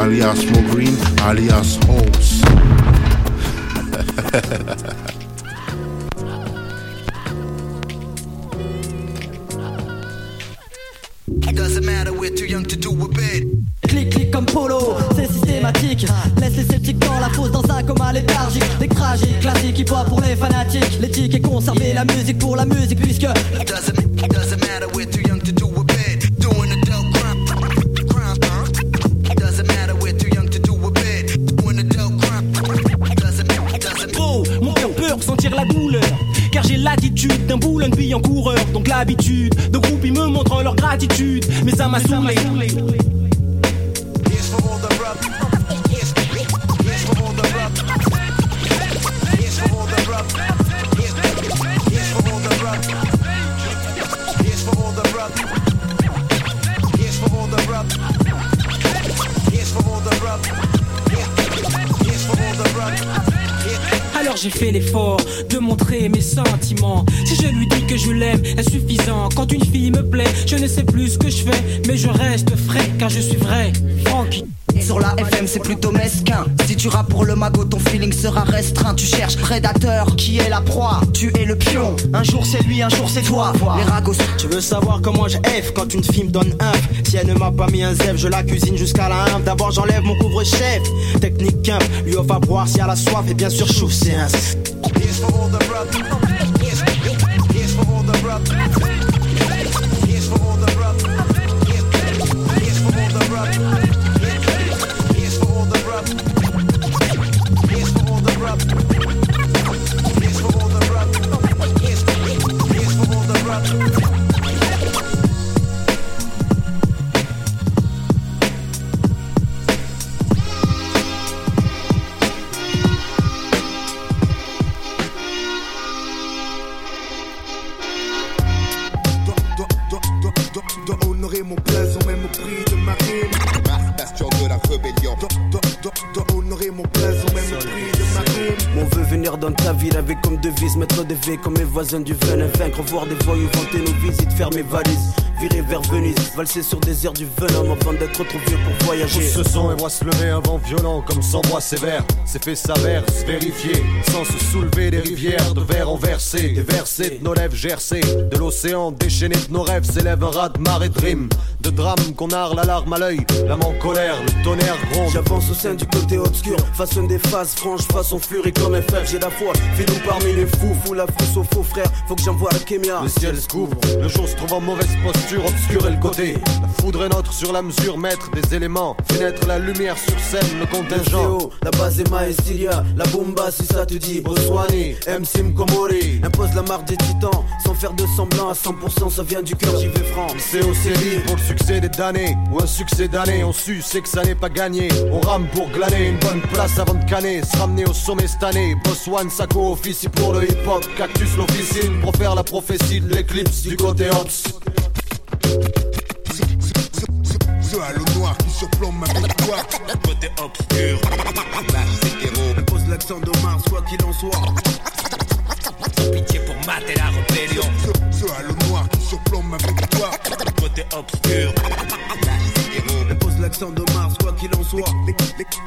alias Smoke Green, alias Hose. Doesn't matter, we're too young to do a bit. Clic, clic comme polo, c'est systématique. Laisse les sceptiques dans la fosse, dans un coma léthargique. Classiques, hip hop pour les fanatiques. L'éthique est conservée, la musique pour la musique, puisque. It doesn't, it doesn't matter, we're too young to do a bit. Doing adult crime, crime, huh? It doesn't matter, we're too young to do a bit. Doing adult crime, it doesn't, it doesn't. Gros, mon cœur peut ressentir la douleur. Car j'ai l'attitude d'un boulon de en coureur. Donc l'habitude de groupe, ils me montrent leur gratitude. Mais ça m'a saoulé. J'ai fait l'effort de montrer mes sentiments. Si je lui dis que je l'aime, insuffisant. Quand une fille me plaît, je ne sais plus ce que je fais, mais je reste frais car je suis vrai. Francky. Sur la FM c'est plutôt mesquin. Si tu rappes pour le magot ton feeling sera restreint. Tu cherches prédateur qui est la proie? Tu es le pion. Un jour c'est lui un jour c'est toi. Les ragots. Tu veux savoir comment je F quand une fille me donne un Si elle ne m'a pas mis un zèbre, je la cuisine jusqu'à la 1 D'abord j'enlève mon couvre-chef. Technique quimp, lui offre à boire si elle a soif. Et bien sûr chouf c'est un voisins du venin Vaincre, voir des voyous vanter nos visites Faire mes valises, virer vers Venise Valser sur des airs du venin avant d'être trop vieux pour voyager Pousse ce son et voit se lever un vent violent comme sans voix sévère. C'est fait s'avère, se vérifier, sans se soulever des rivières de verre en versé. Des de nos lèvres gercées, de l'océan déchaîné de nos rêves s'élève un raz de marée de. De drames qu'on narre la larme à l'œil, l'âme en colère, le tonnerre gronde. J'avance au sein du côté obscur, façonne des phases franches, façon furie comme un fer, j'ai la foi. Fais-nous parmi les fous, fous la frousse au faux frère, faut que j'envoie la kémia. Le ciel se couvre, le jour se trouve en mauvaise posture, obscur est le côté. La foudre est notre sur la mesure, maître des éléments. Fait naître la lumière sur scène, le contingent. La base est Maestilia, la bomba si ça te dit Boswani, MC Mkomori Impose la marque des titans, sans faire de semblant à 100% ça vient du cœur, j'y vais franc C'est au pour le succès des damnés Ou un succès d'année, on su, c'est que ça n'est pas gagné. On rame pour glaner une bonne place avant de canner. Se ramener au sommet cette année. Boss One, Sako, officie pour le hip-hop. Cactus, l'officine, pour faire la prophétie de l'éclipse du côté Ops. Ce halo noir qui surplombe ma victoire. Côté obscur. Pose l'accent de Mars, quoi qu'il en soit. Pitié pour mater la rébellion. Ce, ce halo noir qui surplombe ma victoire. Côté obscur. Pose l'accent de Mars, quoi qu'il en soit.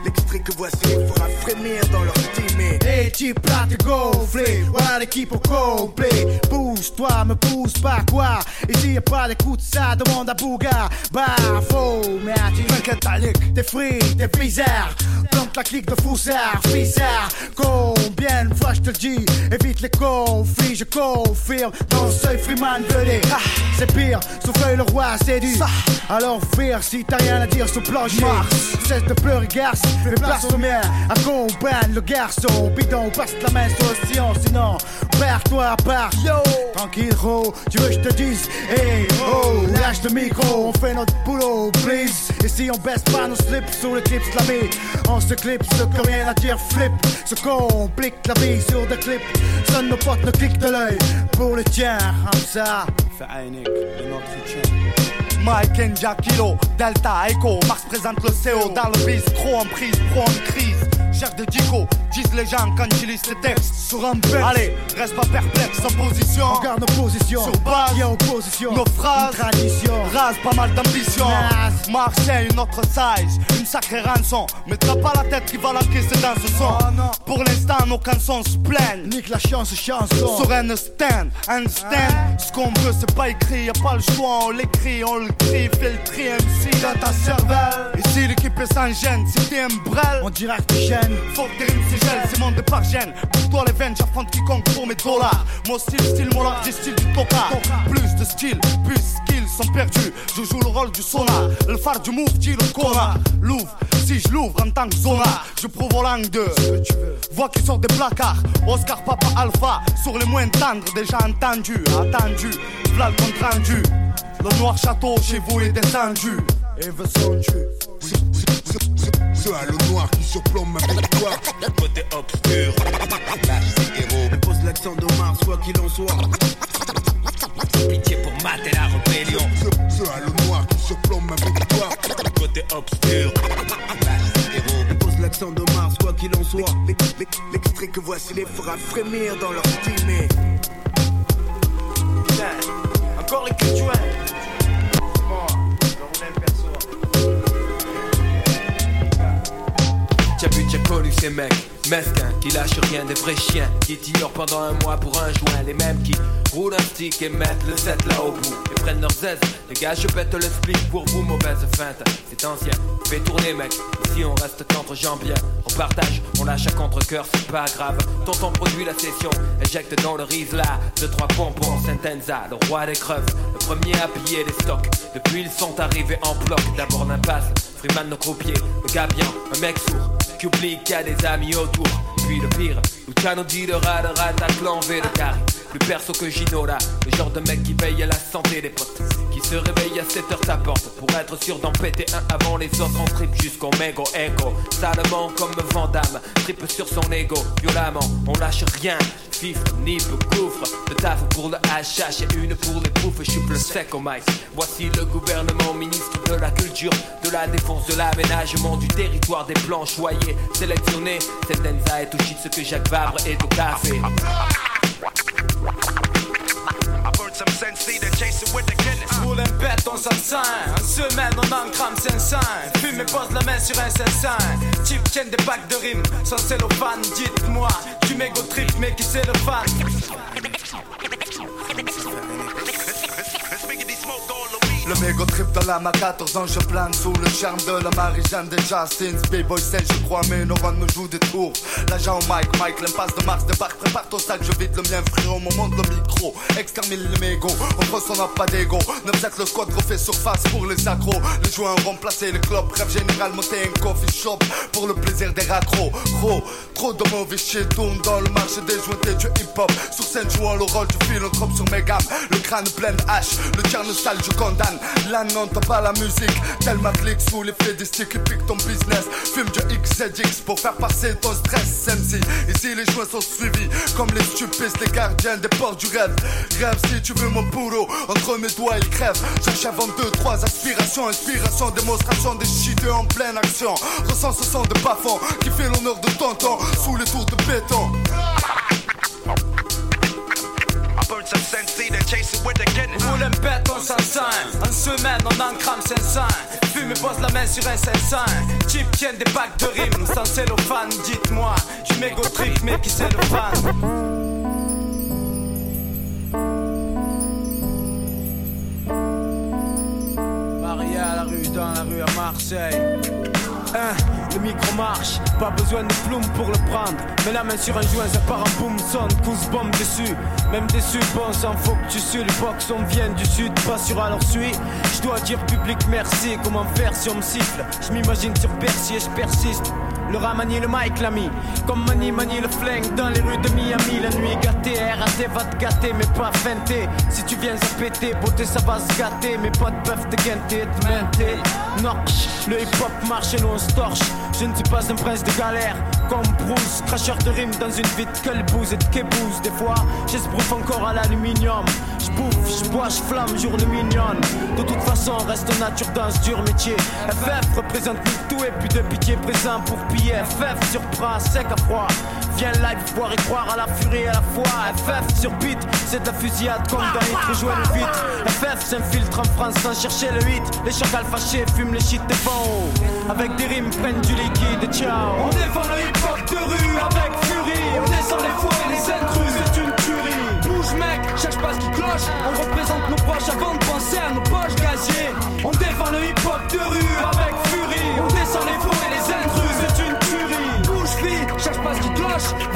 L'extrait que voici fera frémir dans leur estimé. Hey, type là de gonflé, voilà l'équipe au complet. Pousse-toi, me pousse pas quoi. Ici y'a pas d'écoute, ça demande à Bouga. Bah, faux, mais tu veux que luc, t'es free, t'es bizarre. Plante la clique de foussard, bizarre. Combien de fois je te dis, évite les conflits, je confirme. Dans seuil Freeman venez, ah, c'est pire, souffle le roi séduit. Alors vire si t'as rien à dire sur plancher. Cesse de pleurer, garce, fais place au mien. Accompagne le garçon, bidon, passe la main sur l'océan, sinon, perds-toi à part. Yo, tranquille, gros, tu veux que je te dise, hey, oh, lâche le micro, on fait notre boulot, please. Et si on baisse pas nos slips sous le clip slamé, on se clip, ce que rien à dire, flip. Se complique la vie sur des clips, sonne nos potes, ne clique de l'œil. Pour le tien, Hamza. فعينك لنوتر Mike India Kilo, Delta Echo, Mars présente le CO dans le bis, trop en prise, pro en crise. Cherche des dico, disent les gens quand ils lisent les textes sur un bec. Allez, reste pas perplexe en position. On garde nos positions, Sur base, y a opposition, nos phrases, une tradition. rase pas mal d'ambition. Marseille, une autre size, une sacrée rançon. Mais t'as pas la tête qui va l'encaisser dans ce son. Pour l'instant, nos cançons se plaignent. Nique la chance, chanson. Sur un stand, un stand. Ce qu'on veut, c'est pas écrit, y a pas le choix, on l'écrit, on le crie, fais le tri, MC dans ta cervelle. Ici, l'équipe est sans gêne, si t'es un brel, On dirait que tu gênes. Faut que tes rimes s'égèlent, c'est mon départ gêne. Pour toi, les veines, j'affronte quiconque pour mes dollars. Mon style, style, mon j'ai style du tocard. Plus de style, plus skills sont perdus. Je joue le rôle du sonar, le phare du move, dit le connard. L'ouvre, si je l'ouvre en tant que zona, je prouve aux langues de. Voix qui sort des placards, Oscar Papa Alpha, sur les moins tendres, déjà entendu, attendu. V'là le compte rendu. Le noir château chez vous est descendu. Et veut son Ce halo noir qui surplombe ma victoire. Côté obscur, héros. Pose l'accent d'Omar, soit qu'il en soit. Pitié pour mater la rébellion. Ce, ce halo noir qui surplombe ma victoire. Côté obscur, héros. Pose l'accent d'Omar, soit qu'il en soit. L'extrait que voici les fera frémir dans leur style. Encore les culturels. T'as vu, t'as connu ces mecs mesquins qui lâchent rien, des vrais chiens qui t'ignorent pendant un mois pour un joint. Les mêmes qui roulent un stick et mettent le set là au bout et prennent leurs aises. Les gars, je pète le split pour vous, mauvaise feinte. C'est ancien, fais tourner, mec. Ici, on reste qu'entre gens bien. On partage, on lâche à contre-coeur, c'est pas grave. Tonton produit la session, éjecte dans le riz là. Deux, trois pompons, Sentenza, le roi des creuves. Le premier à piller les stocks. Depuis, ils sont arrivés en bloc. D'abord l'impasse, Freeman, le croupier, le gars bien, un mec sourd qui oublie qu'il y a des amis autour. Puis le pire, Luciano dit de rat de rat de carré. Plus perso que Ginola, le genre de mec qui veille à la santé des potes. Se réveille à 7h sa porte pour être sûr d'en péter un avant les autres. On trip jusqu'au mégo ego. Salement comme Vandame, trip sur son ego. Violemment, on lâche rien. Fif, nip, gouffre. Le taf pour le HH et une pour les poufs. Plus sec au mic. Voici le gouvernement, ministre de la culture, de la défense, de l'aménagement du territoire, des plans choyés, sélectionnés. C'est Denza et tout shit ce que Jacques Vabre est au café. Roule pète, on s'en sent. En semaine, on en crame 500. Fume et pose la main sur un 500. Type tienne des packs de rimes, sans cellophane. Dites-moi, tu mégo mais qui c'est le fan? Le mégo trip de l'âme à 14 ans, je plane sous le charme de la Marie-Jeanne des Justins. B-boy celle, je crois, mais nos me jouent des tours. L'agent Mike, Mike, l'impasse de Mars débarque, prépare ton sac, je vide le mien, frérot, mon monde le micro. Extermine les mégots, on crosse, on n'a pas d'ego. 9 le squad refait surface pour les accros. Les joueurs remplacés, les clubs, rêve général, monter un coffee shop pour le plaisir des raccros. Gros, trop de mauvais shit tourne dans le marché des jointés du hip-hop. Sur scène, jouant le rôle du philanthrope sur mes gammes. Le crâne plein de hache, le terne sale, je condamne. Là, non, pas la musique. Tellement clics sous l'effet des sticks qui piquent ton business. Fume du XZX pour faire passer ton stress, MC. Ici, les joints sont suivis comme les stupides, les gardiens des portes du rêve. Rêve si tu veux mon boulot, entre mes doigts, il crève. J'achève en deux, trois aspirations, inspiration, démonstration des shit en pleine action. Ressens ce son de bafon qui fait l'honneur de tonton sous les tours de béton. Sensi, then chase it with on s'en sent. En semaine, on en crame 500. Fume et pose la main sur un 500. Type tienne des packs de rimes, sans cellophane. Dites-moi, je mégo trip, mais qui c'est le fan? Maria à la rue, dans la rue à Marseille. Le micro marche, pas besoin de plume pour le prendre. Mets la main sur un joint, ça part en boom, son, pousse bombe dessus. Même déçu, bon sang, faut que tu sues. Les box, on vient du sud, pas sur alors suis. Je dois dire public merci, comment faire si on me siffle? Je m'imagine sur Percy et je persiste. Le rat manie le mic, l'ami. Comme manie manie le flingue dans les rues de Miami. La nuit gâtée, RAT va te gâter, mais pas feinter. Si tu viens à péter, beauté ça va se gâter. Mais pas de peuvent te guenter, te menter. Nox, le hip hop marche et nous on se torche. Je ne suis pas un prince de galère. Comme Bruce, cracheur de rimes dans une vie de bouse et de kébouse. Des fois, j'esbrouffe encore à l'aluminium. J'bouffe, j'bois, j'flamme, jour le mignonne. De toute façon, reste nature dans ce dur métier. FF représente tout et puis de pitié présent pour FF sur bras, sec à froid. Viens live, voir et croire à la furie et à la foi. FF sur beat, c'est de la fusillade comme dans Hit, rejoignez vite. FF s'infiltre en France sans chercher le hit. Les chacals fâchés fument les shit des faux. Avec des rimes, prennent du liquide, ciao. On défend le hip-hop de rue avec furie. On descend les fours et les intrus, c'est une tuerie. Bouge mec, cherche pas ce qui cloche. On représente nos proches avant de penser à nos poches gaziers. On défend le hip-hop de rue avec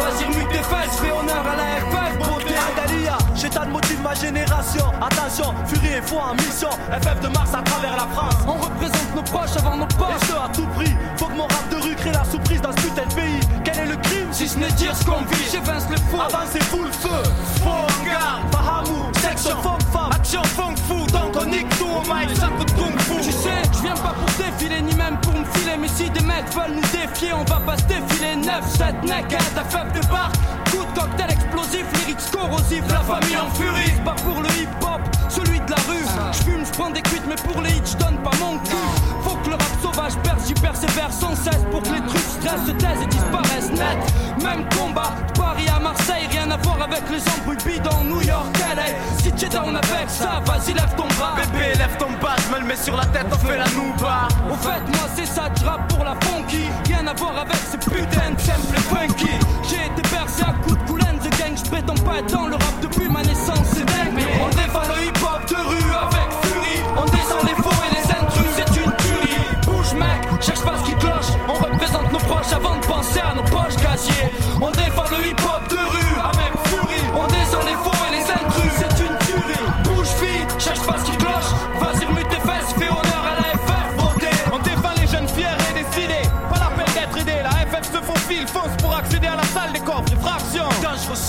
Vas-y, remue tes fesses, fais honneur à la FF, beauté. Adalia, j'étale motive ma génération. Attention, furie et foi en mission. FF de Mars à travers la France. On représente nos proches avant nos poches. Et ce à tout prix. Faut que mon rap de rue crée la surprise dans ce putain de pays. Quel est le crime Si ce n'est dire ce qu'on vit, j'évince le fou. Avancez full feu. Faux garde, Fahamou, section funk femme, action funk fou. Donc on nique tout au mic, ça de kung fu. Tu sais, je viens pas pour défiler ni même pour me. Mais si des mecs veulent nous défier, on va pas se défiler. 9, 7 naked, ta faible débarque. Coup de cocktail explosif, lyrics corrosifs, la famille en furie. Pas pour le hip hop, celui de la rue. J'fume, j'prends des cuites, mais pour les hits, j'donne pas mon cul. Faut que le rap sauvage perce, j'y persévère sans cesse pour que les trucs stressent, se taisent et disparaissent net. Même combat, Paris à Marseille, rien à voir avec les embrouilles bidons, New York, LA. Si t'es down avec ça, vas-y, lève ton bras. Bébé, lève ton bas, je me le mets sur la tête, on fait la nouba. Au fait, moi c'est ça, je pour la funky. Rien à voir avec ces putains de simples funky. J'ai été percé à coups de coulaine de gang, je prétends pas être dans le rap depuis ma naissance, c'est dingue. On défend le hip hop de rue avec furie. On descend les faux et les intrus, c'est une tuerie. Bouge mec, cherche pas ce qui cloche. On représente nos proches avant de penser à nos poches gaziers. On défend le hip hop de rue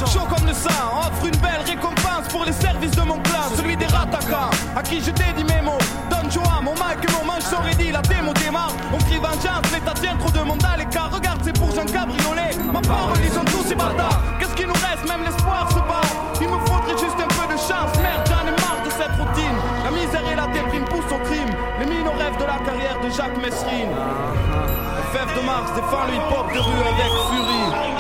Chaud comme le sang, offre une belle récompense pour les services de mon clan, celui des rattaquants, à qui je dédie mes mots. Donne joie, mon mic et mon manche sont ready, la démo démarre. On crie vengeance, l'État tient trop de monde à l'écart. Regarde, c'est pour un cabriolet. Ma parole, ils sont tous ces bâtards. Qu'est-ce qui nous reste, même l'espoir se bat. Il me faudrait juste un peu de chance, merde, j'en ai marre de cette routine. La misère et la déprime poussent au crime. Les mines au rêve de la carrière de Jacques Messrine. FF de Mars défend le hip-hop de rue avec furie.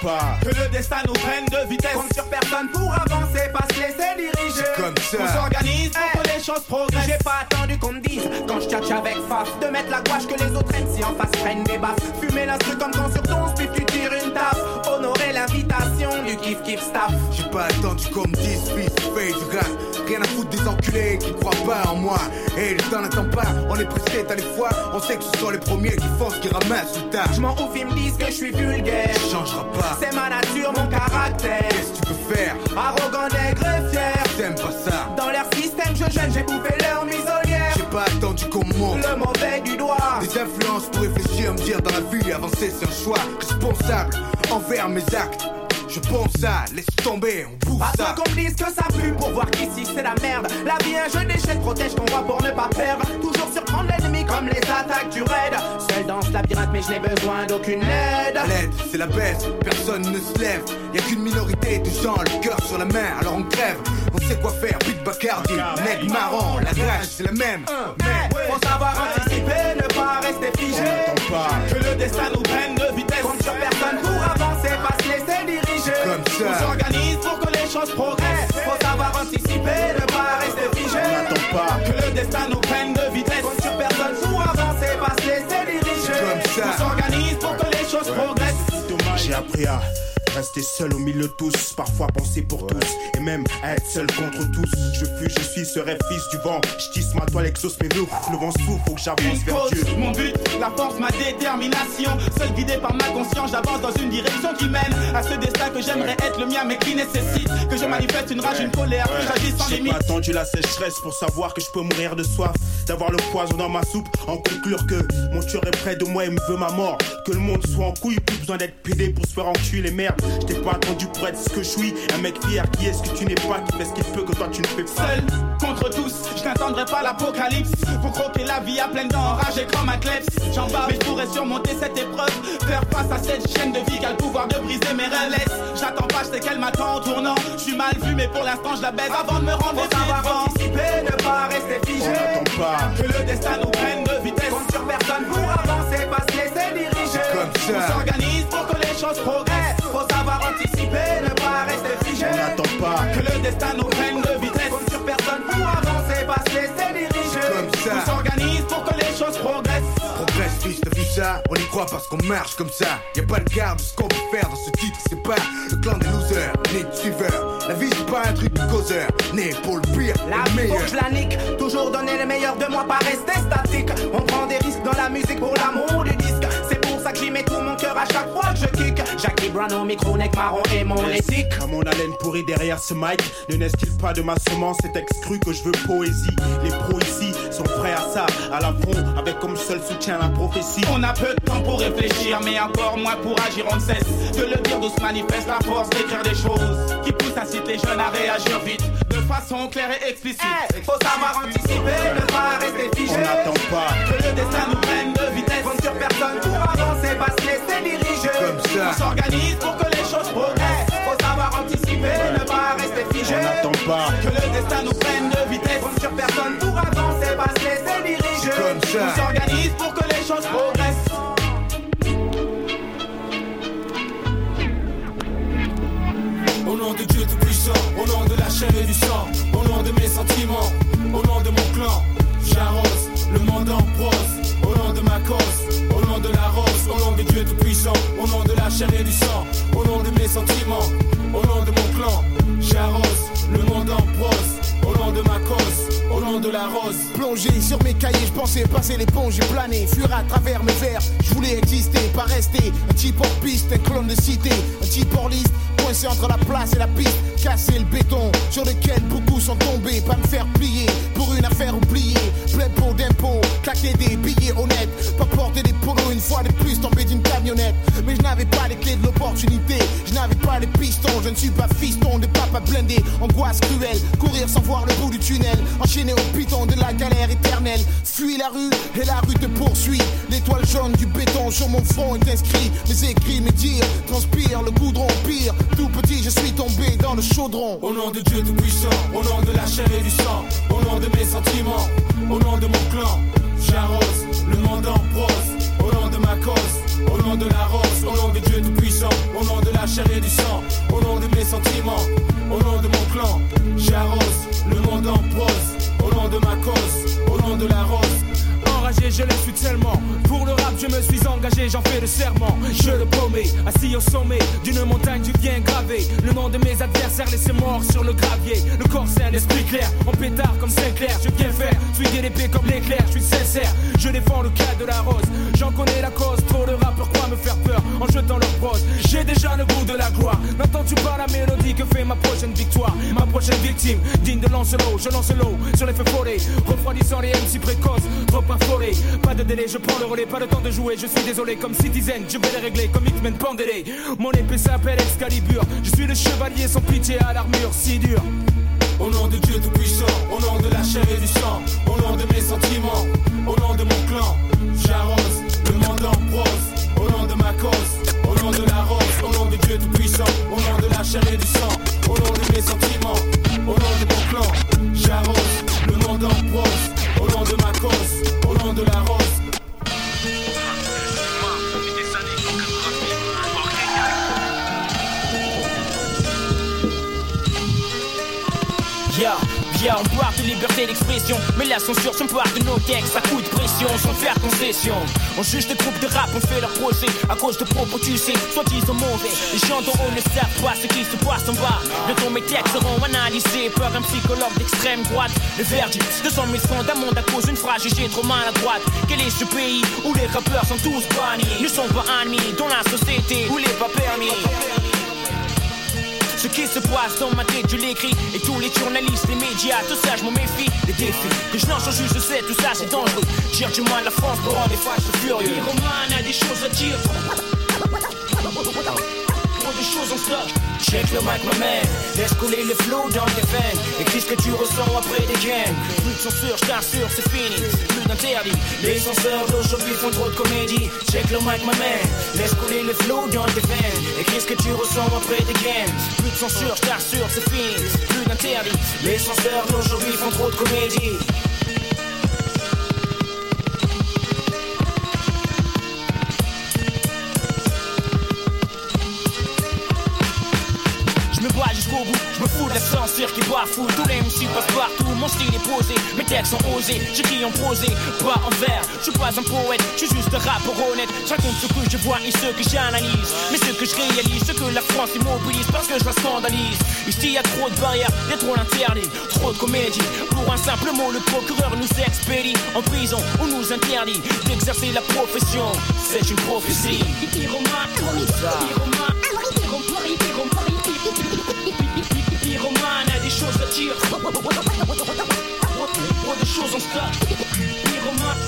Pas. Que le destin nous prenne de vitesse. Compte sur personne pour avancer, pas se laisser diriger. comme ça. On s'organise pour que les choses progressent. J'ai pas attendu qu'on me dise, quand je tchatche avec Faf, de mettre la gouache que les autres aiment si en face prennent des baffes. Fumer l'instru comme quand sur ton split Honorer l'invitation du kiff kiff staff. J'ai pas attendu qu'on me dise fils, fais du rap Rien à foutre des enculés qui croient pas en moi Et le temps n'attend pas, on est pressé, t'as les fois On sait que ce sont les premiers qui foncent, qui ramassent le tas Je m'en ouf, ils me disent que je suis vulgaire. Tu changeras pas C'est ma nature, mon caractère. Qu'est-ce que tu peux faire? Arrogant, nègre fier. T'aimes pas ça Dans leur système, je gêne, j'ai bouffé leur muselière. J'ai pas attendu qu'on me montre Le mauvais du. Des influences pour réfléchir, me dire dans la vie avancer c'est un choix responsable envers mes actes Je à, laisse tomber, on bouffe Pas ça qu'on me dise que ça pue pour voir qu'ici c'est la merde. La vie un jeu d'échecs, protège ton roi pour ne pas perdre. Toujours surprendre l'ennemi comme les attaques du raid. Seul dans ce labyrinthe, mais je n'ai besoin d'aucune aide. L'aide, c'est la baisse, personne ne se lève. Y a qu'une minorité de gens, le cœur sur la main, alors on crève. On sait quoi faire, Big Bacardi, nègre marron, la rage c'est la même. Mais faut savoir anticiper, ne pas rester figé. Que le destin nous prenne de vitesse. Compte sur personne On s'organise pour que les choses progressent. Faut savoir anticiper, ne pas rester figé. Que le destin nous prenne de vitesse. Compte sur personne pour avancer, pas se laisser diriger. Comme ça. On s'organise pour que les choses progressent. J'ai appris à rester seul au milieu de tous, parfois penser pour tous, et même être seul contre tous. Je fuis, je suis, serai fils du vent. Je tisse ma toile, exauce mes loups. Le vent souffle, faut que j'avance vers cause, Dieu. mon but, la force, ma détermination. Seul guidé par ma conscience, j'avance dans une direction qui mène à ce destin que j'aimerais être le mien, mais qui nécessite que je manifeste une rage, une colère, que j'agisse sans J'ai limite. pas attendu la sécheresse pour savoir que je peux mourir de soif, d'avoir le poison dans ma soupe, en conclure que mon tueur est près de moi et me veut ma mort, que le monde soit en couille, plus besoin d'être pédé pour se faire enculer les merdes. Je t'ai pas attendu pour être ce que je suis, un mec fier qui est ce que tu n'es pas, qui fait ce qu'il peut que toi tu ne fais pas. Seul contre tous, je n'attendrai pas l'apocalypse. Pour croquer la vie à pleines dents, enragé comme un kleps. J'en bats, mais je pourrais surmonter cette épreuve. Faire face à cette chaîne de vie qui a le pouvoir de briser mes relais. J'attends pas, je sais qu'elle m'attend en tournant. Je suis mal vu, mais pour l'instant je la baise avant de me rendre Faut savoir anticiper, ne pas rester figé. On n'attend pas. Que le destin nous prenne de vitesse. Compte sur personne pour avancer, pas se laisser diriger. Comme ça. On s'organise pour que les choses progressent. Faut savoir anticiper, ne pas rester figé. On n'attend pas. Que le destin nous prenne de ça On y croit parce qu'on marche comme ça. Y a pas de garde de ce qu'on peut faire dans ce titre, c'est pas le clan des losers, ni de suiveurs. La vie, c'est pas un truc de causeur, né pour le pire, La le vie, faut meilleur. que je la nique. Toujours donner le meilleur de moi, pas rester statique. On prend des risques dans la musique pour l'amour du disque. C'est pour ça que j'y mets tout mon cœur à chaque fois que je kick. Jackie Brown au micro, neck marron et mon éthique. À mon haleine pourrie derrière ce mic, ne naisse-t-il pas de ma semence? C'est excru que je veux poésie. Les pros ici sont prêts à ça, à la fond, avec comme seul soutien la prophétie. On a peu de temps pour réfléchir, mais encore moins pour agir. On ne cesse de le dire d'où se manifeste la force d'écrire des choses qui poussent incite les jeunes à réagir vite, de façon claire et explicite. Eh, faut savoir anticiper, ne pas rester figé. On n'attend pas. Que le destin nous prenne de vitesse. Compte sur personne pour avancer, pas se laisser diriger. Comme ça. S'organise pour que les choses progressent. Faut savoir anticiper, ne pas rester figé. On n'attend pas. Que le destin nous prenne de vitesse. Compte sur personne pour avancer, pas se laisser diriger. Comme ça. On s'organise pour que les choses progressent. Au nom de Dieu Tout-Puissant, au nom de la chair et du sang, au nom de mes sentiments, au nom de mon clan, j'arrose le monde en prose, au nom de ma cause, au nom de la rose, au nom de Dieu Tout-Puissant, au nom de du sang, au nom de mes sentiments, au nom de mon clan, j'arrose le monde en prose, au nom de ma cause, au nom de la rose. Plongé sur mes cahiers, je pensais passer l'éponge, j'ai plané, fuir à travers mes vers. Je voulais exister, pas rester. Un type hors piste, un clone de cité, un type hors liste, coincé entre la place et la piste. Casser le béton sur lequel beaucoup sont tombés, pas me faire plier pour une affaire oubliée. Plein pot d'impôts, claquer des billets honnêtes, pas porter des polos une fois de plus, tomber d'une camionnette. Mais je n'avais pas les clés de l'opportunité, je n'avais pas les pistons, je ne suis pas fiston de papa blindé. Angoisse cruelle, courir sans voir le bout du tunnel, enchaîné au piton de la galère éternelle. Fuis la rue et la rue te poursuit. L'étoile jaune du béton sur mon front est inscrit. Mes écrits, mes dires transpire le goudron pire. Tout petit, je suis tombé dans le chaudron. Au nom de Dieu Tout-Puissant, au nom de la chair et du sang, au nom de mes sentiments, au nom de mon clan, j'arrose le monde en prose, au nom de ma cause, au nom de la rose, au nom de Dieu Tout-Puissant, au nom de la chair et du sang, au nom de mes sentiments, au nom de mon clan, j'arrose le monde en prose, au nom de ma cause, au nom de la rose. Je le suis tellement. Pour le rap, je me suis engagé, j'en fais le serment. Je le promets, assis au sommet d'une montagne du bien gravé. Le nom de mes adversaires laissés morts sur le gravier. Le corps c'est un esprit clair, en pétard comme Sinclair. Je viens faire, suis l'épée comme l'éclair, je suis sincère. Je défends le cas de la rose. J'en connais la cause, trop de rappeurs quoi me faire peur en jetant leur prose? J'ai déjà le goût de la gloire. N'entends-tu pas la mélodie que fait ma prochaine prochaine victime, digne de Lancelot, je lance l'eau sur les feux follets. Refroidissant les MC précoces, trop affolés. Pas de délai, je prends le relais, pas le temps de jouer. Je suis désolé comme Citizen, je vais les régler comme X-Men Pandélé. Mon épée s'appelle Excalibur. Je suis le chevalier sans pitié à l'armure si dure. Au nom de Dieu Tout-Puissant, au nom de la chair et du sang, au nom de mes sentiments, au nom de mon clan, j'arrose le monde chair et du sang, au nom de mes sentiments, liberté d'expression. Mais la censure s'empare de nos textes à coup de pression, sans faire concession. On juge des groupes de rap, on fait leur procès à cause de propos, tu sais, soit disant mauvais. Les gens dont on ne savent pas ce qui se passe en bas. De ton mes textes seront analysés par un psychologue d'extrême droite. Le verdict de 100 000 francs d'un monde à cause d'une phrase jugée trop maladroite. Quel est ce pays où les rappeurs sont tous bannis, ne sont pas admis dans la société où les pas permis? Ce qui se passe dans ma tête, je l'écris. Et tous les journalistes, les médias, tout ça, je m'en méfie. Les défis que je lance en juste, je sais, tout ça, c'est dangereux. Cherche du moins la France pour rendre les fâches furieux. Roman a des choses à dire. Trop de choses en stock. Check le mic, ma man. Laisse couler le flow dans tes veines. Écris ce que tu ressens après des gains. Plus de censure, je t'assure, c'est fini. Plus d'interdit. Les censeurs d'aujourd'hui font trop de comédie. Check le mic, ma man. Laisse couler le flow dans tes veines. Écris ce que tu ressens après des gains. Plus de censure, je t'assure, c'est fini. Plus d'interdit. Les censeurs d'aujourd'hui font trop de comédie. Fous de la censure qui bafoue Tous les MC passent partout, mon style est posé Mes textes sont osés, j'écris en prosé Pas en vers, je suis pas un poète Je suis juste un rappeur honnête Je raconte ce que je vois et ce que j'analyse Mais ce que je réalise, ce que la France immobilise Parce que je la scandalise Ici y a trop de barrières, y a trop d'interdits Trop de comédie, pour un simple mot Le procureur nous expédie en prison On nous interdit d'exercer la profession C'est une prophétie dire. Trop de choses en stock. Pyromane,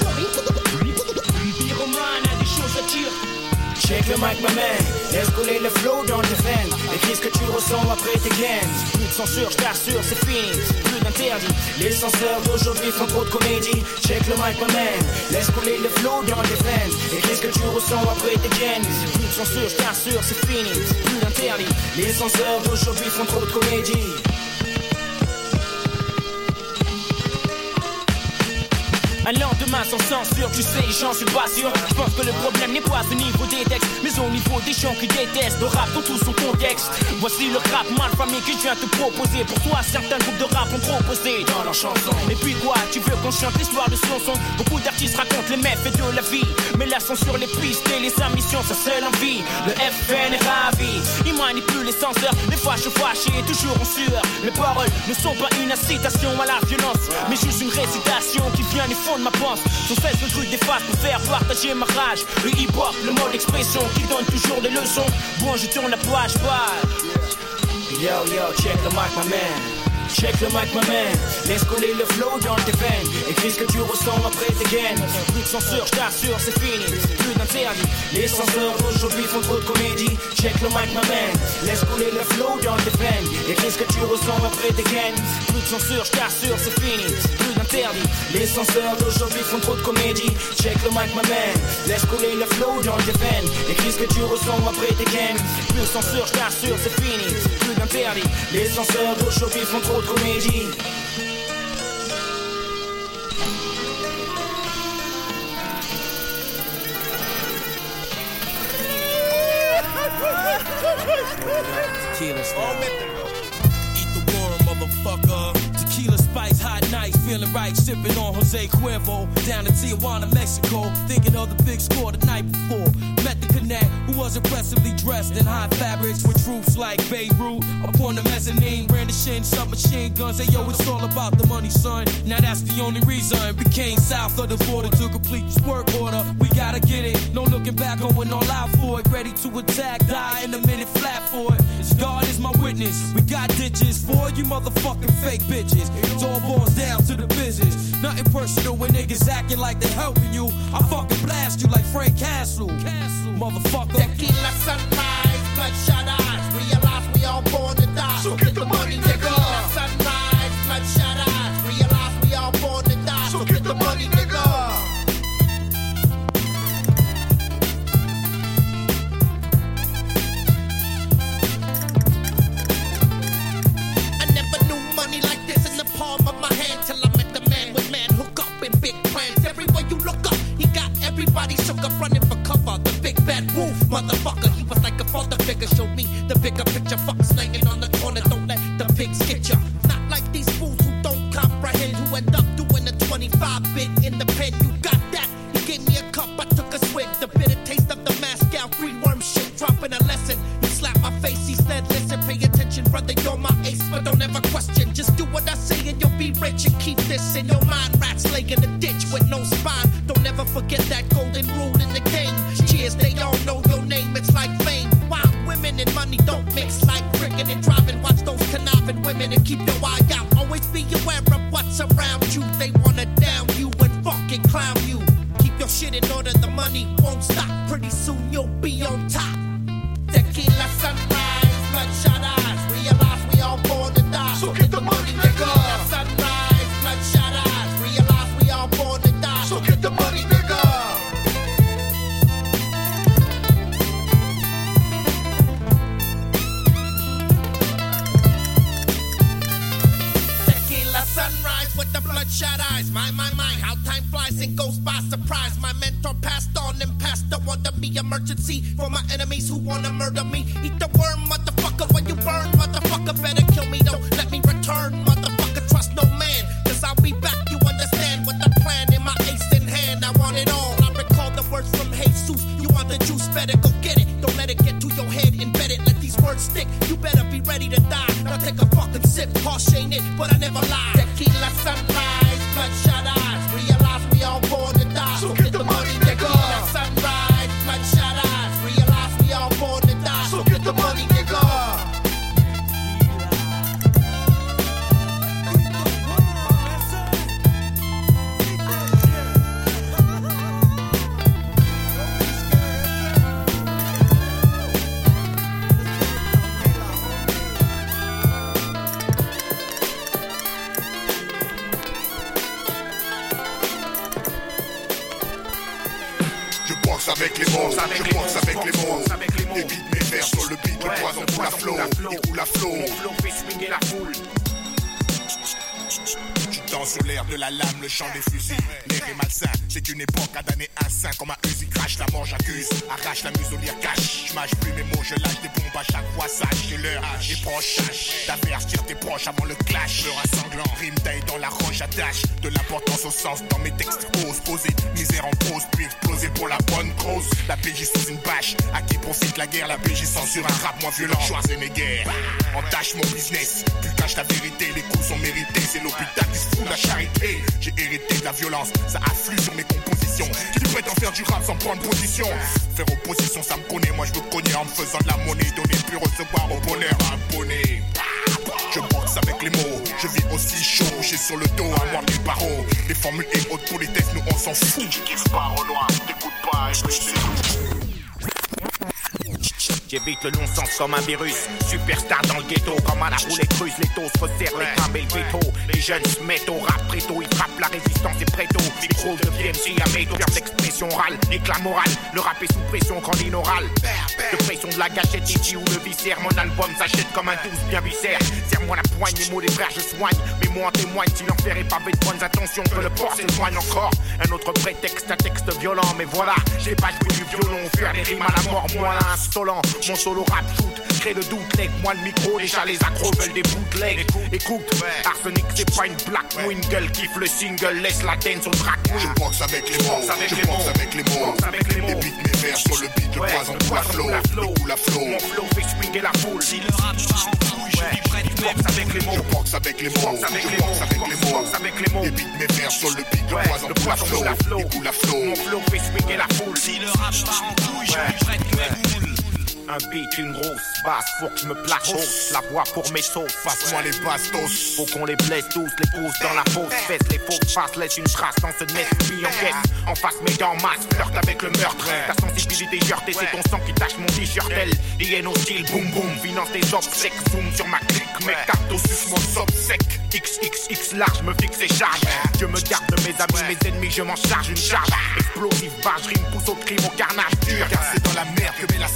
Pyromane a des choses à dire. Check le mic, ma man. Laisse couler le flow dans tes veines. Écris ce que tu ressens après tes gains. Plus de censure, je t'assure, c'est fini. Plus d'interdit. Les censeurs d'aujourd'hui font trop de comédie. Check le mic, ma man. Laisse couler le flow dans tes veines. Écris ce que tu ressens après tes gains. Plus de censure, je t'assure, c'est fini. Plus d'interdit. Les censeurs d'aujourd'hui font trop de comédie. alone sans censure, tu sais, j'en suis pas sûr. Je pense que le problème n'est pas au niveau des textes, mais au niveau des gens qui détestent le rap dans tout son contexte. Voici le rap mal famille que je viens te proposer. Pour toi, certains groupes de rap ont proposé dans leurs chansons. Et puis quoi, tu veux qu'on chante l'histoire de son son? Beaucoup d'artistes racontent les méfaits de la vie. Mais la censure, les pistes et les ambitions, sa seule envie. Le FN est ravi, il manipule les censeurs. Les fois, je fâché, toujours en sueur. Mes paroles ne sont pas une incitation à la violence, mais juste une récitation qui vient du fond de ma pensée. Sans cesse le truc des faces pour faire partager ma rage. Le hip-hop, le mode d'expression qui donne toujours des leçons. Bon, je tourne la page, page. Yo, yo, check the mic, my man. Check le mic, my man. Laisse couler le flow dans tes veines. Écris ce que tu ressens après tes gaines. Plus de censure, je t'assure, c'est fini. Plus d'interdit. Les censeurs d'aujourd'hui font trop de comédie. Check le mic, my man. Laisse couler le flow dans tes veines. Écris ce que tu ressens après tes gaines. Plus de censure, je c'est fini. Plus d'interdit. Les censeurs d'aujourd'hui font trop de comédie. Check le mic, my man. Laisse couler le flow dans tes veines. Écris ce que tu ressens après tes gaines. Plus de censure, je c'est fini. Plus d'interdit. Les censeurs d'aujourd'hui font trop od komedii Tequila Eat the worm, motherfucker. Spice, hot nights, feeling right, sipping on Jose Cuervo. Down to Tijuana, Mexico, thinking of the big score the night before. Met the connect, who was impressively dressed in high fabrics with troops like Beirut. Upon the mezzanine, brandishing submachine guns. Hey yo, it's all about the money, son. Now that's the only reason. Became south of the border to complete this work order. We gotta get it, no looking back, going all out for it. Ready to attack, die in a minute flat for it. God is my witness. We got ditches for you motherfucking fake bitches. It all boils down to the business. Nothing personal when niggas acting like they helping you. I fucking blast you like Frank Castle. Castle, motherfucker. Tequila sunrise, bloodshot eyes. Realize we all born to die. So get the money, nigga. Tequila sunrise, bloodshot eyes. Realize we all born to die. So get the money, nigga. Everybody shook up running for cover. The big bad wolf, motherfucker. He was like a father figure, showed me the bigger picture. Fuck slanging on the corner, don't let the pigs get ya. Not like these fools who don't comprehend, who end up doing a 25 bit in the pen, you got that? He gave me a cup, I took a swig. The bitter taste of the Moscow free worm shit, dropping a lesson. He slapped my face, he said, Listen, pay attention, brother, you're my ace, but don't ever question. Just do what I say and you'll be rich and keep this in your mind. Rats laying in the ditch with no spine. Don't forget that golden rule in the game. Cheers, they all know your name, it's like fame. Wild women and money don't mix like cricket and driving. Watch those conniving women and keep your eye out. Always be aware of what's around you. They wanna down you and fucking clown you. Keep your shit in order, the money won't stop. Pretty soon the bloodshot eyes. My, my, my, how time flies and goes by surprise. My mentor passed on and passed on to me. Emergency for my enemies who wanna murder me. Eat the worm, motherfucker, when you burn, motherfucker. Better kill me, don't let me return, motherfucker. Trust no man, cause I'll be back. You understand what the plan in my ace in hand. I want it all. I recall the words from Jesus. You want the juice, better go get it. Don't let it get to your head, embed it. Let these words stick. You better be ready to die. Now take a fucking sip. Ain't it, but I never lie. But shut up. Des fusils. L'air est c'est une époque à damner un saint comme un Uzi crash, la mort j'accuse. Arrache la muselière cache, je mâche plus mes mots, je lâche des bombes à chaque fois, sache, j'ai l'heure. Et proche, sache, d'avertir tes proches avant le clash. Taille dans la roche, attache. De l'importance au sens dans mes textes, ose poser. Misère en pause, puis exploser pour la bonne cause. La PJ sous une bâche, à qui profite la guerre, la PJ censure un rap moins violent. Schwarzenegger, entache mon business, puis cache la vérité, les coups sont mérités, c'est l'hôpital qui se fout de la charité. J'ai hérité de la violence, ça afflue sur mes compositions. Qui prétend faire du rap sans prendre position Faire opposition, ça me connaît, moi je veux cogner en me faisant de la monnaie, donner puis recevoir au bonheur abonné. Je avec les mots, je vis aussi chaud, j'ai sur le dos à moi les barreaux. Les formules et haute politesse, nous on s'en fout. Tu kiffes pas loin, t'écoutes pas, je J'évite le non-sens comme un virus. Superstar dans le ghetto, comme à la roulette russe. Les taux se resserrent, les crânes et le veto. Les jeunes se mettent au rap préto, ils frappent la résistance et préto. Micro de VMC à métaux, perte d'expression orale. Éclat moral, le rap est sous pression quand l'inoral. De pression de la gâchette ici ou le viscère. Mon album s'achète comme un douce bien viscère. Serre-moi la poigne, les mots des frères, je soigne. Mais moi en témoigne, si l'enfer est pavé de bonnes intentions, que le port s'éloigne encore. Un autre prétexte, un texte violent, mais voilà, j'ai pas joué du violon, faire des rimes à la mort, moi là, insolent. Mon solo rap shoot, crée le doute, leg, moi le micro, déjà les accros veulent des bootlegs. Écoute, Arsenic, c'est pas une black wing, gueule kiffe le single, laisse la dance au track Je boxe avec les mots, je boxe avec les mots. Les beats, mes vers sur le beat, le poison coule à flot, il coule à flot. Mon flow fait swinguer la foule. Si le rap part en couille, je boxes avec les mots. Je boxe avec les mots, je boxe avec les mots. avec les mots. Les beats, mes vers sur le beat, coule à flot, il coule à flot. Mon flow fait swinguer la foule. Si le rap part en couille, je suis prêt, tu boule. Un beat, une grosse basse, faut que je me place hausse. La voix pour mes sauces, Passe-moi les bastos. Faut qu'on les blesse tous, les pousse dans la fausse fesse, les fausses faces laissent une trace dans ce nest mis en caisse. En face, mes dents masse, flirte avec le meurtre. Ta sensibilité heurtée, c'est ton sang qui tache mon t-shirt. Elle, hyène hostile, boum boum, finance tes obsèques, zoom sur ma clique, mes cartes sus mon sec. XXX large, me fixe et charge. Je me garde de mes amis, mes ennemis, je m'en charge une charge. Explosive, vache, rime, pousse au crime, au carnage dur. Car c'est dans la merde que met la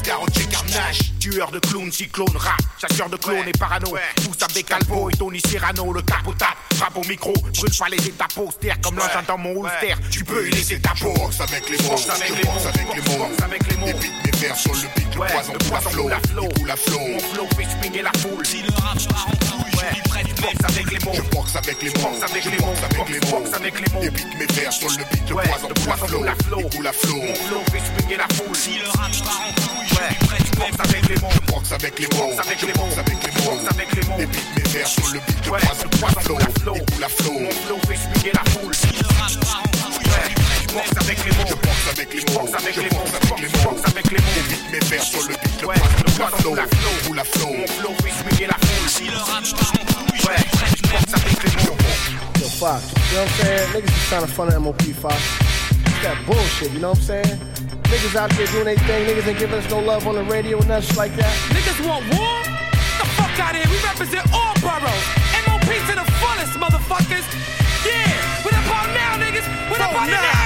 Tueur de clowns, cyclone, rap, chasseur de clones et parano. Tous avec Calvo et Tony Cyrano, le capot tape, rap au micro, brûle pas les étapes austères comme l'engin dans mon holster. Tu peux y laisser ta peau. avec les mots, je boxe avec les mots. Les beats, mes vers sur le beat, le poison à flot, il coule à flot. Mon flow fait swinguer la foule. Si le rap boxe avec les mots. Je boxe avec les mots. boxe avec les mots. avec les mots. boxe avec les mots. Et pique mes vers sur le beat. Ouais, poison à flot. Il coule à flot. Mon flow fait swinguer la foule. Si le rap part en couille, je suis prêt, je boxe avec les mots. Je boxe avec les mots. Je les mots. boxe avec les mots. avec les mots. Et pique mes vers sur le beat. Ouais, poison à flot. Il coule à flot. Mon flow fait swinguer la foule. Si le rap part en couille, boxe avec les mots. boxe avec Je les avec les mots. boxe avec les mots. Et pique mes vers sur le beat. Le Ouais, le coule à poison flot. coule à flot. Il coule à flot. Mon flow fait swinguer la foule. Si le rap part en couille, je Ouais, suis prêt, avec les mots. Yo, Fox, you know what I'm saying? Niggas is trying to front of MOP, Fox. It's that bullshit, you know what I'm saying? Niggas out there doing their thing, niggas ain't giving us no love on the radio and nothing like that. Niggas want war? The fuck out here. We represent all boroughs. MOP to the fullest, motherfuckers. Yeah. What about now, niggas? What about it now?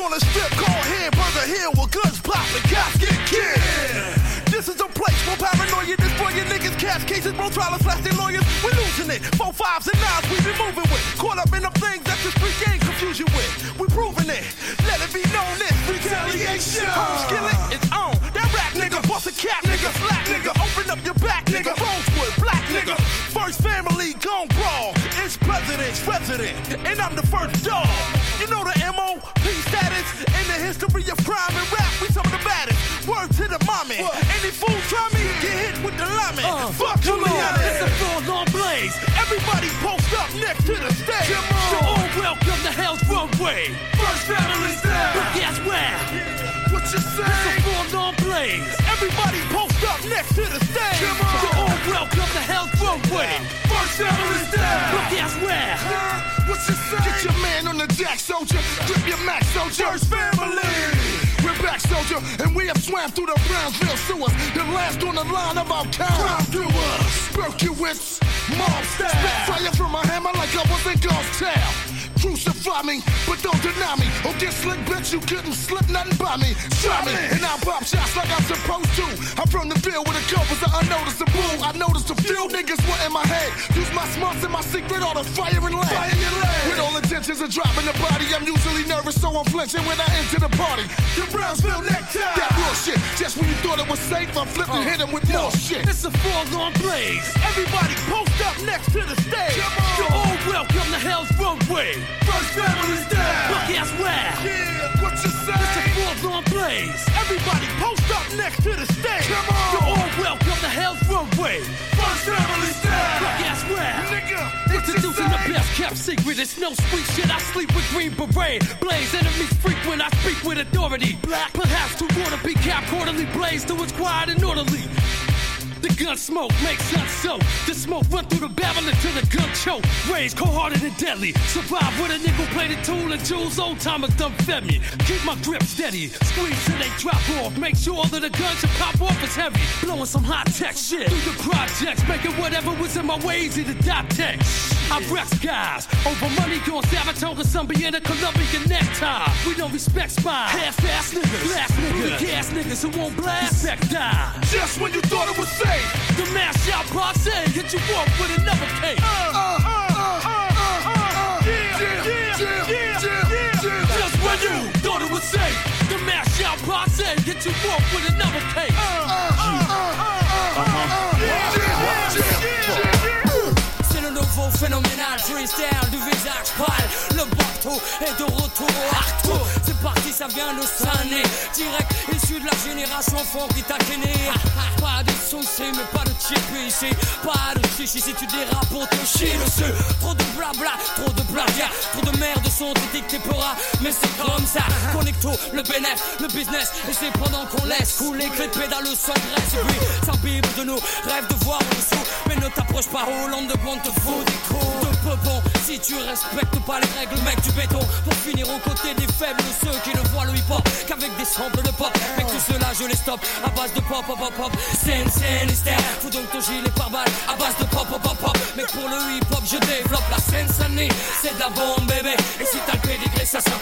75. Raised on a strip called Hamburger Hill where guns pop and cops get killed. This is a place for paranoia, destroying niggas, cash cases, bro, trials, lasting lawyers. We're losing it. Four fives and nines we be moving with. Caught up in the things that the street game confuse you with. We proving it. Let it be known this retaliation. Home skillet is on. That rap nigga, bust a cap nigga, slack nigga, open up your back nigga, Rosewood, black nigga. First family gone brawl. It's president's president, and I'm the first dog. You know the MOP status in the history of crime and rap. We some of the baddest. Word to the mommy. Any fool try me, get hit with the llama. Uh, Fuck Come on, Giuliani. it's a full long blaze. Everybody post up next to the stage. Come on. All welcome to Hell's Runway. First family's down. But guess where? What you say? It's a full long blaze. Everybody post up next to the stage. Come on. All welcome to Hell's Runway. First family's down. But guess where? What you say? Get your on jack, soldier. Grip your max, soldier. First family. We're back, soldier, and we have swam through the Brownsville sewers. The last on the line of our kind. Crime doers. Berkowitz. Mob style. Spit fire from a hammer like I was in Ghost Town. Crucify me, but don't deny me. Or get slick, bitch, you couldn't slip nothing by me. Try me, and I'll pop shots like I'm supposed to. I'm from the field where the covers are unnoticeable. I noticed a few niggas were in my head. Use my smarts and my secret, all the fire and lead. Fire and lead. With all intentions of dropping the body, I'm usually nervous, so I'm flinching when I enter the party. The Brownsville necktie. That real shit. Just when you thought it was safe, I flipped and oh. hit him with more shit. It's a long blaze. Everybody post up next to the stage. So all welcome to Hell's Runway. First family's down. But guess where? Yeah, what you say? It's a full long blaze. Everybody post up next to the stage. Come on. You're all welcome to Hell's Runway. First family's down. But guess where? Nigga, Introducing the best kept secret. It's no sweet shit. I sleep with green beret. Blaze enemies frequent. I speak with authority. Black, perhaps to water be cap quarterly. Blaze to its quiet and orderly. Gun smoke makes sun soak. The smoke run through the barrel until the gun choke. Raised cold-hearted and deadly. Survive with a nickel-plated tool and jewels. Old timers done fed me. Keep my grip steady. Squeeze till they drop off. Make sure that the guns should pop off is heavy. Blowing some high-tech shit through the projects. Making whatever was in my way easy to dissect. I wreck skies. Over money going Zambia, and Colombian necktie. We don't respect spies. Half-ass niggas. Blast niggas. Gas niggas who won't blast. Respect die. Just when you thought it was safe. The mash out posse, hit you up with another case. Just when you thought it was safe, the mash out posse, hit you up with another case. C'est le nouveau phénoménal du visage pâle. Le bateau est de retour au. C'est parti, ça vient de Sané. Direct issu de la génération fond qui t'a. Pas de soucis, mais pas de chip ici. Pas de chichi si tu dérapes pour te chier dessus. Trop de blabla, trop de plagiat. Trop de merde sont édictés pora. Mais c'est comme ça. Connecto, le bénéf, le business. Et c'est pendant qu'on laisse couler que les pédales sans graisse. Et puis, s'imbibe de nous. Rêve de voir en dessous. Mais ne t'approche pas, Hollande de bon te fout des coups de peupon. Si tu respectes pas les règles, mec du béton. Pour finir aux côtés des faibles, ceux qui ne voient le hip-hop qu'avec des samples de pop. Mec, tout cela, je les stoppe à base de pop, pop, pop, pop. Scène, hystère. Fous donc ton gilet par balle à base de pop, pop, pop, pop. Mec, pour le hip-hop, je développe la scène. C'est de la bombe, bébé. Et si t'as le pédigré, ça s'en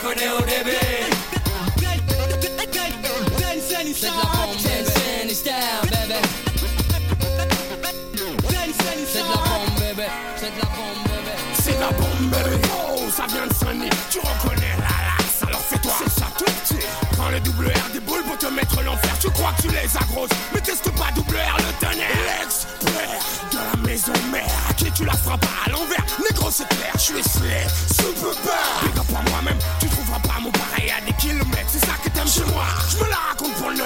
C'est de la bombe, bébé. Oh, ça vient de Sony. Tu reconnais la lasse, alors fais-toi. C'est ça tout petit. Prends le double R des boules pour te mettre l'enfer. Tu crois que tu les as grosses, mais teste pas double R le tonnerre. L'expert de la maison mère. la frappe à l'envers. Négro, c'est clair, je suis slay, super à moi-même, tu pas mon pareil à des kilomètres. C'est ça que t'aimes chez moi. Je me la raconte pour le 9-3.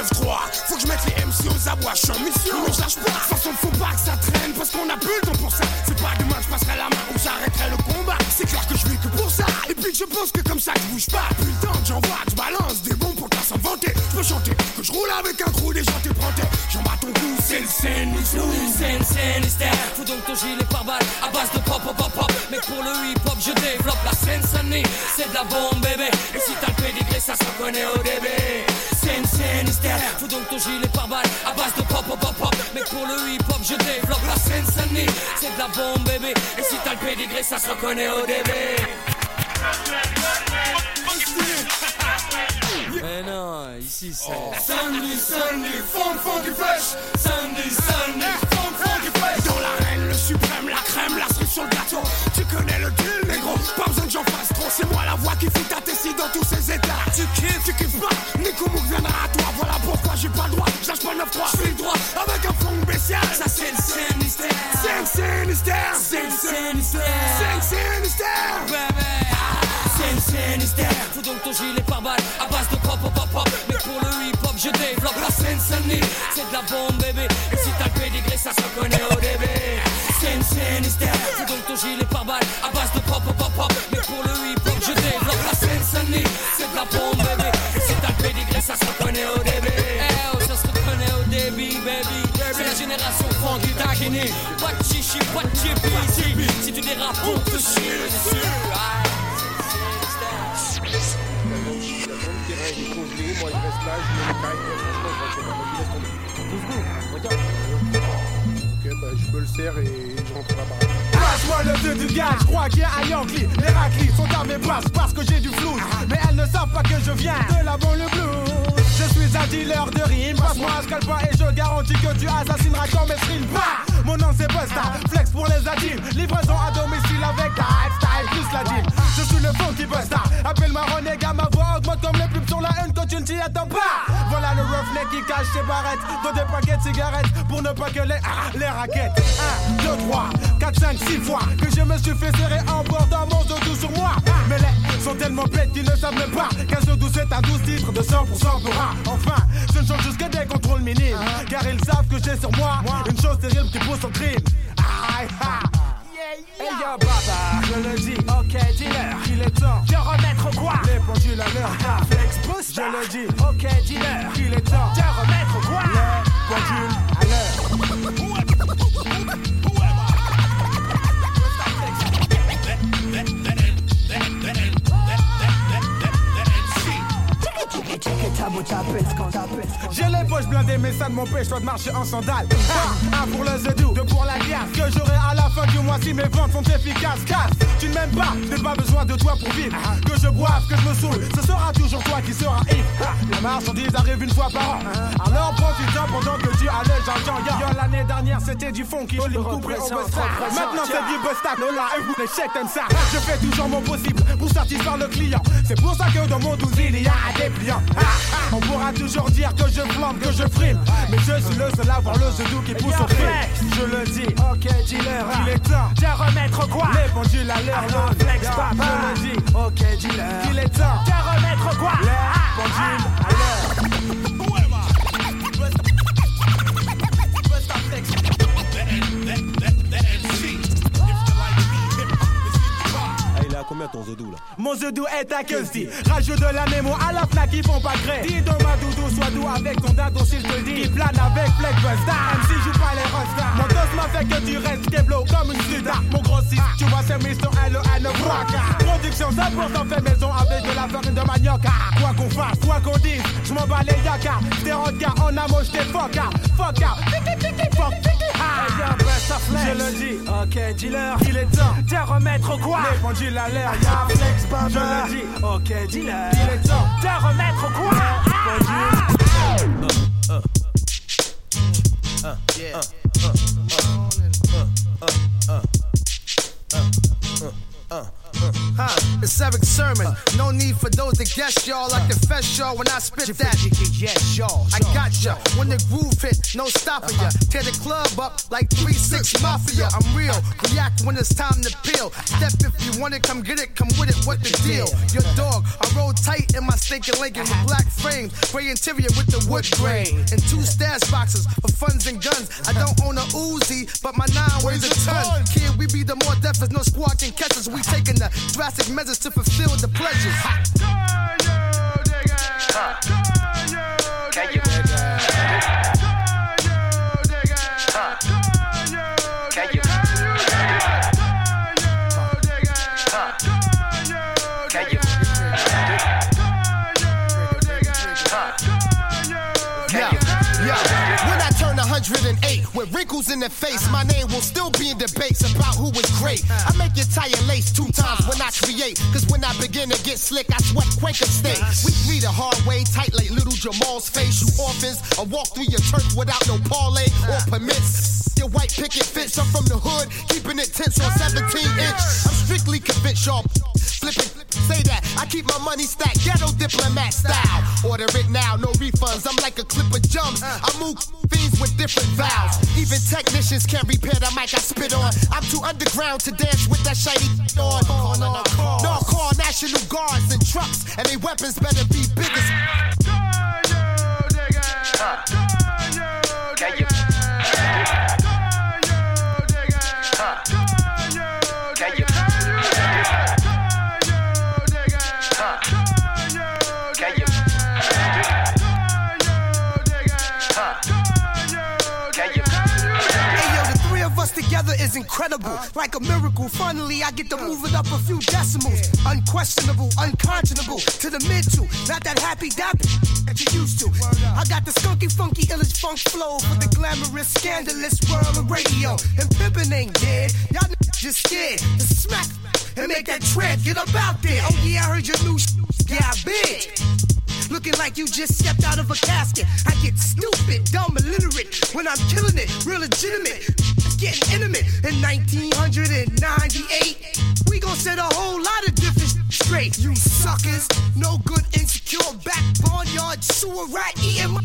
Faut que je mette les MC aux abois, je suis en mission. Je lâche pas. De toute façon, faut pas que ça traîne parce qu'on a plus le temps pour ça. C'est pas demain, je passerai la main ou j'arrêterai le combat. C'est clair que je vis que pour ça. Et puis je pense que comme ça, je bouge pas. Plus le temps que j'envoie, je balance des bombes s'en vanter. Je peux chanter que je roule avec un crew des gens t'éprentés. J'en bats ton cou, c'est le scène, Scène, scène. Faut donc ton gilet par balle à base de pop, pop, pop. Mais pour le hip hop, je développe la scène Sunny. C'est de la bombe, bébé. Et si t'as le pédigré, ça se reconnaît au début. Scène, scène. Faut donc ton gilet par balle à base de pop, pop, pop. Mais pour le hip hop, je développe la scène Sunny. C'est de la bombe, bébé. Et si t'as le pédigré, ça se reconnaît au début. Mais non, ici c'est. Sunday, Sunday, funk, funky fresh. Sunday, Sunday, funk, funky fresh. Dans l'arène, le suprême, la crème, la cerise sur le gâteau. Tu connais le deal, négro. Pas besoin que j'en fasse trop. C'est moi la voix qui fait ta tessie dans tous ces états. Tu kiffes, tu kiffes pas. Nico Mouk viendra à toi. Voilà pourquoi j'ai pas le droit. J'lâche pas le 9-3. J'fais le droit avec un fond spécial. Ça c'est le Sinister. C'est Sinister. C'est Sinister. C'est Sinister. Scène, scène, hystère. Faut donc ton gilet par balle à base de pop, pop, pop. Mais pour le hip hop, je développe la scène Sunny. C'est de la bombe, bébé. Et si t'as le pédigré, ça se reconnaît au début. Scène, scène, hystère. Faut donc ton gilet par balle à base de pop, pop, pop, pop. Mais pour le hip hop, je développe la scène Sunny. C'est de la bombe, bébé. Et si t'as le pédigré, ça se reconnaît au début. Eh oh, ça se reconnaît au début, baby. C'est la génération funky taquini. Pas de chichi, pas de ici. Si tu dérapes, on te chie dessus. Moi je reste là, je le je. Ok, bah je me le sers et je rentre là-bas. Passe-moi le feu du gars, je crois qu'il y a un Yankee. Les raclis sont à mes places parce que j'ai du flou. Mais elles ne savent pas que je viens de la banlieue blues. Je suis un dealer de rimes, passe-moi un scalpa et je garantis que tu assassineras quand mes streams. Bah Mon nom c'est Busta, flex pour les adultes. Livraison à domicile avec ta plus la. Je suis le funky Busta, appelle-moi Renégat, ma voix augmente comme les pubs sur la haine quand tu ne t'y attends pas. Voilà le roughneck qui cache ses barrettes dans des paquets de cigarettes pour ne pas que les, ah, les raquettes. 1, 2, 3, 4, 5, 6 fois que je me suis fait serrer en bordant mon doudou sur moi. Mais les sont tellement bêtes qu'ils ne savent même pas qu'un doudou c'est un 12 titres de 100% pour rap. Enfin, ce ne sont juste que des contrôles minimes. Car ils savent que j'ai sur moi une chose terrible qui pousse au crime. Aïe, aïe. Hey yo baba, je le dis, ok dealer, il est temps de remettre quoi Les pendules à l'heure, flex boost, je le dis, ok dealer, il est temps mais ça ne m'empêche pas de marcher en sandales. Un, un pour le zedou, deux pour la guerre. Que j'aurai à la fin du mois si mes ventes sont efficaces. Casse, tu ne m'aimes pas, je n'ai pas besoin de toi pour vivre. Que je boive, que je me saoule, ce sera toujours toi qui sera ivre. La marchandise arrive une fois par an. Alors profite-en pendant que tu allèges un gang. Yo, l'année dernière c'était du fond qui je au busta. Maintenant c'est du busta, Lola et vous les chèques comme ça. Je fais toujours mon possible pour satisfaire le client. C'est pour ça que dans mon douze il y a un dépliant. Ah, ah, On pourra toujours dire que je flambe, que je frime. Mais je suis le seul à voir le zedou qui pousse au crime. Je le dis, ok dealer, il est temps de remettre quoi Les pendules à l'heure, le flex papa. Je le dis, ok dealer, il est temps de remettre quoi Les pendules à l'heure. Ton là. Mon zedou est à Kelsey Rageux de la mémoire à la fnac ils font pas gré. Dis donc ma doudou sois doux avec ton dado s'il te dit. Il plane avec Fleck Busta Même si joue pas les rostas Mon dos m'a fait que tu restes keblo comme une suda. Mon gros 6 tu vois c'est Mr. L.O.N. Braka Production 100% fait maison avec de la farine de manioc. Quoi qu'on fasse, quoi qu'on dise Je m'en bats les yaka. J't'ai regard en amont j't'ai foca Foca Tiki tiki fuck tiki ha Je le dis. Ok dealer Il est temps de remettre quoi Les pendules à l'air Y'a flex baba Je le dis Ok dealer Il est temps de remettre quoi Huh, it's Eric Sermon. No need for those to guess y'all. I confess y'all when I spit that. Yes, y'all. I got ya. When the groove hit, no stopping ya. Uh-huh. Tear the club up like 3-6 Mafia. I'm real. React when it's time to peel. Step if you want it, come get it, come with it. What the deal? Your dog. I roll tight in my stinking Lincoln with uh-huh. black frames, gray interior with the wood grain, and two stash boxes for funds and guns. I uh-huh. don't own a Uzi, but my nine weighs a ton. Kid, we be the more deaf as no squad can catch us. We taking the drastic measures to fulfill the pleasures. Can wrinkles in the face, my name will still be in debates about who was great. I make your tire lace two times when I create. Cause when I begin to get slick, I sweat Quaker state. We three the hard way, tight like little Jamal's face. You orphans, I walk through your turf without no parlay or permits. Your white picket fence. I'm from the hood, keeping it tense on 17 inch. I'm strictly convinced y'all flipping. Say that, I keep my money stacked, ghetto diplomat style. Order it now, no refunds. I'm like a clip of jumps. I move fiends with different vows. Even technicians can't repair the mic I spit on. I'm too underground to dance with that shiny on. No, call National Guards and trucks, and they weapons better be big as. Is incredible. Like a miracle. Finally, I get to move it up a few decimals. Unquestionable, unconscionable. To the mid two. Not that happy dappy that you used to. I got the skunky, funky, illish funk flow for the glamorous, scandalous world of radio. And pimpin' ain't dead. Y'all n- just scared to smack and make that tread. Get up out there. Oh yeah, I heard your new sh- got big. Looking like you just stepped out of a casket. I get stupid, dumb, illiterate when I'm killing it. Real legitimate, getting intimate. In 1998, we gon' set a whole lot of different sh- straight. You suckers, no good, insecure, back barnyard, sewer rat eating my.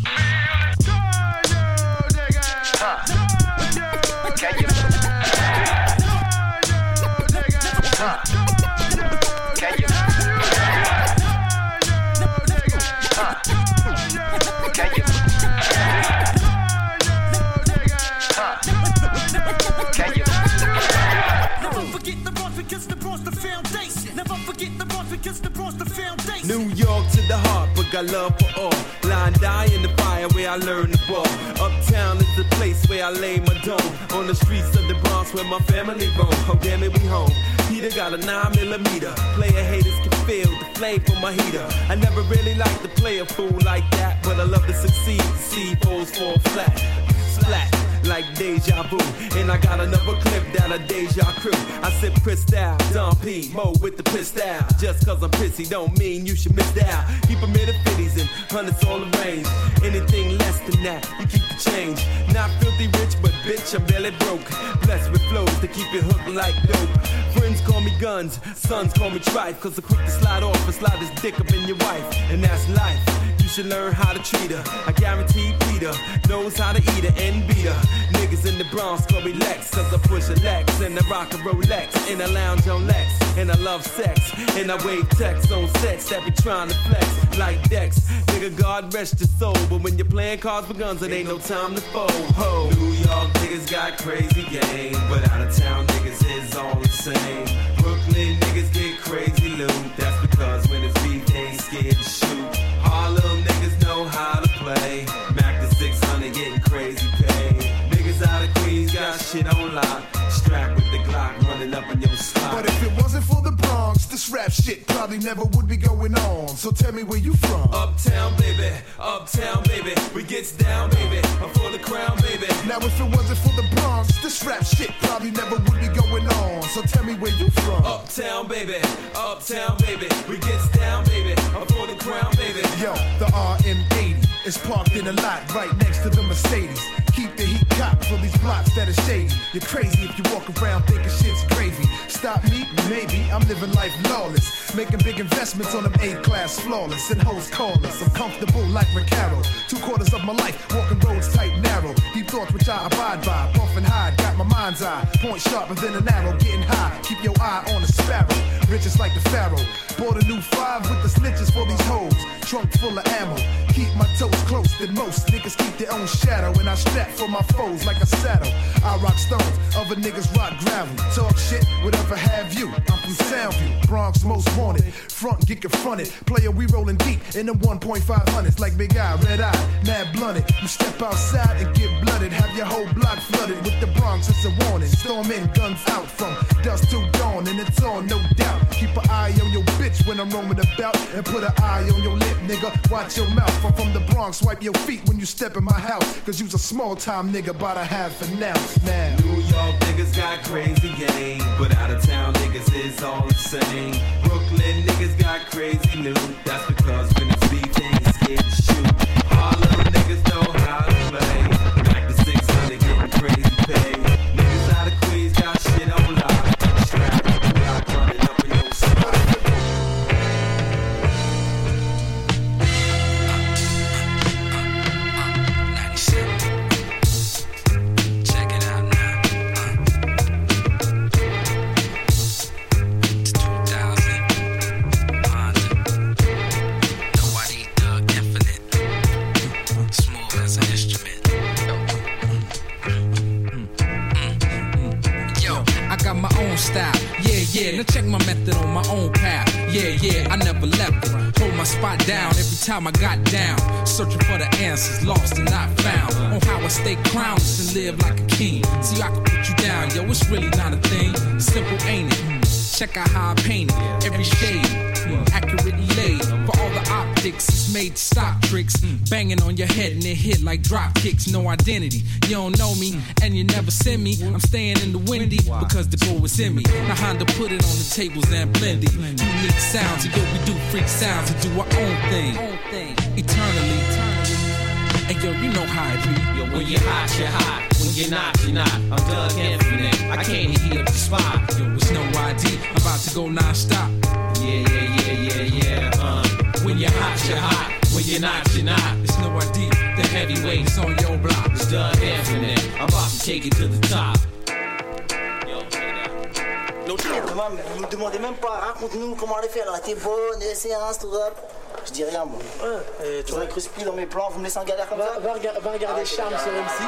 Can you? Can New York to the heart, but got love for all. Line die in the fire where I learn to ball. Uptown is the place where I lay my dome. On the streets of the Bronx where my family roam. Oh damn it, we home. Peter got a 9 millimeter. Player haters can feel the flame from my heater. I never really liked to play a fool like that, but I love to succeed. See foes fall flat, splat like deja vu. And I got another clip that a deja crew. I sip Cristal, Don P, Mo with the pistol. Just cause I'm pissy don't mean you should miss out. Keep 'em in the 50s and hundreds all the range. Anything less than that, you keep the change. Not filthy rich, but bitch, I'm barely broke. Blessed with flows to keep it hooked like dope. Friends call me guns, sons call me trife. Cause I'm quick to slide off and slide this dick up in your wife. And that's life. You should learn how to treat her. I guarantee Peter knows how to eat her and beat her. Niggas in the Bronx call relax cause I push a Lex and I rock a Rolex in a lounge on Lex. And I love sex, and I wave text on sex that be trying to flex like Dex. Nigga, God rest your soul, but when you're playing cards with guns, it ain't no time to fold. Ho. New York niggas got crazy game, but out of town niggas is all the same. Brooklyn niggas get crazy loot, that's Strapped with the Glock running up in your slot. But if it wasn't for the Bronx, this rap shit probably never would be going on. So tell me where you from. Uptown, baby, uptown, baby. We gets down, baby. I'm for the crown, baby. Now if it wasn't for the Bronx, this rap shit probably never would be going on. So tell me where you from. Uptown, baby, uptown, baby. We gets down, baby. I'm for the crown, baby. Yo, the RM80 is parked in a lot right next to the Mercedes. Keep the heat cop for these blocks that are shady. You're crazy if you walk around thinking shit's gravy. Stop me? Maybe. I'm living life lawless. Making big investments on them A-class flawless. And hoes callers. I'm comfortable like Ricardo. Two quarters of my life, walking roads tight, and narrow. Deep thoughts which I abide by. Puff and hide, got my mind's eye. Point sharper than an arrow, getting high. Keep your eye on the sparrow. Riches like the pharaoh. Bought a new five with the snitches for these hoes. Trunk full of ammo. Keep my toes close than most. Niggas keep their own shadow. And I strap for my foes like a saddle. I rock stones, other niggas rock gravel. Talk shit, whatever have you. I'm from Soundview, Bronx most wanted. Front get confronted. Player, we rolling deep in the 1.5 hundreds like Big Eye, Red Eye, Mad Blunted. You step outside and get blooded. Have your whole block flooded with the Bronx. It's a warning. Storm in, guns out from dusk till dawn, and it's on, no doubt. Keep an eye on your bitch when I'm roaming about, and put an eye on your lip, nigga. Watch your mouth. I'm from the Bronx. Wipe your feet when you step in my house, cause you's a small time nigga, about a half an ounce now. New York niggas got crazy game, but out of town niggas is all the same. Brooklyn niggas got crazy new. That's because when it's ain't scared to shoot. Harlem niggas know how to play. I never left it. Hold my spot down every time I got down. Searching for the answers, lost and not found. On how I stay crowned and live like a king. See, I can put you down, yo. It's really not a thing. Simple, ain't it? Check out how I paint it. Every shade, mm, accurately laid. For all the optics, it's made to stop tricks. Mm. Banging on your head and it hit like drop kicks. No identity. You don't know me and you never send me. I'm staying in the windy because the goal is in me. Now Honda put it on the tables and blended. Unique sounds, and yo, we do freak sounds and do our own thing. Eternally. And yo, you know how it be. Yo, when you're hot, you're hot. When you're not, you're not. I'm Doug Infinite. I came to heat up the spot. Yo, it's no ID. I'm about to go non-stop. Yeah, yeah, yeah, yeah, yeah. Uh, when you're hot, you're hot. When you're not, you're not. It's no ID. The heavyweights on your block. It's Doug Infinite. I'm about to take it to the top. Vous me demandez même pas, raconte-nous comment les faire. Alors, t'es bonne, les séances, tout ça. Je dis rien, moi. Ouais, tu vois, crispy dans mes plans, vous me laissez en galère comme ça Va, rega- va regarder Charme sur M6.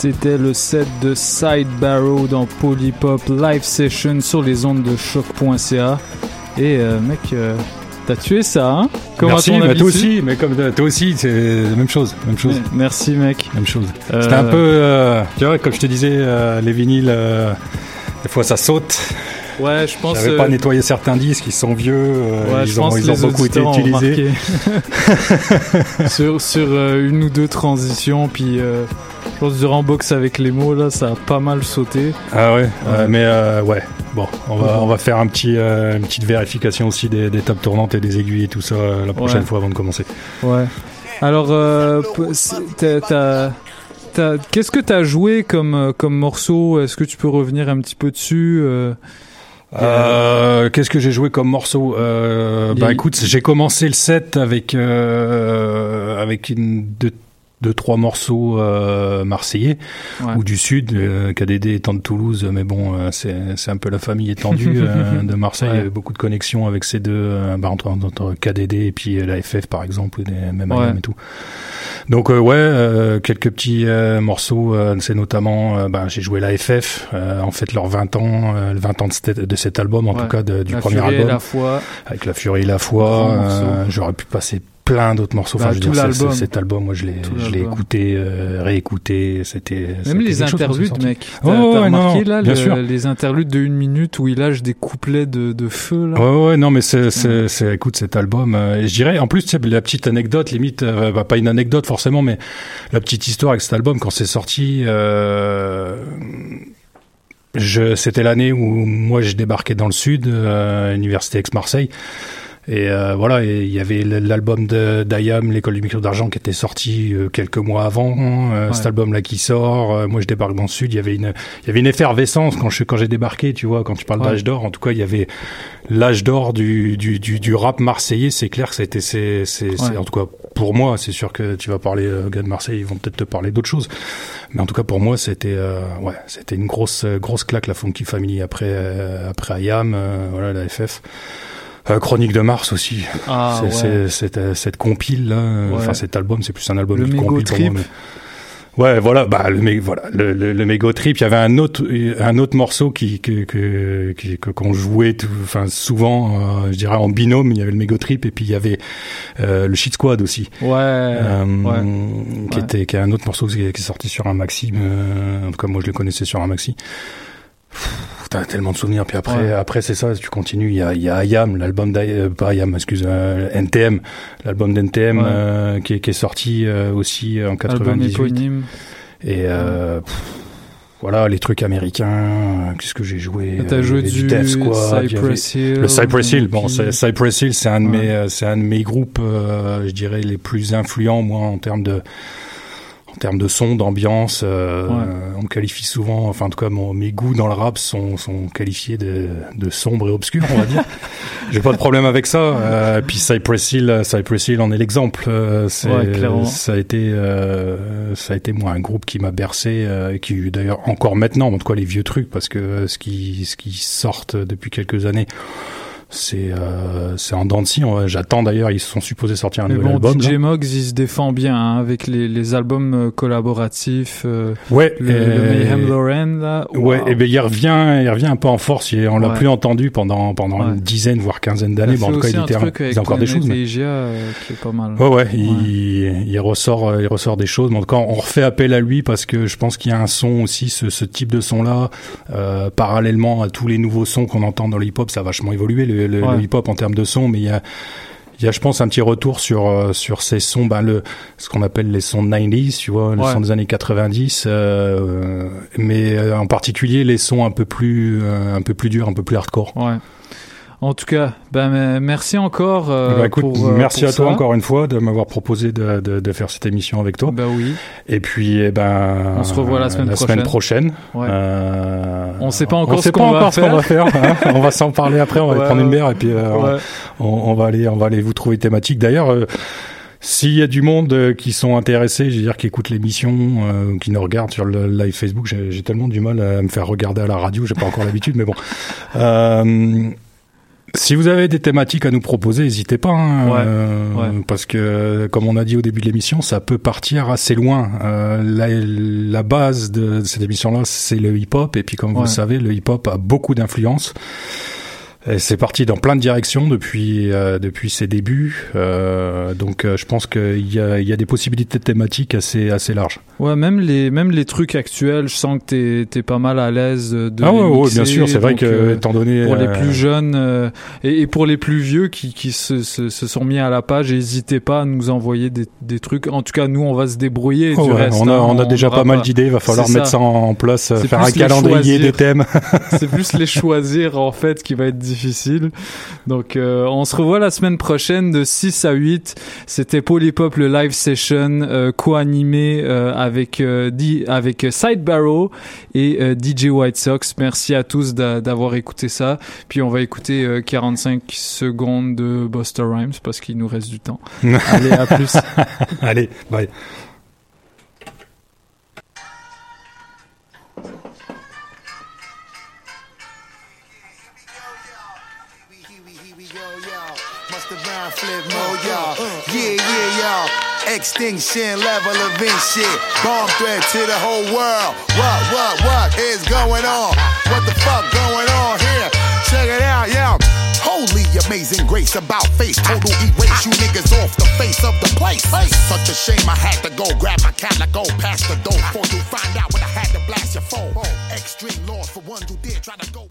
C'était le set de Side Barrow dans Polypop Live Session sur les ondes de choc.ca. Et euh, mec, euh, t'as tué ça, hein? Comme à merci, toi aussi, mais comme toi aussi, c'est la même chose, même chose. Merci mec. Même chose. Euh, C'était un peu, euh, tu vois, comme je te disais, euh, les vinyles, euh, des fois ça saute. Ouais, je pense. J'avais pas euh, nettoyé certains disques, ils sont vieux, euh, Ouais, ils, je ont, pense ils ont beaucoup été utilisés. sur sur euh, une ou deux transitions, puis euh, je pense durant box avec les mots là, ça a pas mal sauté. Ah ouais, euh, mais euh, ouais, bon, on va, on va faire un petit, euh, une petite vérification aussi des, des tables tournantes et des aiguilles et tout ça la prochaine Ouais. fois avant de commencer. Ouais. Alors, t'as- qu'est-ce que t'as joué comme comme morceau? Est-ce que tu peux revenir un petit peu dessus euh, Euh, Qu'est-ce que j'ai joué comme morceau? Euh, Bah écoute, j'ai commencé le set avec avec une deux, deux trois morceaux euh, marseillais Ouais. ou du sud. Euh, KDD étant de Toulouse, mais bon, euh, c'est c'est un peu la famille étendue euh, de Marseille. Ouais. Il y avait beaucoup de connexions avec ces deux, euh, bah, entre, entre KDD et puis euh, la FF par exemple, ou des, même Ouais. Et tout. Donc euh, ouais, euh, quelques petits euh, morceaux. euh, c'est notamment, bah, j'ai joué la FF. euh, en fait, leurs 20 ans, euh, le 20 ans de cet, de cet album, en tout cas de- du La premier album, la foi. avec la Furie et la foi. Euh. J'aurais pu passer plein d'autres morceaux. Bah, enfin, je veux tout dire, l'album. cet album, moi, je l'ai, je l'ai écouté, euh, réécouté. C'était Même les chose interludes, mec. T'as Ouais, t'as remarqué non, là bien le- sûr. les interludes de une minute où il lâche des couplets de, de feu là. Ouais, ouais, non, mais c'est, c'est, c'est, écoute, cet album, euh, et je dirais, en plus, tu sais, la petite anecdote, limite, euh, bah, pas une anecdote forcément, mais la petite histoire avec cet album, quand c'est sorti, euh, je, c'était l'année où moi, je débarquais dans le sud, euh, Université Aix-Marseille. Et euh, voilà, et il y avait l'album de d'Ayam, l'école du micro d'argent, qui était sorti euh, quelques mois avant. euh, Ouais. Cet album-là qui sort. euh, moi, je débarque dans le sud. Il y avait une, il y avait une effervescence quand je quand j'ai débarqué. Tu vois, quand tu parles Ouais. d'âge d'or, en tout cas, il y avait l'âge d'or du, du, du, du rap marseillais. C'est clair que ça a été, c'est, c'est, Ouais. en tout cas pour moi, c'est sûr que tu vas parler euh, gars de Marseille, ils vont peut-être te parler d'autres choses. Mais en tout cas pour moi, c'était, euh, ouais, c'était une grosse, grosse claque la Funky Family après, euh, après Ayam, euh, voilà la FF. Euh, Chronique de Mars aussi. Ah, C'est- ouais. c'est- cette, euh, cette compile là, euh, Ouais. enfin cet album, c'est plus un album Le Mégo compile pour moi. Trip. mais- Ouais, voilà, bah le voilà, le, le, le Mégo Trip. Il y avait un autre, un autre morceau qui que qui- qu'on jouait, tout- enfin souvent, euh, je dirais en binôme. Il y avait le Mégo Trip et puis il y avait euh, le Shit Squad aussi. Ouais. Euh, ouais. qui était qui est un autre morceau qui est, qui est sorti sur un maxi en tout cas moi je le connaissais sur un maxi T'as tellement de souvenirs puis après Ouais. après c'est ça tu continues il y a il y a Ayam l'album d'Ay- euh, pas excuse euh, NTM l'album d'NTM Ouais. euh, qui, est, qui est sorti euh, aussi en Album 98 éponyme. et euh, pff, voilà les trucs américains euh, qu'est-ce que j'ai joué T'as Euh, joué du Death Squad, Cypress Hill, le Cypress Hill bon Cypress Hill c'est un de Ouais. mes euh, c'est un de mes groupes euh, je dirais les plus influents moi en termes de en termes de son, d'ambiance, euh, Ouais. on me qualifie souvent, enfin en tout cas mon, mes goûts dans le rap sont, sont qualifiés de, de sombres et obscurs, on va dire. J'ai pas de problème avec ça. Euh, puis Cypress Hill, Cypress Hill en est l'exemple. Euh, c'est- Ouais, clairement. ça a été, euh, ça a été moi un groupe qui m'a bercé, euh, et qui d'ailleurs encore maintenant, en tout cas les vieux trucs, parce que ce qui, ce qui sortent depuis quelques années. C'est euh, c'est en dents de scie. J'attends d'ailleurs, ils sont supposés sortir un nouvel bon, album. DJ là. Moggs, il se défend bien hein, avec les, les albums euh, collaboratifs. euh, Ouais, le, le euh, Mayhem Lauren, là. Ouais, et ben il revient, il revient un peu en force. Il- on l'a Ouais. plus entendu pendant pendant Ouais. une dizaine voire quinzaine a d'années. Bon, en tout cas, il un était, truc il faisait encore des choses. mais- euh, qui est pas mal. Ouais, ouais, Il, il ressort, euh, il ressort des choses. Mais en tout cas, on refait appel à lui parce que je pense qu'il y a un son aussi, ce, ce type de son-là, euh, parallèlement à tous les nouveaux sons qu'on entend dans le hip-hop, ça a vachement évolué le, le- Ouais. le hip-hop en termes de son, mais il y a il y a, je pense, un petit retour sur euh, sur ces sons, ben le ce qu'on appelle les sons 90s, tu vois, les Ouais. sons des années 90, euh, mais euh, en particulier les sons un peu plus un peu plus durs, un peu plus hardcore. Ouais. En tout cas, ben, merci encore. euh, Bah, écoute, pour, euh, merci pour à toi encore une fois de m'avoir proposé de, de, de faire cette émission avec toi. Bah oui. Et puis, eh ben, On se revoit la semaine prochaine. Ouais. Euh, On sait pas encore on ce sait qu'on pas va encore ce qu'on va faire. hein. on va s'en parler après. On va aller Ouais, prendre une bière et puis euh, Ouais. on, on va aller, on va aller vous trouver thématique. D'ailleurs. s'il y a du monde qui sont intéressés, je veux dire, qui écoutent l'émission, euh, qui nous regardent sur le live Facebook, j'ai j'ai tellement du mal à me faire regarder à la radio, j'ai pas encore l'habitude, mais bon. Euh, Si vous avez des thématiques à nous proposer, n'hésitez pas, hein, Ouais, euh, ouais. parce que comme on a dit au début de l'émission, ça peut partir assez loin. Euh, la, la base de cette émission-là, c'est le hip-hop, et puis comme vous le savez, le hip-hop a beaucoup d'influence. C'est parti dans plein de directions depuis euh, depuis ses débuts, euh, donc euh, je pense qu'il y a, il y a des possibilités thématiques assez assez larges. Ouais, même les, même les trucs actuels, je sens que t'es, t'es pas mal à l'aise de Ah les ouais, bien sûr, c'est vrai donc, que, étant donné, Pour les plus jeunes et, et pour les plus vieux qui, qui se, se, se sont mis à la page, n'hésitez pas à nous envoyer des, des trucs. En tout cas, nous, on va se débrouiller. Oh du ouais, reste, on a, hein, on a déjà pas mal d'idées, il va falloir mettre ça, en place, faire un calendrier choisir. des thèmes. c'est plus les choisir en fait qui va être difficile. Donc euh, on se revoit la semaine prochaine de 6 à 8. C'était Polypop le live session euh, co-animé euh, avec Di- avec Side Barrow et DJ White Sox. Merci à tous d'a- d'avoir écouté ça. Puis on va écouter euh, 45 secondes de Buster Rhymes parce qu'il nous reste du temps. Allez, à plus. Allez, bye. Flip more, y'all. Yeah, yeah, y'all. Extinction level event shit. Bomb threat to the whole world. What, what, what is going on? What the fuck going on here? Check it out, y'all. Holy amazing grace about face. Total erase you niggas off the face of the place. Such a shame I had to go grab my cat like go past the door before you find out when I had to blast your phone. Extreme laws for one who did try to go.